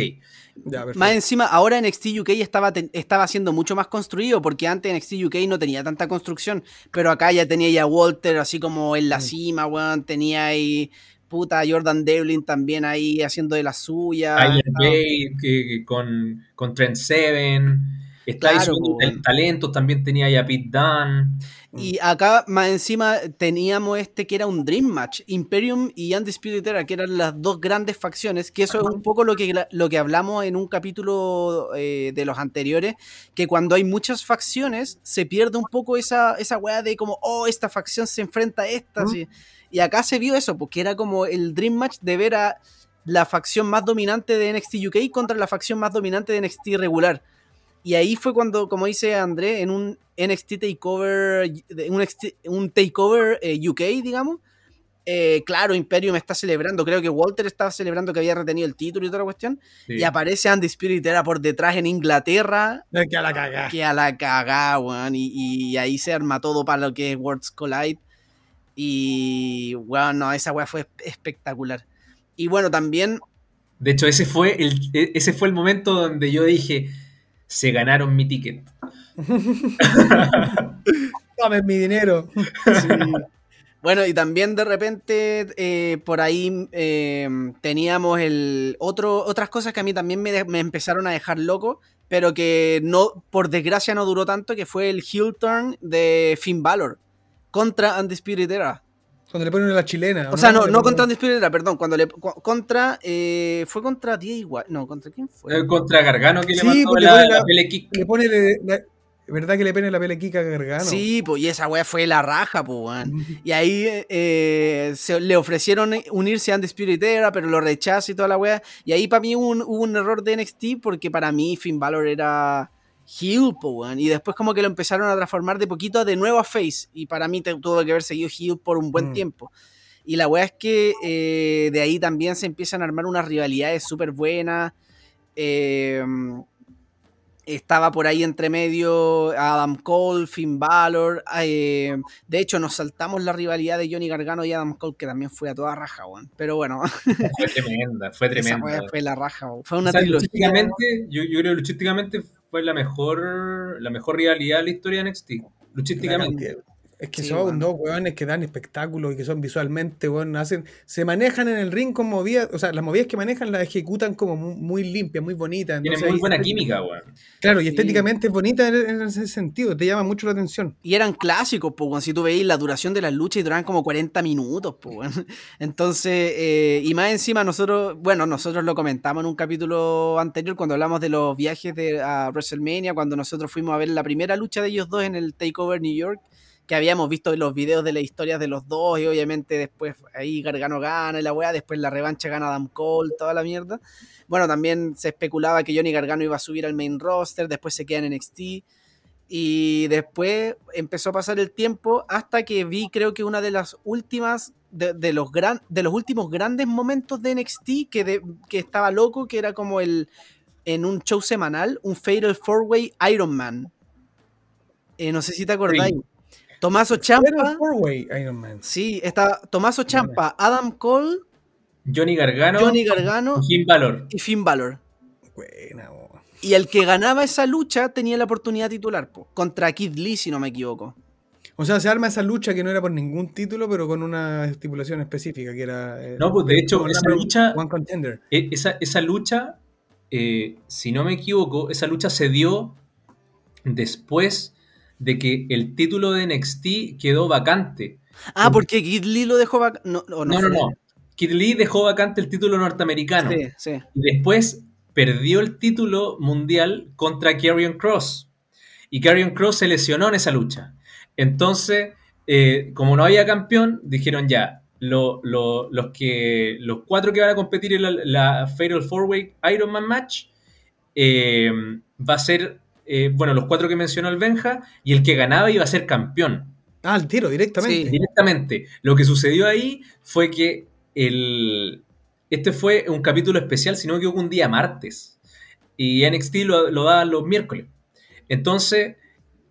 Ya. Más encima, ahora NXT UK estaba, ten- estaba siendo mucho más construido, porque antes NXT UK no tenía tanta construcción, pero acá ya tenía ya Walter así como en la Mm. cima, weón, tenía ahí puta Jordan Devlin también ahí haciendo de la suya. Tyler ah. Bate que- que con, con Trent Seven, está ahí Claro, el talento, también tenía ya Pete Dunne. Y acá más encima teníamos este que era un Dream Match, Imperium y Undisputed Era, que eran las dos grandes facciones, que eso es un poco lo que, lo que hablamos en un capítulo eh, de los anteriores, que cuando hay muchas facciones se pierde un poco esa, esa weá de como, oh, esta facción se enfrenta a esta. Y acá se vio eso, porque era como el Dream Match de ver a la facción más dominante de NXT UK contra la facción más dominante de NXT regular. Y ahí fue cuando, como dice André, en un NXT Takeover, un, un Takeover eh, UK, digamos, eh, claro, Imperium está celebrando, creo que Walter estaba celebrando que había retenido el título y toda la cuestión, y aparece Andy Spirit era por detrás en Inglaterra. Que a la cagá. Que a la cagá, weón, y, ahí se arma todo para lo que es Worlds Collide. Y, weón, no, esa weá fue espectacular. Y bueno, también... De hecho, ese fue el, e, ese fue el momento donde yo dije, se ganaron mi ticket. Dame mi dinero. Sí. Bueno, y también de repente eh, por ahí eh, teníamos el otro, otras cosas que a mí también me, empezaron a dejar loco, pero que no, por desgracia no duró tanto, que fue el heel turn de Finn Balor contra Undisputed Era. Cuando le ponen la chilena. O, sea, no, no contra Undisputed perdón, cuando le contra eh, fue contra igual, no, contra quién fue? contra Gargano que le mandó la, la, Le pone ¿Verdad que le pene la pelequica a Gargano? Sí, pues, y esa weá fue la raja, pues, weón. Y ahí eh, se, le ofrecieron unirse a Undisputed Era, pero lo rechazó y toda la weá. Y ahí para mí hubo un, error de NXT, porque para mí Finn Balor era heel, pues, weón. Y después como que lo empezaron a transformar de poquito de nuevo a face. Y para mí tuvo que haber seguido heel por un buen mm. tiempo. Y la weá es que eh, de ahí también se empiezan a armar unas rivalidades súper buenas. Eh, estaba por ahí entre medio Adam Cole, Finn Balor. Eh, de hecho, nos saltamos la rivalidad de Johnny Gargano y Adam Cole, que también fue a toda raja, weón. Pero bueno. Fue tremenda, fue tremenda. Esa fue la raja, Fue una trilogía. Yo, yo creo que luchísticamente fue la mejor, la mejor rivalidad de la historia de NXT. Luchísticamente. Es que son dos weones que dan espectáculos y que son visualmente, weón, hacen, se manejan en el ring con movidas, o sea, las movidas que manejan las ejecutan como muy, limpias, muy bonitas. Tienen muy buena química, weón. Claro, y estéticamente es bonita en, ese sentido, te llama mucho la atención. Y eran clásicos, pues, si tú veis la duración de las luchas y duran como 40 minutos, pues, Entonces, eh, y más encima nosotros, bueno, nosotros lo comentamos en un capítulo anterior cuando hablamos de los viajes de a WrestleMania, cuando nosotros fuimos a ver la primera lucha de ellos dos en el Takeover New York que habíamos visto los videos de las historias de los dos y obviamente después ahí Gargano gana y la weá, después la revancha gana Adam Cole, toda la mierda. Bueno, también se especulaba que Johnny Gargano iba a subir al main roster, después se queda en NXT y después empezó a pasar el tiempo hasta que vi creo que una de las últimas de, los gran, de los últimos grandes momentos de NXT que, que estaba loco, que era como el en un show semanal, un Fatal Four Way Iron Man. Eh, no sé si te acordáis. Tomaso Champa. Sí, está Tomaso Champa, Adam Cole, Johnny Gargano, Johnny Gargano y Finn Balor. Y Finn Balor. y el que ganaba esa lucha tenía la oportunidad titular, contra Kid Lee, si no me equivoco. O sea, se arma esa lucha que no era por ningún título, pero con una estipulación específica, que era... Eh, no, pues de hecho, esa lucha... E, esa, esa, lucha, eh, si no me equivoco, esa lucha se dio después de que el título de NXT quedó vacante. Ah, porque Kid Lee lo dejó vacante. No, no, no, no, Kid Lee dejó vacante el título norteamericano. Sí, sí. Y después perdió el título mundial contra Karrion Cross. Y Karrion Cross se lesionó en esa lucha. Entonces, eh, como no había campeón, dijeron ya, los, que, los cuatro que van a competir en la, Fatal Four Way Ironman Match eh, va a ser eh, bueno, los cuatro que mencionó el Benja, y el que ganaba iba a ser campeón. Ah, al tiro, directamente. Sí, directamente. Lo que sucedió ahí fue que el, este fue un capítulo especial, sino que hubo un día martes. Y NXT lo, lo daban los miércoles. Entonces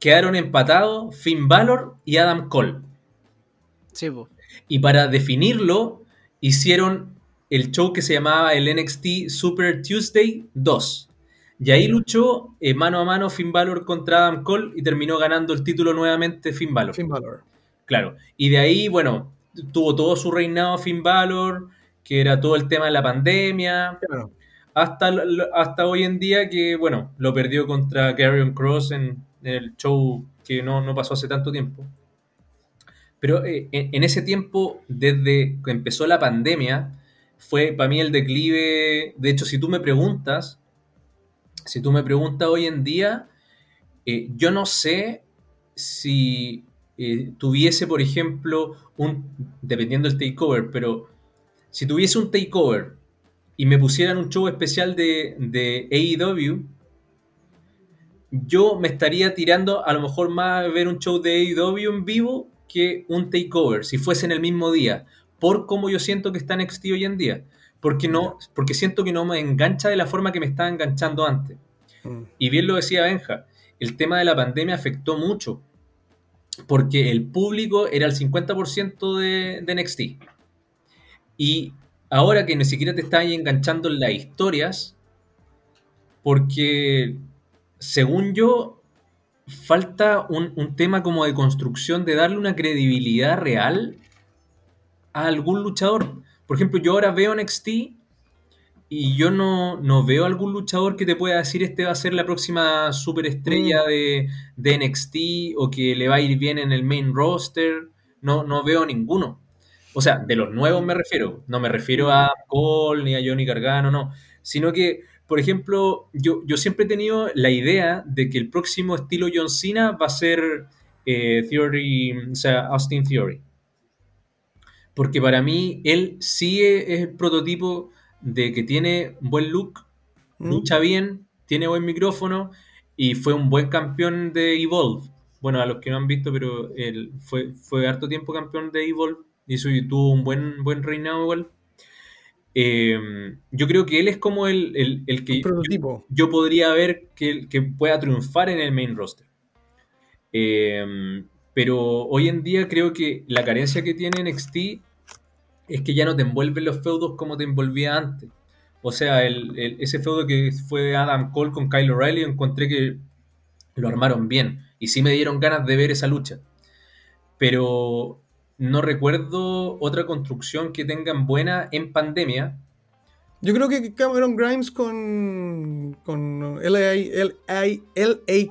quedaron empatados Finn Balor y Adam Cole. Sí, Y para definirlo, hicieron el show que se llamaba el NXT Super Tuesday 2. Y ahí luchó eh, mano a mano Finn Balor contra Adam Cole y terminó ganando el título nuevamente Finn Balor. Finn Balor. Claro. Y de ahí, bueno, tuvo todo su reinado Finn Balor, que era todo el tema de la pandemia. Claro. Hasta, hasta hoy en día que, bueno, lo perdió contra Karrion Cross en, el show que no, pasó hace tanto tiempo. Pero eh, en, ese tiempo, desde que empezó la pandemia, fue para mí el declive. De hecho, si tú me preguntas, si tú me preguntas hoy en día, eh, yo no sé si eh, tuviese, por ejemplo, un, dependiendo del takeover, pero si tuviese un takeover y me pusieran un show especial de, de AEW, yo me estaría tirando a lo mejor más a ver un show de AEW en vivo que un takeover, si fuese en el mismo día, por cómo yo siento que está NXT hoy en día. Porque, no, porque siento que no me engancha de la forma que me estaba enganchando antes. Mm. Y bien lo decía Benja, el tema de la pandemia afectó mucho, porque el público era el 50% de, de NXT. Y ahora que ni siquiera te están enganchando en las historias, porque según yo, falta un, tema como de construcción, de darle una credibilidad real a algún luchador. Por ejemplo, yo ahora veo NXT y yo no, no veo algún luchador que te pueda decir este va a ser la próxima superestrella mm. de, de NXT o que le va a ir bien en el main roster. No, no veo ninguno. O sea, de los nuevos me refiero. No me refiero a Cole ni a Johnny Gargano, no. Sino que por ejemplo, yo, yo siempre he tenido la idea de que el próximo estilo John Cena va a ser eh, Theory, o sea, Austin Theory. Porque para mí él sí es el prototipo de que tiene buen look, mm. lucha bien, tiene buen micrófono y fue un buen campeón de Evolve. Bueno, a los que no han visto, pero él fue, fue harto tiempo campeón de Evolve y tuvo un buen, buen reinado igual. Em, yo creo que él es como el, que yo, podría ver que, que, pueda triunfar en el main roster. Em, pero hoy en día creo que la carencia que tiene NXT es que ya no te envuelven los feudos como te envolvía antes. O sea, ese feudo que fue Adam Cole con Kyle O'Reilly, encontré que lo armaron bien. Y sí me dieron ganas de ver esa lucha. Pero no recuerdo otra construcción que tengan buena en pandemia. Yo creo que Cameron Grimes con, con LA,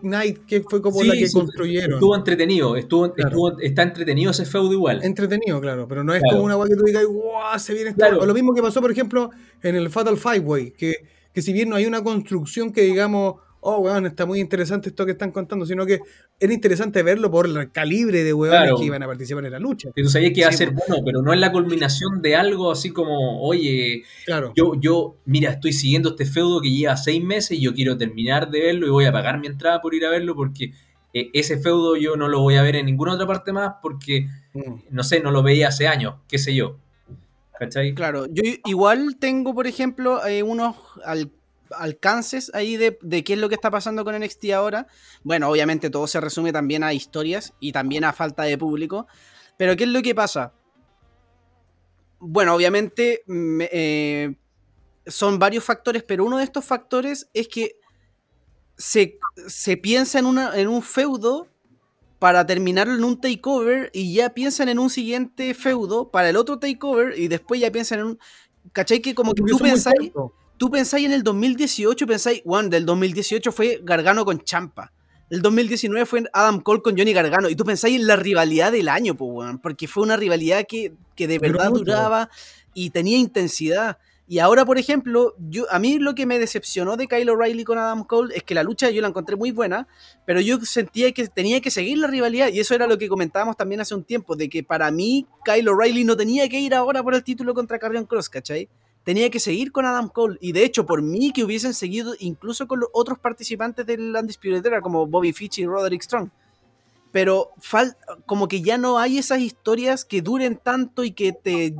Knight, que fue como la que construyeron. Estuvo entretenido, estuvo, está entretenido ese feudo igual. Entretenido, claro, pero no es como una guay que tú digas, ¡guau! Se viene claro. Lo mismo que pasó, por ejemplo, en el Fatal Five Way, que, que si bien no hay una construcción que digamos oh, weón, está muy interesante esto que están contando, sino que era interesante verlo por el calibre de weones que iban a participar en la lucha. Tú sabías que iba a ser bueno, pero no es la culminación de algo así como, oye, claro. yo, yo, mira, estoy siguiendo este feudo que lleva seis meses y yo quiero terminar de verlo y voy a pagar mi entrada por ir a verlo porque eh, ese feudo yo no lo voy a ver en ninguna otra parte más porque, mm. no sé, no lo veía hace años, qué sé yo. ¿Cachai? Claro, yo igual tengo, por ejemplo, eh, unos al alcances ahí de, qué es lo que está pasando con NXT ahora. Bueno, obviamente todo se resume también a historias y también a falta de público. Pero ¿qué es lo que pasa? Bueno, obviamente eh, son varios factores, pero uno de estos factores es que se, piensa en, una, en un feudo para terminarlo en un takeover y ya piensan en un siguiente feudo para el otro takeover y después ya piensan en un... ¿Cachai? Que como que tú pensáis tú pensáis en el 2018, pensáis, Juan, del 2018 fue Gargano con Champa. El 2019 fue Adam Cole con Johnny Gargano. Y tú pensáis en la rivalidad del año, pues, porque fue una rivalidad que, de verdad duraba y tenía intensidad. Y ahora, por ejemplo, yo, a mí lo que me decepcionó de Kyle O'Reilly con Adam Cole es que la lucha yo la encontré muy buena, pero yo sentía que tenía que seguir la rivalidad. Y eso era lo que comentábamos también hace un tiempo, de que para mí Kyle O'Reilly no tenía que ir ahora por el título contra Carrion Cross, ¿cachai? Tenía que seguir con Adam Cole. Y de hecho, por mí que hubiesen seguido incluso con los otros participantes del Undisputed Era, como Bobby Fitch y Roderick Strong. Pero como que ya no hay esas historias que duren tanto y que te,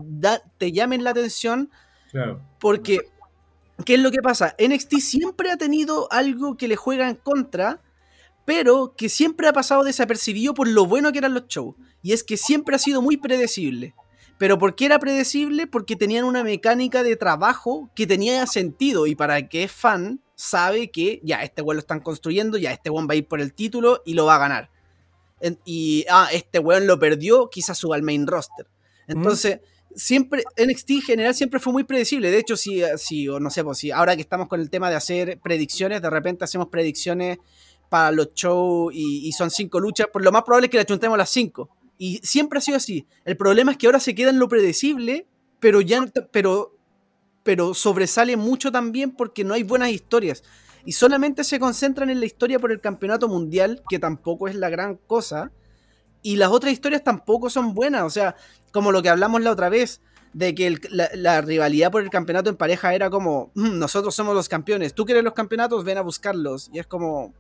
te llamen la atención. Claro. Porque, ¿qué es lo que pasa? NXT siempre ha tenido algo que le juega en contra, pero que siempre ha pasado desapercibido por lo bueno que eran los shows. Y es que siempre ha sido muy predecible. Pero ¿por qué era predecible? Porque tenían una mecánica de trabajo que tenía sentido y para el que es fan sabe que ya este weón lo están construyendo, ya este weón va a ir por el título y lo va a ganar. y ah, este weón lo perdió, quizás suba al main roster. Entonces, siempre, NXT en general siempre fue muy predecible. De hecho, si, si o no sé, pues si ahora que estamos con el tema de hacer predicciones, de repente hacemos predicciones para los shows y, y son cinco luchas, pues lo más probable es que la chuntemos las cinco. Y siempre ha sido así. El problema es que ahora se queda en lo predecible, pero ya pero, pero sobresale mucho también porque no hay buenas historias. Y solamente se concentran en la historia por el campeonato mundial, que tampoco es la gran cosa. Y las otras historias tampoco son buenas. O sea, como lo que hablamos la otra vez. de que la, rivalidad por el campeonato en pareja era como, mm, nosotros somos los campeones, tú quieres los campeonatos, ven a buscarlos. Y es como,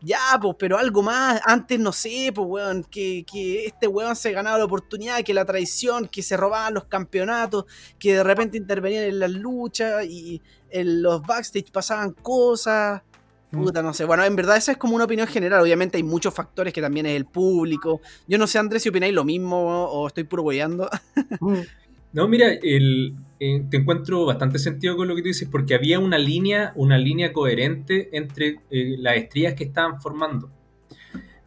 ya, pues, pero algo más, antes no sé, pues, weón, que, este weón se ganaba la oportunidad, que la traición, que se robaban los campeonatos, que de repente intervenían en las luchas y en los backstage pasaban cosas. Mm. Puta, no sé. Bueno, en verdad esa es como una opinión general. Obviamente hay muchos factores que también es el público. Yo no sé, Andrés, si opináis lo mismo o estoy puro. No, mira, el, eh, te encuentro bastante sentido con lo que tú dices, porque había una línea, una línea coherente entre eh, las estrellas que estaban formando.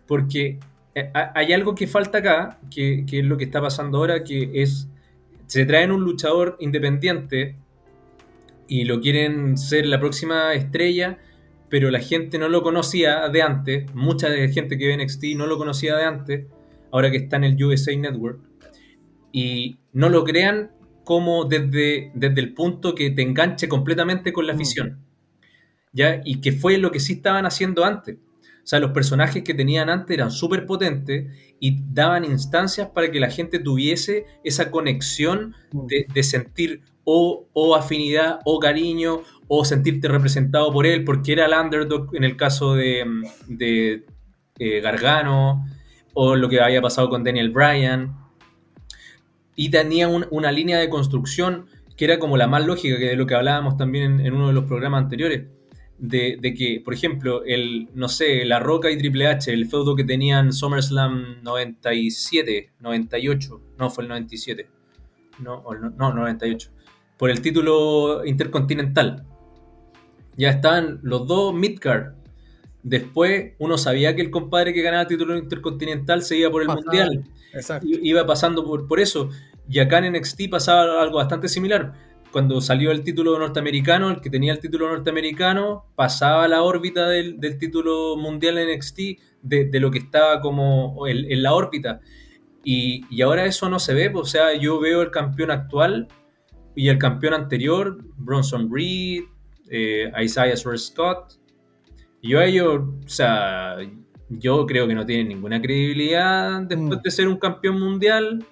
Porque eh, hay algo que falta acá, que, es lo que está pasando ahora, que es, se traen un luchador independiente y lo quieren ser la próxima estrella, pero la gente no lo conocía de antes, mucha gente que ve NXT no lo conocía de antes, ahora que está en el USA Network y no lo crean como desde, desde el punto que te enganche completamente con la mm. afición. ¿Ya? Y que fue lo que sí estaban haciendo antes. O sea, los personajes que tenían antes eran súper potentes y daban instancias para que la gente tuviese esa conexión mm. de, sentir o, afinidad o cariño o sentirte representado por él, porque era el underdog en el caso de, de eh, Gargano o lo que había pasado con Daniel Bryan y tenía una línea de construcción que era como la más lógica, que de lo que hablábamos también en, uno de los programas anteriores, de, que, por ejemplo, el, no sé, La Roca y Triple H, el feudo que tenían SummerSlam 97, 98, no, fue el 97, no, no, 98, por el título intercontinental. Ya estaban los dos midcard. Después uno sabía que el compadre que ganaba el título intercontinental se iba por el mundial. Iba pasando por, por eso. Y acá en NXT pasaba algo bastante similar. Cuando salió el título norteamericano, el que tenía el título norteamericano pasaba la órbita del, título mundial en NXT de, lo que estaba como en, la órbita. Y, ahora eso no se ve, pues, o sea, yo veo el campeón actual y el campeón anterior, Bronson Reed, eh, Isaiah Scott. Y yo a ellos, o sea, yo creo que no tienen ninguna credibilidad después mm. de ser un campeón mundial.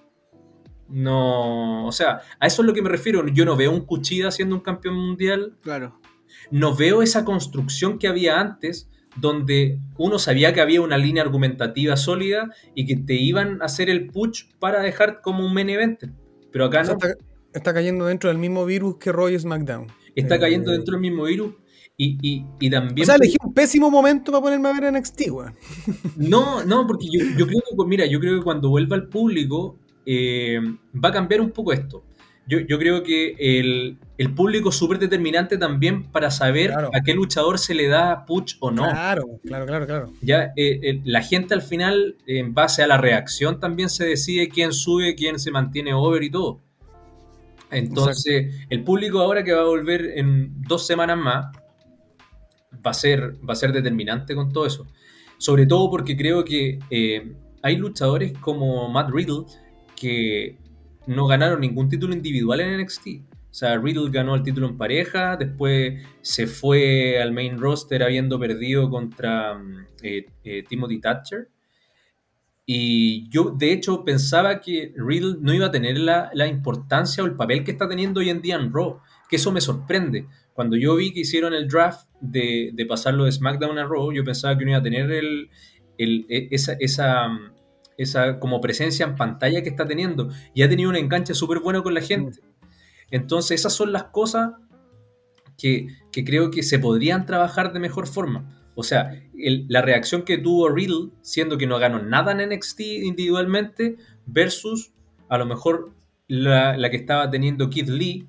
No, o sea, a eso es lo que me refiero. Yo no veo un Cuchida siendo un campeón mundial. Claro. No veo esa construcción que había antes, donde uno sabía que había una línea argumentativa sólida y que te iban a hacer el push para dejar como un main event. Pero acá no. Está, cayendo dentro del mismo virus que Roy SmackDown. Está cayendo eh, dentro del mismo virus. Y, y, también. O sea, elegí un pésimo momento para ponerme a ver NXT, weón. No, no, porque yo, yo, creo que, mira, yo creo que cuando vuelva al público eh, va a cambiar un poco esto. Yo, yo creo que el, el público es súper determinante también para saber a qué luchador se le da push o no. Claro, claro, claro, claro. Ya, eh, la gente al final, en base a la reacción, también se decide quién sube, quién se mantiene over y todo. Entonces, el público ahora que va a volver en dos semanas más, va a ser, va a ser determinante con todo eso. Sobre todo porque creo que eh, hay luchadores como Matt Riddle que no ganaron ningún título individual en NXT. O sea, Riddle ganó el título en pareja, después se fue al main roster habiendo perdido contra mm, eh, eh, Timothy Thatcher. Y yo, de hecho, pensaba que Riddle no iba a tener la, la, importancia o el papel que está teniendo hoy en día en Raw, que eso me sorprende. Cuando yo vi que hicieron el draft de, de pasarlo de SmackDown a Raw, yo pensaba que no iba a tener el, e, esa, esa, como presencia en pantalla que está teniendo. Y ha tenido un enganche súper bueno con la gente. Entonces, esas son las cosas que, creo que se podrían trabajar de mejor forma. O sea, la reacción que tuvo Riddle, siendo que no ganó nada en NXT individualmente, versus a lo mejor la, la que estaba teniendo Kid Lee,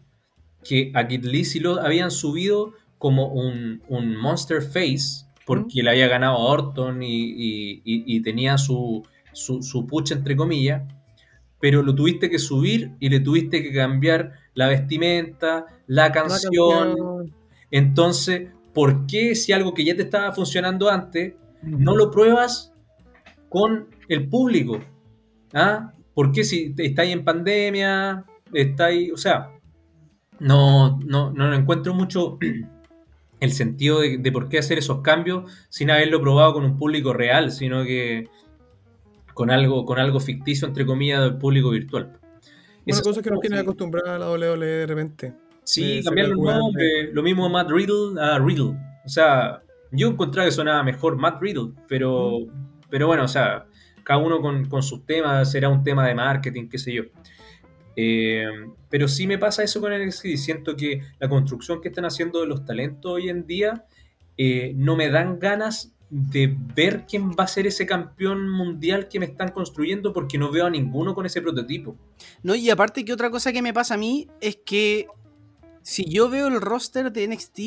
que a Kid Lee sí lo habían subido como un, monster face, porque le había ganado a Orton y, tenía su, su, pucha entre comillas, pero lo tuviste que subir y le tuviste que cambiar la vestimenta, la canción. Entonces, ¿por qué si algo que ya te estaba funcionando antes, no lo pruebas con el público? ¿Ah? ¿Por qué si estáis en pandemia, estáis, o sea, no, no, no encuentro mucho el sentido de, por qué hacer esos cambios sin haberlo probado con un público real, sino que con algo, con algo ficticio, entre comillas, del público virtual. Una cosa que nos tiene acostumbrada a la WWE de repente. Sí, cambiar los nombres. Lo mismo Matt Riddle a Riddle. O sea, yo encontraba que sonaba mejor Matt Riddle, pero, pero bueno, o sea, cada uno con, sus temas, será un tema de marketing, qué sé yo. Eh, pero sí me pasa eso con NXT. Siento que la construcción que están haciendo de los talentos hoy en día eh, no me dan ganas de ver quién va a ser ese campeón mundial que me están construyendo porque no veo a ninguno con ese prototipo. No, y aparte que otra cosa que me pasa a mí es que si yo veo el roster de NXT,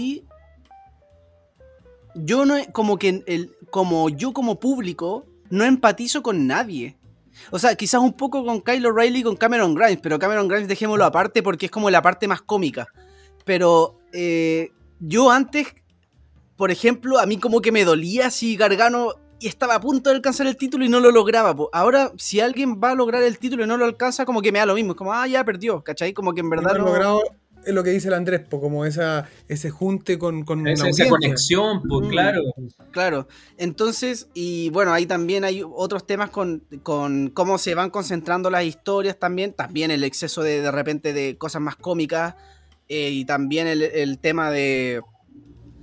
yo no, como que el, como yo como público, no empatizo con nadie. O sea, quizás un poco con Kyle O'Reilly y con Cameron Grimes, pero Cameron Grimes dejémoslo aparte porque es como la parte más cómica. Pero eh, yo antes, por ejemplo, a mí como que me dolía si Gargano estaba a punto de alcanzar el título y no lo lograba. Ahora, si alguien va a lograr el título y no lo alcanza, como que me da lo mismo. Es como, ah, ya perdió, ¿cachai? Como que en verdad no... logrado es lo que dice el Andrés, como esa, ese junte con, con esa, esa conexión, pues, claro. Claro. Entonces, y bueno, ahí también hay otros temas con, con, cómo se van concentrando las historias también. También el exceso de, de repente de cosas más cómicas. Eh, y también el, tema de,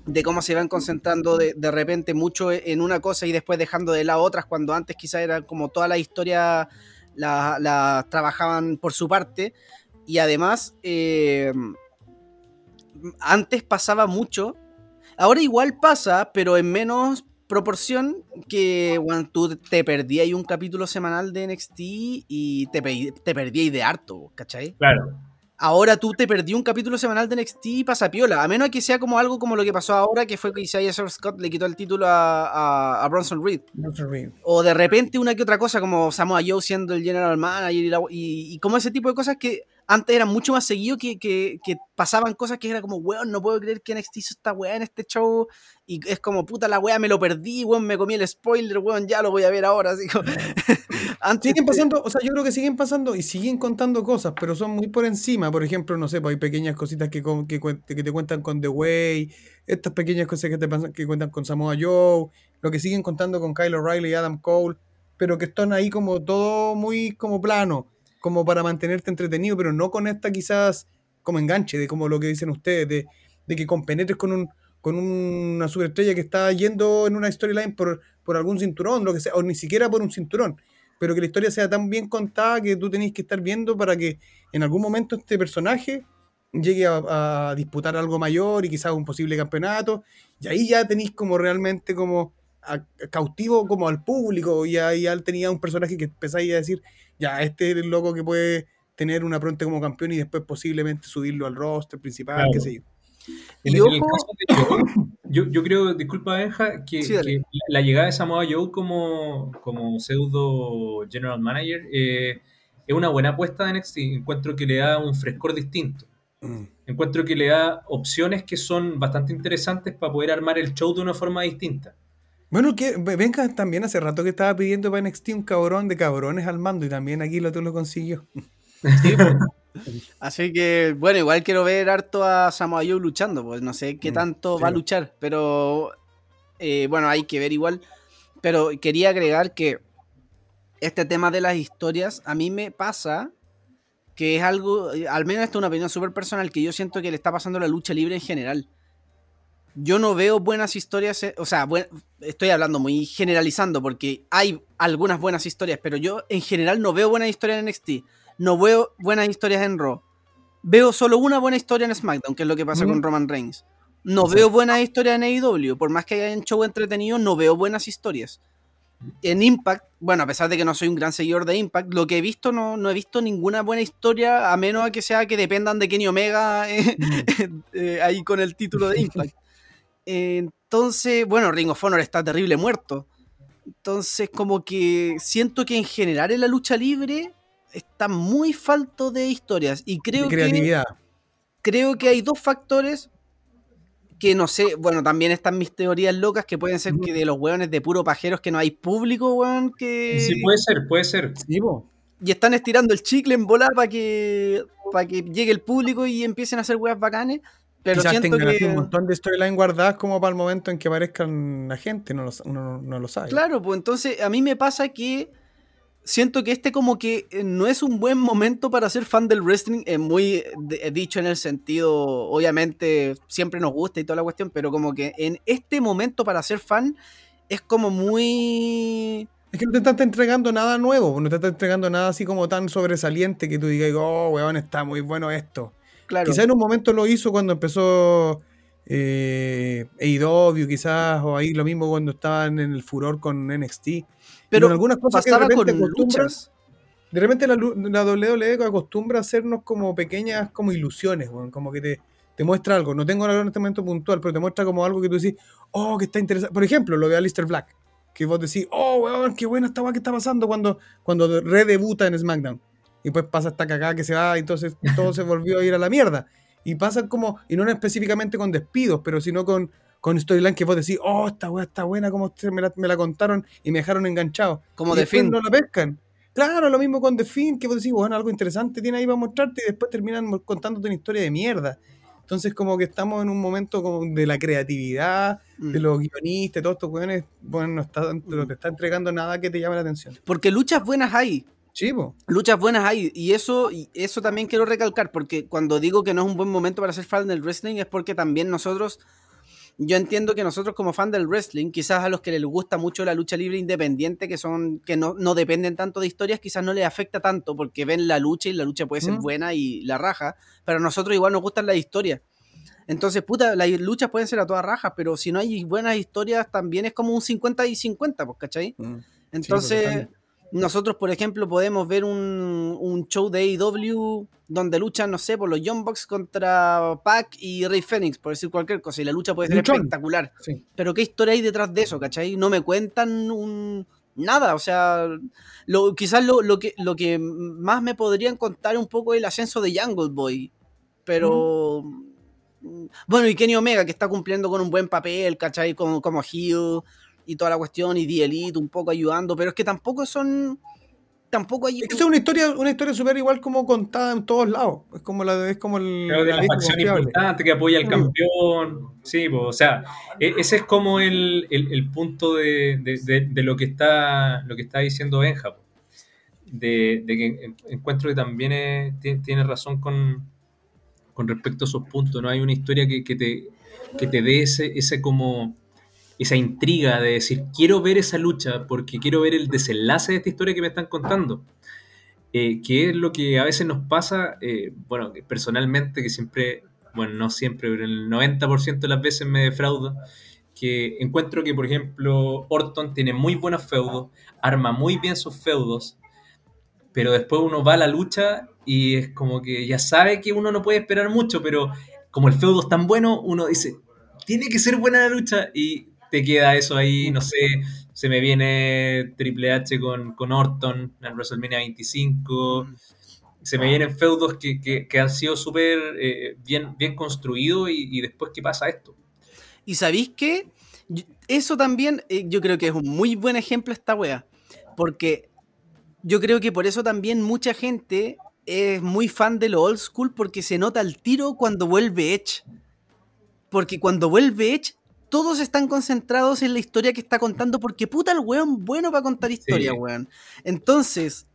de cómo se van concentrando de, de, repente mucho en una cosa y después dejando de lado otras, cuando antes quizás era como toda la historia la, la trabajaban por su parte. Y además, eh, antes pasaba mucho. Ahora igual pasa, pero en menos proporción que cuando tú te perdías un capítulo semanal de NXT y te, te perdías de harto, ¿cachai? Claro. Ahora tú te perdí un capítulo semanal de NXT y pasa piola. A menos que sea como algo como lo que pasó ahora, que fue que Isaiah Scott le quitó el título a, a, Bronson, Reed. O de repente una que otra cosa, como Samoa Joe siendo el general manager y, y, como ese tipo de cosas que antes eran mucho más seguido que, que, pasaban cosas que era como, weón, no puedo creer que NXT hizo esta weá en este show. Y es como, puta la weá, me lo perdí, weón, me comí el spoiler, weón, ya lo voy a ver ahora. Así como... antes siguen pasando, o sea, yo creo que siguen pasando y siguen contando cosas, pero son muy por encima. Por ejemplo, no sé, pues hay pequeñas cositas que, que, que te cuentan con The Way, estas pequeñas cosas que te que cuentan con Samoa Joe, lo que siguen contando con Kyle O'Reilly y Adam Cole, pero que están ahí como todo muy como plano como para mantenerte entretenido, pero no con esta quizás como enganche, de como lo que dicen ustedes, de, de que compenetres con un con una superestrella que está yendo en una storyline por, por algún cinturón, lo que sea, o ni siquiera por un cinturón, pero que la historia sea tan bien contada que tú tenés que estar viendo para que en algún momento este personaje llegue a, disputar algo mayor y quizás un posible campeonato, y ahí ya tenéis como realmente como cautivo como al público, y ahí ya tenía un personaje que empezáis a decir, ya, este es el loco que puede tener una pronta como campeón y después posiblemente subirlo al roster principal, qué sé yo. En, el, caso de Joe, yo, yo, creo, disculpa Benja, que, la llegada de Samoa Joe como, como pseudo general manager eh, es una buena apuesta de NXT. Encuentro que le da un frescor distinto. Mm. Encuentro que le da opciones que son bastante interesantes para poder armar el show de una forma distinta. Bueno, que venga también hace rato que estaba pidiendo para NXT un cabrón de cabrones al mando y también aquí lo tú lo consiguió. Así que, bueno, igual quiero ver harto a Samoa Joe luchando, pues no sé qué mm, tanto va a luchar, pero eh, bueno, hay que ver igual. Pero quería agregar que este tema de las historias a mí me pasa que es algo, al menos esto es una opinión súper personal, que yo siento que le está pasando a la lucha libre en general yo no veo buenas historias, eh, o sea, estoy hablando muy generalizando porque hay algunas buenas historias, pero yo en general no veo buenas historias en NXT, no veo buenas historias en Raw. Veo solo una buena historia en SmackDown, que es lo que pasa con Roman Reigns. No veo buenas historias en AEW, por más que haya un show entretenido, no veo buenas historias. En Impact, bueno, a pesar de que no soy un gran seguidor de Impact, lo que he visto no, no he visto ninguna buena historia, a menos a que sea que dependan de Kenny Omega eh, eh, ahí con el título de Impact. Entonces, bueno, Ring of Honor está terrible muerto. Entonces, como que siento que en general en la lucha libre está muy falto de historias. Y creo creatividad. que. Creo que hay dos factores que no sé. Bueno, también están mis teorías locas que pueden ser que de los hueones de puro pajeros que no hay público, weón. Que... Sí, puede ser, puede ser. y están estirando el chicle en volar para que, para que llegue el público y empiecen a hacer weas bacanes. Pero Quizás tengan un montón de storyline guardadas como para el momento en que aparezcan la gente, no lo, uno no lo sabe. Claro, pues entonces a mí me pasa que siento que este como que eh, no es un buen momento para ser fan del wrestling, es muy dicho en el sentido, obviamente siempre nos gusta y toda la cuestión, pero como que en este momento para ser fan es como muy... Es que no te están entregando nada nuevo, no te están entregando nada así como tan sobresaliente que tú digas, oh, weón, está muy bueno esto. Claro. Quizás en un momento lo hizo cuando empezó eh, AEW, quizás, o ahí lo mismo cuando estaban en el furor con NXT. Pero algunas cosas que de repente con luchas. De repente la, la, WWE acostumbra a hacernos como pequeñas como ilusiones, como que te, te muestra algo. No tengo algo en este momento puntual, pero te muestra como algo que tú decís, oh, que está interesante. Por ejemplo, lo de Alistair Black, que vos decís, oh, weón, qué buena esta que está pasando cuando, cuando redebuta en SmackDown. Y pues pasa esta cagada que se va, y entonces todo se volvió a ir a la mierda. Y pasa como, y no específicamente con despidos, pero sino con, con storyline que vos decís, oh, esta weá está buena, como me la, me la contaron y me dejaron enganchado. Como The Fin. no la pescan. Claro, lo mismo con The Fin, que vos decís, bueno, algo interesante tiene ahí para mostrarte y después terminan contándote una historia de mierda. Entonces, como que estamos en un momento como de la creatividad, de mm. los guionistas, todos estos weones, bueno, no, está, no te está entregando nada que te llame la atención. Porque luchas buenas hay. Sí, Luchas buenas hay. Y eso, y eso también quiero recalcar, porque cuando digo que no es un buen momento para ser fan del wrestling, es porque también nosotros. Yo entiendo que nosotros como fan del wrestling, quizás a los que les gusta mucho la lucha libre independiente, que son que no, no dependen tanto de historias, quizás no les afecta tanto porque ven la lucha y la lucha puede ser mm. buena y la raja, pero a nosotros igual nos gustan las historias. Entonces, puta, las luchas pueden ser a todas rajas, pero si no hay buenas historias, también es como un 50 y 50, pues, ¿cachai? Mm. Entonces, nosotros, por ejemplo, podemos ver un, show de AEW donde luchan, no sé, por los Young Bucks contra Pac y Rey Phoenix, por decir cualquier cosa, y la lucha puede ser espectacular. Pero ¿qué historia hay detrás de eso, cachai? No me cuentan un, nada, o sea, lo, quizás lo, que, lo que más me podrían contar un poco es el ascenso de Jungle Boy, pero... Bueno, y Kenny Omega, que está cumpliendo con un buen papel, ¿cachai? Como, como Hugh y toda la cuestión, y The Elite un poco ayudando, pero es que tampoco son. Tampoco hay. Es que es una historia, una historia súper igual como contada en todos lados. Es como la es como el. de la, facción importante que apoya al campeón. Sí, pues, o sea, e, ese es como el, punto de, lo que está lo que está diciendo Benja. De, que encuentro que también tiene, razón con, con respecto a esos puntos. No hay una historia que, te, que te dé ese, ese como esa intriga de decir, quiero ver esa lucha porque quiero ver el desenlace de esta historia que me están contando. Eh, que es lo que a veces nos pasa, eh, bueno, personalmente, que siempre, bueno, no siempre, pero el 90% de las veces me defrauda, que encuentro que, por ejemplo, Orton tiene muy buenos feudos, arma muy bien sus feudos, pero después uno va a la lucha y es como que ya sabe que uno no puede esperar mucho, pero como el feudo es tan bueno, uno dice, tiene que ser buena la lucha y te queda eso ahí, no sé, se me viene Triple H con, con Orton en WrestleMania 25, se me vienen feudos que, han sido súper eh, bien, bien construidos y, después qué pasa esto. ¿Y sabéis qué? Eso también eh, yo creo que es un muy buen ejemplo esta wea, porque yo creo que por eso también mucha gente es muy fan de lo old school porque se nota el tiro cuando vuelve Edge. Porque cuando vuelve Edge todos están concentrados en la historia que está contando, porque puta el weón bueno para contar historia, weón. Entonces,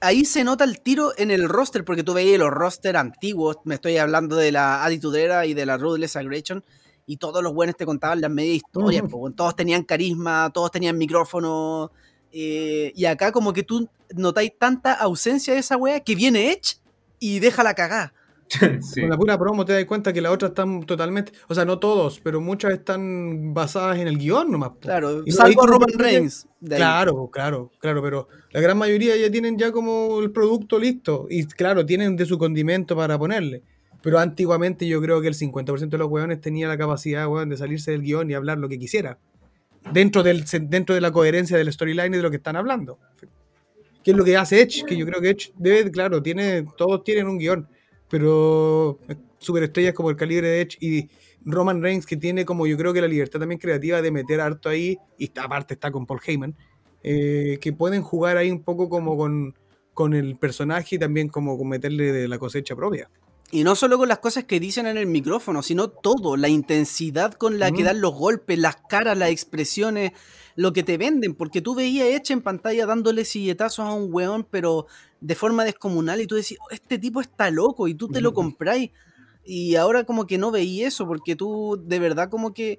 ahí se nota el tiro en el roster, porque tú veías los roster antiguos, me estoy hablando de la Attitude y de la Ruthless Aggression, y todos los buenos te contaban las media historias, todos tenían carisma, todos tenían micrófono, eh, y acá como que tú notáis tanta ausencia de esa wea que viene Edge y deja la cagada. Con la pura promo te das cuenta que las otras están totalmente, o sea, no todos, pero muchas están basadas en el guion nomás. Claro, y salvo Roman Reigns. Claro, claro, claro, pero la gran mayoría ya tienen ya como el producto listo y claro, tienen de su condimento para ponerle. Pero antiguamente yo creo que el 50% de los hueones tenía la capacidad, de salirse del guion y hablar lo que quisiera. Dentro, del, dentro de la coherencia del storyline y de lo que están hablando. ¿Qué es lo que hace Edge? Que yo creo que Edge debe, claro, tiene, todos tienen un guion pero superestrellas como el calibre de Edge y Roman Reigns, que tiene como yo creo que la libertad también creativa de meter harto ahí, y aparte está con Paul Heyman, eh, que pueden jugar ahí un poco como con, con el personaje y también como con meterle de la cosecha propia. Y no solo con las cosas que dicen en el micrófono, sino todo, la intensidad con la que dan los golpes, las caras, las expresiones, lo que te venden, porque tú veías hecha en pantalla dándole silletazos a un weón, pero de forma descomunal, y tú decís, "Oh, este tipo está loco, y tú te lo Mm. compráis. Y ahora como que no veí eso, porque tú de verdad como que,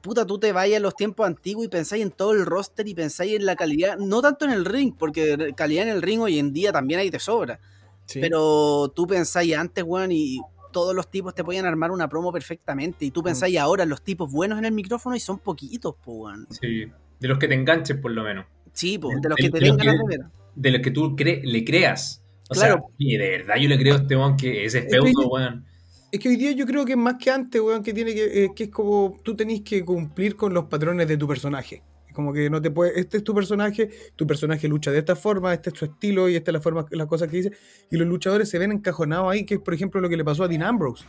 puta, tú te vayas a los tiempos antiguos y pensáis en todo el roster y pensáis en la calidad, no tanto en el ring, porque calidad en el ring hoy en día también hay de sobra. Sí. Pero tú pensáis antes, weón, y todos los tipos te podían armar una promo perfectamente. Y tú pensáis ahora los tipos buenos en el micrófono y son poquitos, po, weón. Sí, de los que te enganches por lo menos. Sí, po, De- los de- que te de los De los que tú cre- le creas. O Claro. sea, y de verdad yo le creo a este weón que ese feudo, weón. Es que hoy día yo creo que es más que antes, weón, que tiene que, eh, que es como tú tenés que cumplir con los patrones de tu personaje. Como que no te puede, este es tu personaje, tu personaje lucha de esta forma, este es su estilo y esta es la forma, las cosas que dice. Y los luchadores se ven encajonados ahí, que es por ejemplo lo que le pasó a Dean Ambrose.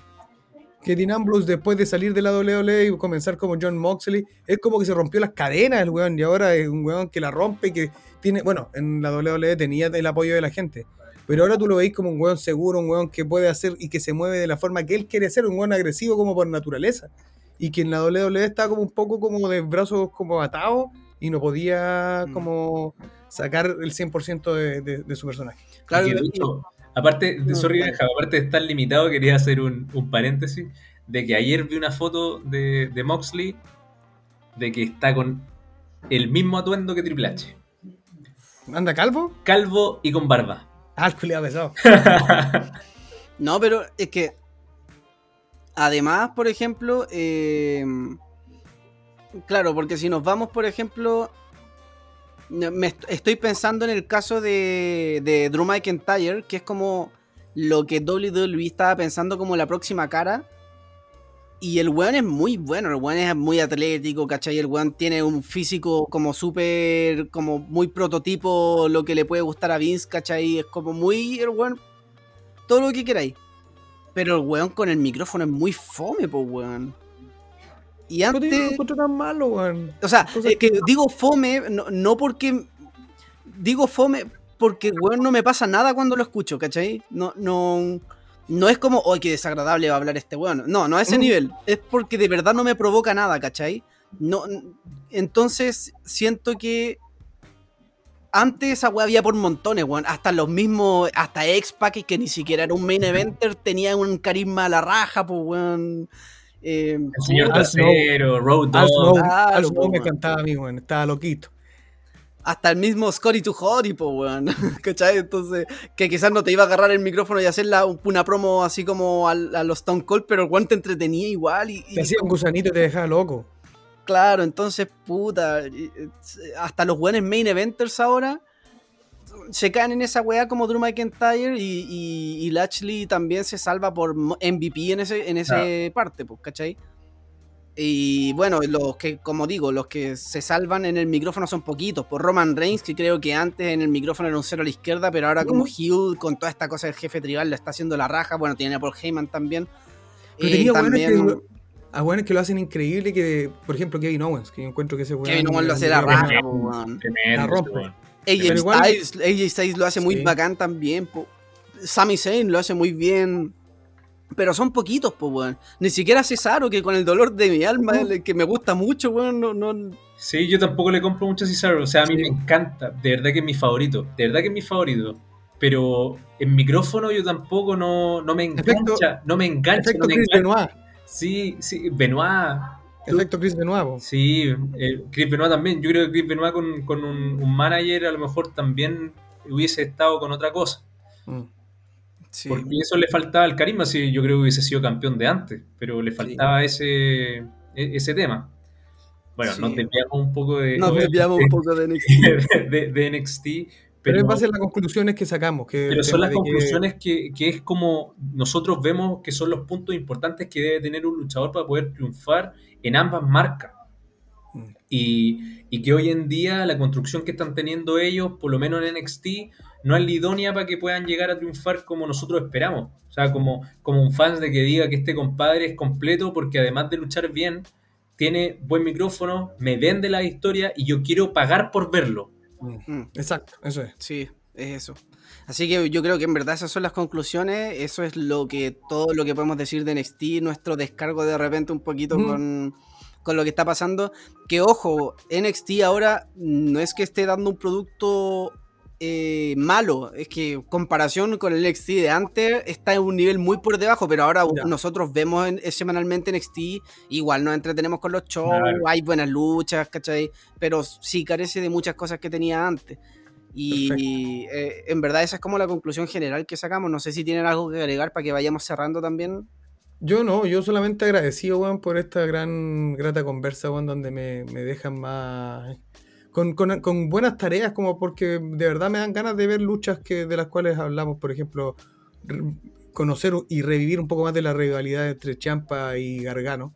Que Dean Ambrose después de salir de la WWE y comenzar como John Moxley, es como que se rompió las cadenas el weón y ahora es un weón que la rompe, que tiene, bueno, en la WWE tenía el apoyo de la gente. Pero ahora tú lo veis como un weón seguro, un weón que puede hacer y que se mueve de la forma que él quiere ser, un weón agresivo como por naturaleza. Y que en la WWE está como un poco como de brazos como atados y no podía Mm. como sacar el 100% de, de- de su personaje. Claro, Y de y- hecho, aparte, de, No, sorry. Benja, aparte de estar limitado, quería hacer un, un paréntesis de que ayer vi una foto de, de Moxley de que está con el mismo atuendo que Triple H. ¿Anda calvo? Calvo y con barba. Ah, el pesado. No, pero es que. Además, por ejemplo. eh, claro, porque si nos vamos, por ejemplo. Me est- estoy pensando en el caso de, de Drew McIntyre, que es como lo que WWE estaba pensando como la próxima cara. Y el weón es muy bueno, el weón es muy atlético, ¿cachai? El weón tiene un físico como súper, como muy prototipo, lo que le puede gustar a Vince, ¿cachai? Es como muy, el weón, todo lo que queráis. Pero el weón con el micrófono es muy fome, pues weón. Y No te antes... encuentro tan malo, weón. O sea, es que que- digo fome, no, no porque. Digo fome porque, weón, no me pasa nada cuando lo escucho, ¿cachai? No, no. No es como, ¡ay, qué desagradable va a hablar este weón! No, no a ese Mm. nivel. Es porque de verdad no me provoca nada, ¿cachai? No, entonces siento que. Antes esa weá había por montones, weón. Hasta los mismos. Hasta X-Pac, que ni siquiera era un main eventer, tenía un carisma a la raja, pues, weón. Eh, El señor Al Snow. Trasero, Road Al Snow me cantaba a mí, weón. Estaba loquito. hasta el mismo Scotty to Hotty, po, weón. ¿Cachai? Entonces, que quizás no te iba a agarrar el micrófono y hacer la- una promo así como a, los Stone Cold, pero el weón te entretenía igual. Y, y Te hacía un gusanito y te dejaba loco. claro, entonces, puta. y- Hasta los weones main eventers ahora se caen en esa weá como Drew McIntyre y, y, y Lashley también se salva por MVP en ese, en ese parte, pues, ¿cachai? Y bueno, los que, como digo, los que se salvan en el micrófono son poquitos. Por Roman Reigns, que creo que antes en el micrófono era un cero a la izquierda, pero ahora como Mm. heel, con toda esta cosa del jefe tribal, lo está haciendo la raja. Bueno, tiene a Paul Heyman también. Pero Y tenía también que, a weones que lo hacen increíble, que por ejemplo Kevin Owens, que yo encuentro que ese weón... Kevin Owens lo hace la raja, po, weón. La rompe. AJ Styles, AJ Styles lo hace muy bacán también. po. Sami Zayn lo hace muy bien. Pero son poquitos, pues, weón. Ni siquiera Cesaro, que con el dolor de mi alma, el que me gusta mucho, weón, no, no, Sí, yo tampoco le compro mucho a Cesaro. O sea, a mí Sí. me encanta. De verdad que es mi favorito. De verdad que es mi favorito. Pero en micrófono yo tampoco no, no me engancha. Efecto- no me engancha. No me engancha. Sí, sí. Benoit. Efecto Chris Benoit, po. Sí, eh, Chris Benoit también. Yo creo que Chris Benoit con, con un, un manager a lo mejor también hubiese estado con otra cosa. Mm. Sí. Porque eso le faltaba el carisma. Sí, yo creo que hubiese sido campeón de antes. Pero le faltaba ese, e- ese tema. Bueno, Sí. nos desviamos un poco de, Nos desviamos un poco de NXT. de, de NXT. Pero es base a las conclusiones que sacamos. Que pero son las que- conclusiones que, que es como nosotros vemos que son los puntos importantes que debe tener un luchador para poder triunfar en ambas marcas. Mm. Y, y que hoy en día la construcción que están teniendo ellos, por lo menos en NXT, no es la idónea para que puedan llegar a triunfar como nosotros esperamos. O sea, como, como un fan de que diga que este compadre es completo porque además de luchar bien, tiene buen micrófono, me vende la historia y yo quiero pagar por verlo. Mm. Mm, Exacto, eso es. sí, es eso. Así que yo creo que en verdad esas son las conclusiones, eso es lo que todo lo que podemos decir de NXT, nuestro descargo de repente un poquito Mm. con, con lo que está pasando. Que ojo, NXT ahora no es que esté dando un producto eh, malo, es que comparación con el NXT de antes está en un nivel muy por debajo, pero ahora nosotros vemos en- semanalmente NXT, igual nos entretenemos con los shows, hay buenas luchas, ¿cachai? Pero sí carece de muchas cosas que tenía antes. Y eh, en verdad esa es como la conclusión general que sacamos. No sé si tienen algo que agregar para que vayamos cerrando también. Yo no, yo solamente agradecido, weón, por esta gran, grata conversa, weón, donde me, me dejan más... Con, buenas tareas, como porque de verdad me dan ganas de ver luchas que, de las cuales hablamos, por ejemplo, conocer y revivir un poco más de la rivalidad entre Champa y Gargano,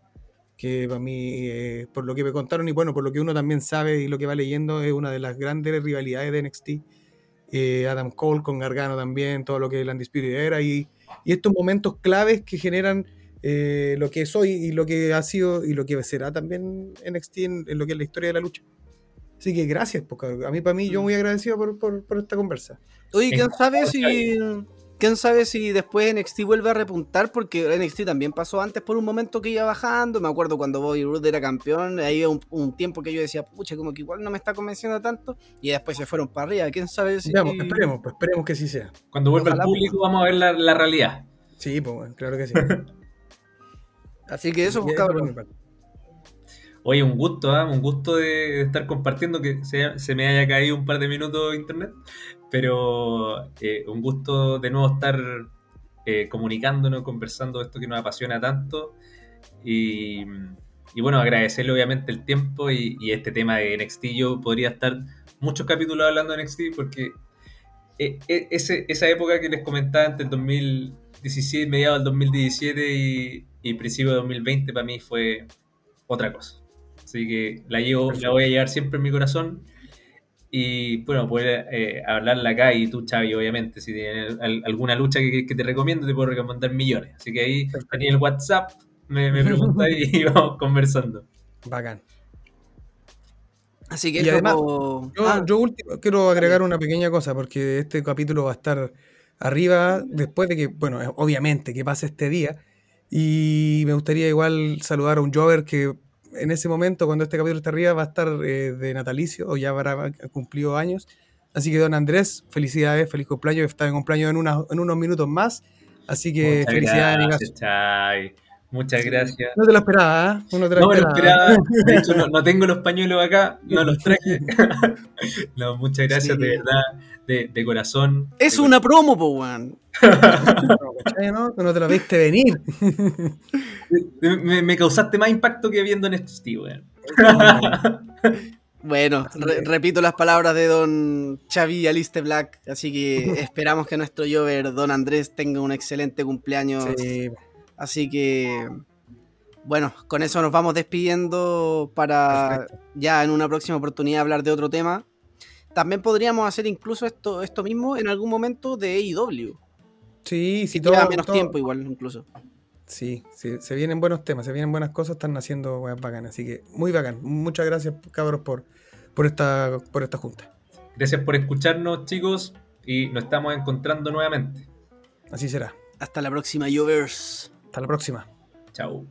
que para mí, eh, por lo que me contaron y bueno, por lo que uno también sabe y lo que va leyendo, es una de las grandes rivalidades de NXT. Eh, Adam Cole con Gargano también, todo lo que el Undisputed era y, y estos momentos claves que generan eh, lo que es hoy y lo que ha sido y lo que será también NXT en, en lo que es la historia de la lucha. Así que gracias, porque a mí, para mí, yo muy agradecido por, por- por esta conversa. Oye, ¿quién sabe si. ¿Quién sabe si después NXT vuelve a repuntar? Porque NXT también pasó antes por un momento que iba bajando. Me acuerdo cuando Bobby Roode era campeón. Ahí un, un tiempo que yo decía, pucha, como que igual no me está convenciendo tanto. Y después se fueron para arriba. ¿Quién sabe si. Veamos, esperemos, pues esperemos que sí sea. Cuando vuelva Ojalá, el público vamos a ver la, la realidad. Sí, pues bueno, claro que sí. Así que eso, pues, cabrón. Oye, un gusto, ¿ah? un gusto de, estar compartiendo, que se, me haya caído un par de minutos internet, pero eh, un gusto de nuevo estar eh, comunicándonos, conversando esto que nos apasiona tanto. Y, bueno, agradecerle obviamente el tiempo y, este tema de NXT. Yo podría estar muchos capítulos hablando de NXT porque eh, ese- esa época que les comentaba entre el 2017, mediados del 2017 y, y principio de 2020 para mí fue otra cosa. Así que la, llevo, la voy a llevar siempre en mi corazón. Y bueno, poder eh, hablarla acá y tú, Xavi, obviamente, si tienes al- alguna lucha que, que te recomiendo, te puedo recomendar millones. Así que ahí tenía el WhatsApp, me, me preguntas y vamos conversando. Bacán. Así que Y además, po- Yo, Ah, yo último quiero agregar una pequeña cosa, porque este capítulo va a estar arriba después de que, bueno, eh, obviamente que pase este día. Y me gustaría igual saludar a un Jover que en ese momento, cuando este capítulo está arriba, va a estar eh, de natalicio o ya habrá cumplido años. Así que, don Andrés, felicidades, feliz cumpleaños. Está en cumpleaños en, una- en unos minutos más. Así que Muchas felicidades, gracias. Muchas gracias. No te lo esperaba, ¿ah? No te lo No me lo esperaba. esperaba. De hecho, no, no tengo los pañuelos acá, no los traje. no, muchas gracias, Sí. de verdad, de, de corazón. es De una promo, po, weón. No, ¿cachai, no? No te lo viste venir. corazón. Me, me causaste más impacto que viendo en este weón. Bueno, re- repito las palabras de don Xavi Aliste Black, así que esperamos que nuestro Jover, don Andrés, tenga un excelente cumpleaños. Sí, Así que, bueno, con eso nos vamos despidiendo para ya en una próxima oportunidad hablar de otro tema. También podríamos hacer incluso esto, esto mismo en algún momento de AEW. sí, sí, Si todo, queda menos todo- tiempo igual incluso. Sí, sí, se vienen buenos temas, se vienen buenas cosas, están haciendo weas bacanas, así que muy bacán. Muchas gracias, cabros, por, por esta, por esta junta. Gracias por escucharnos, chicos, y nos estamos encontrando nuevamente. Así será. Hasta la próxima, Jovers. Hasta la próxima. Chao.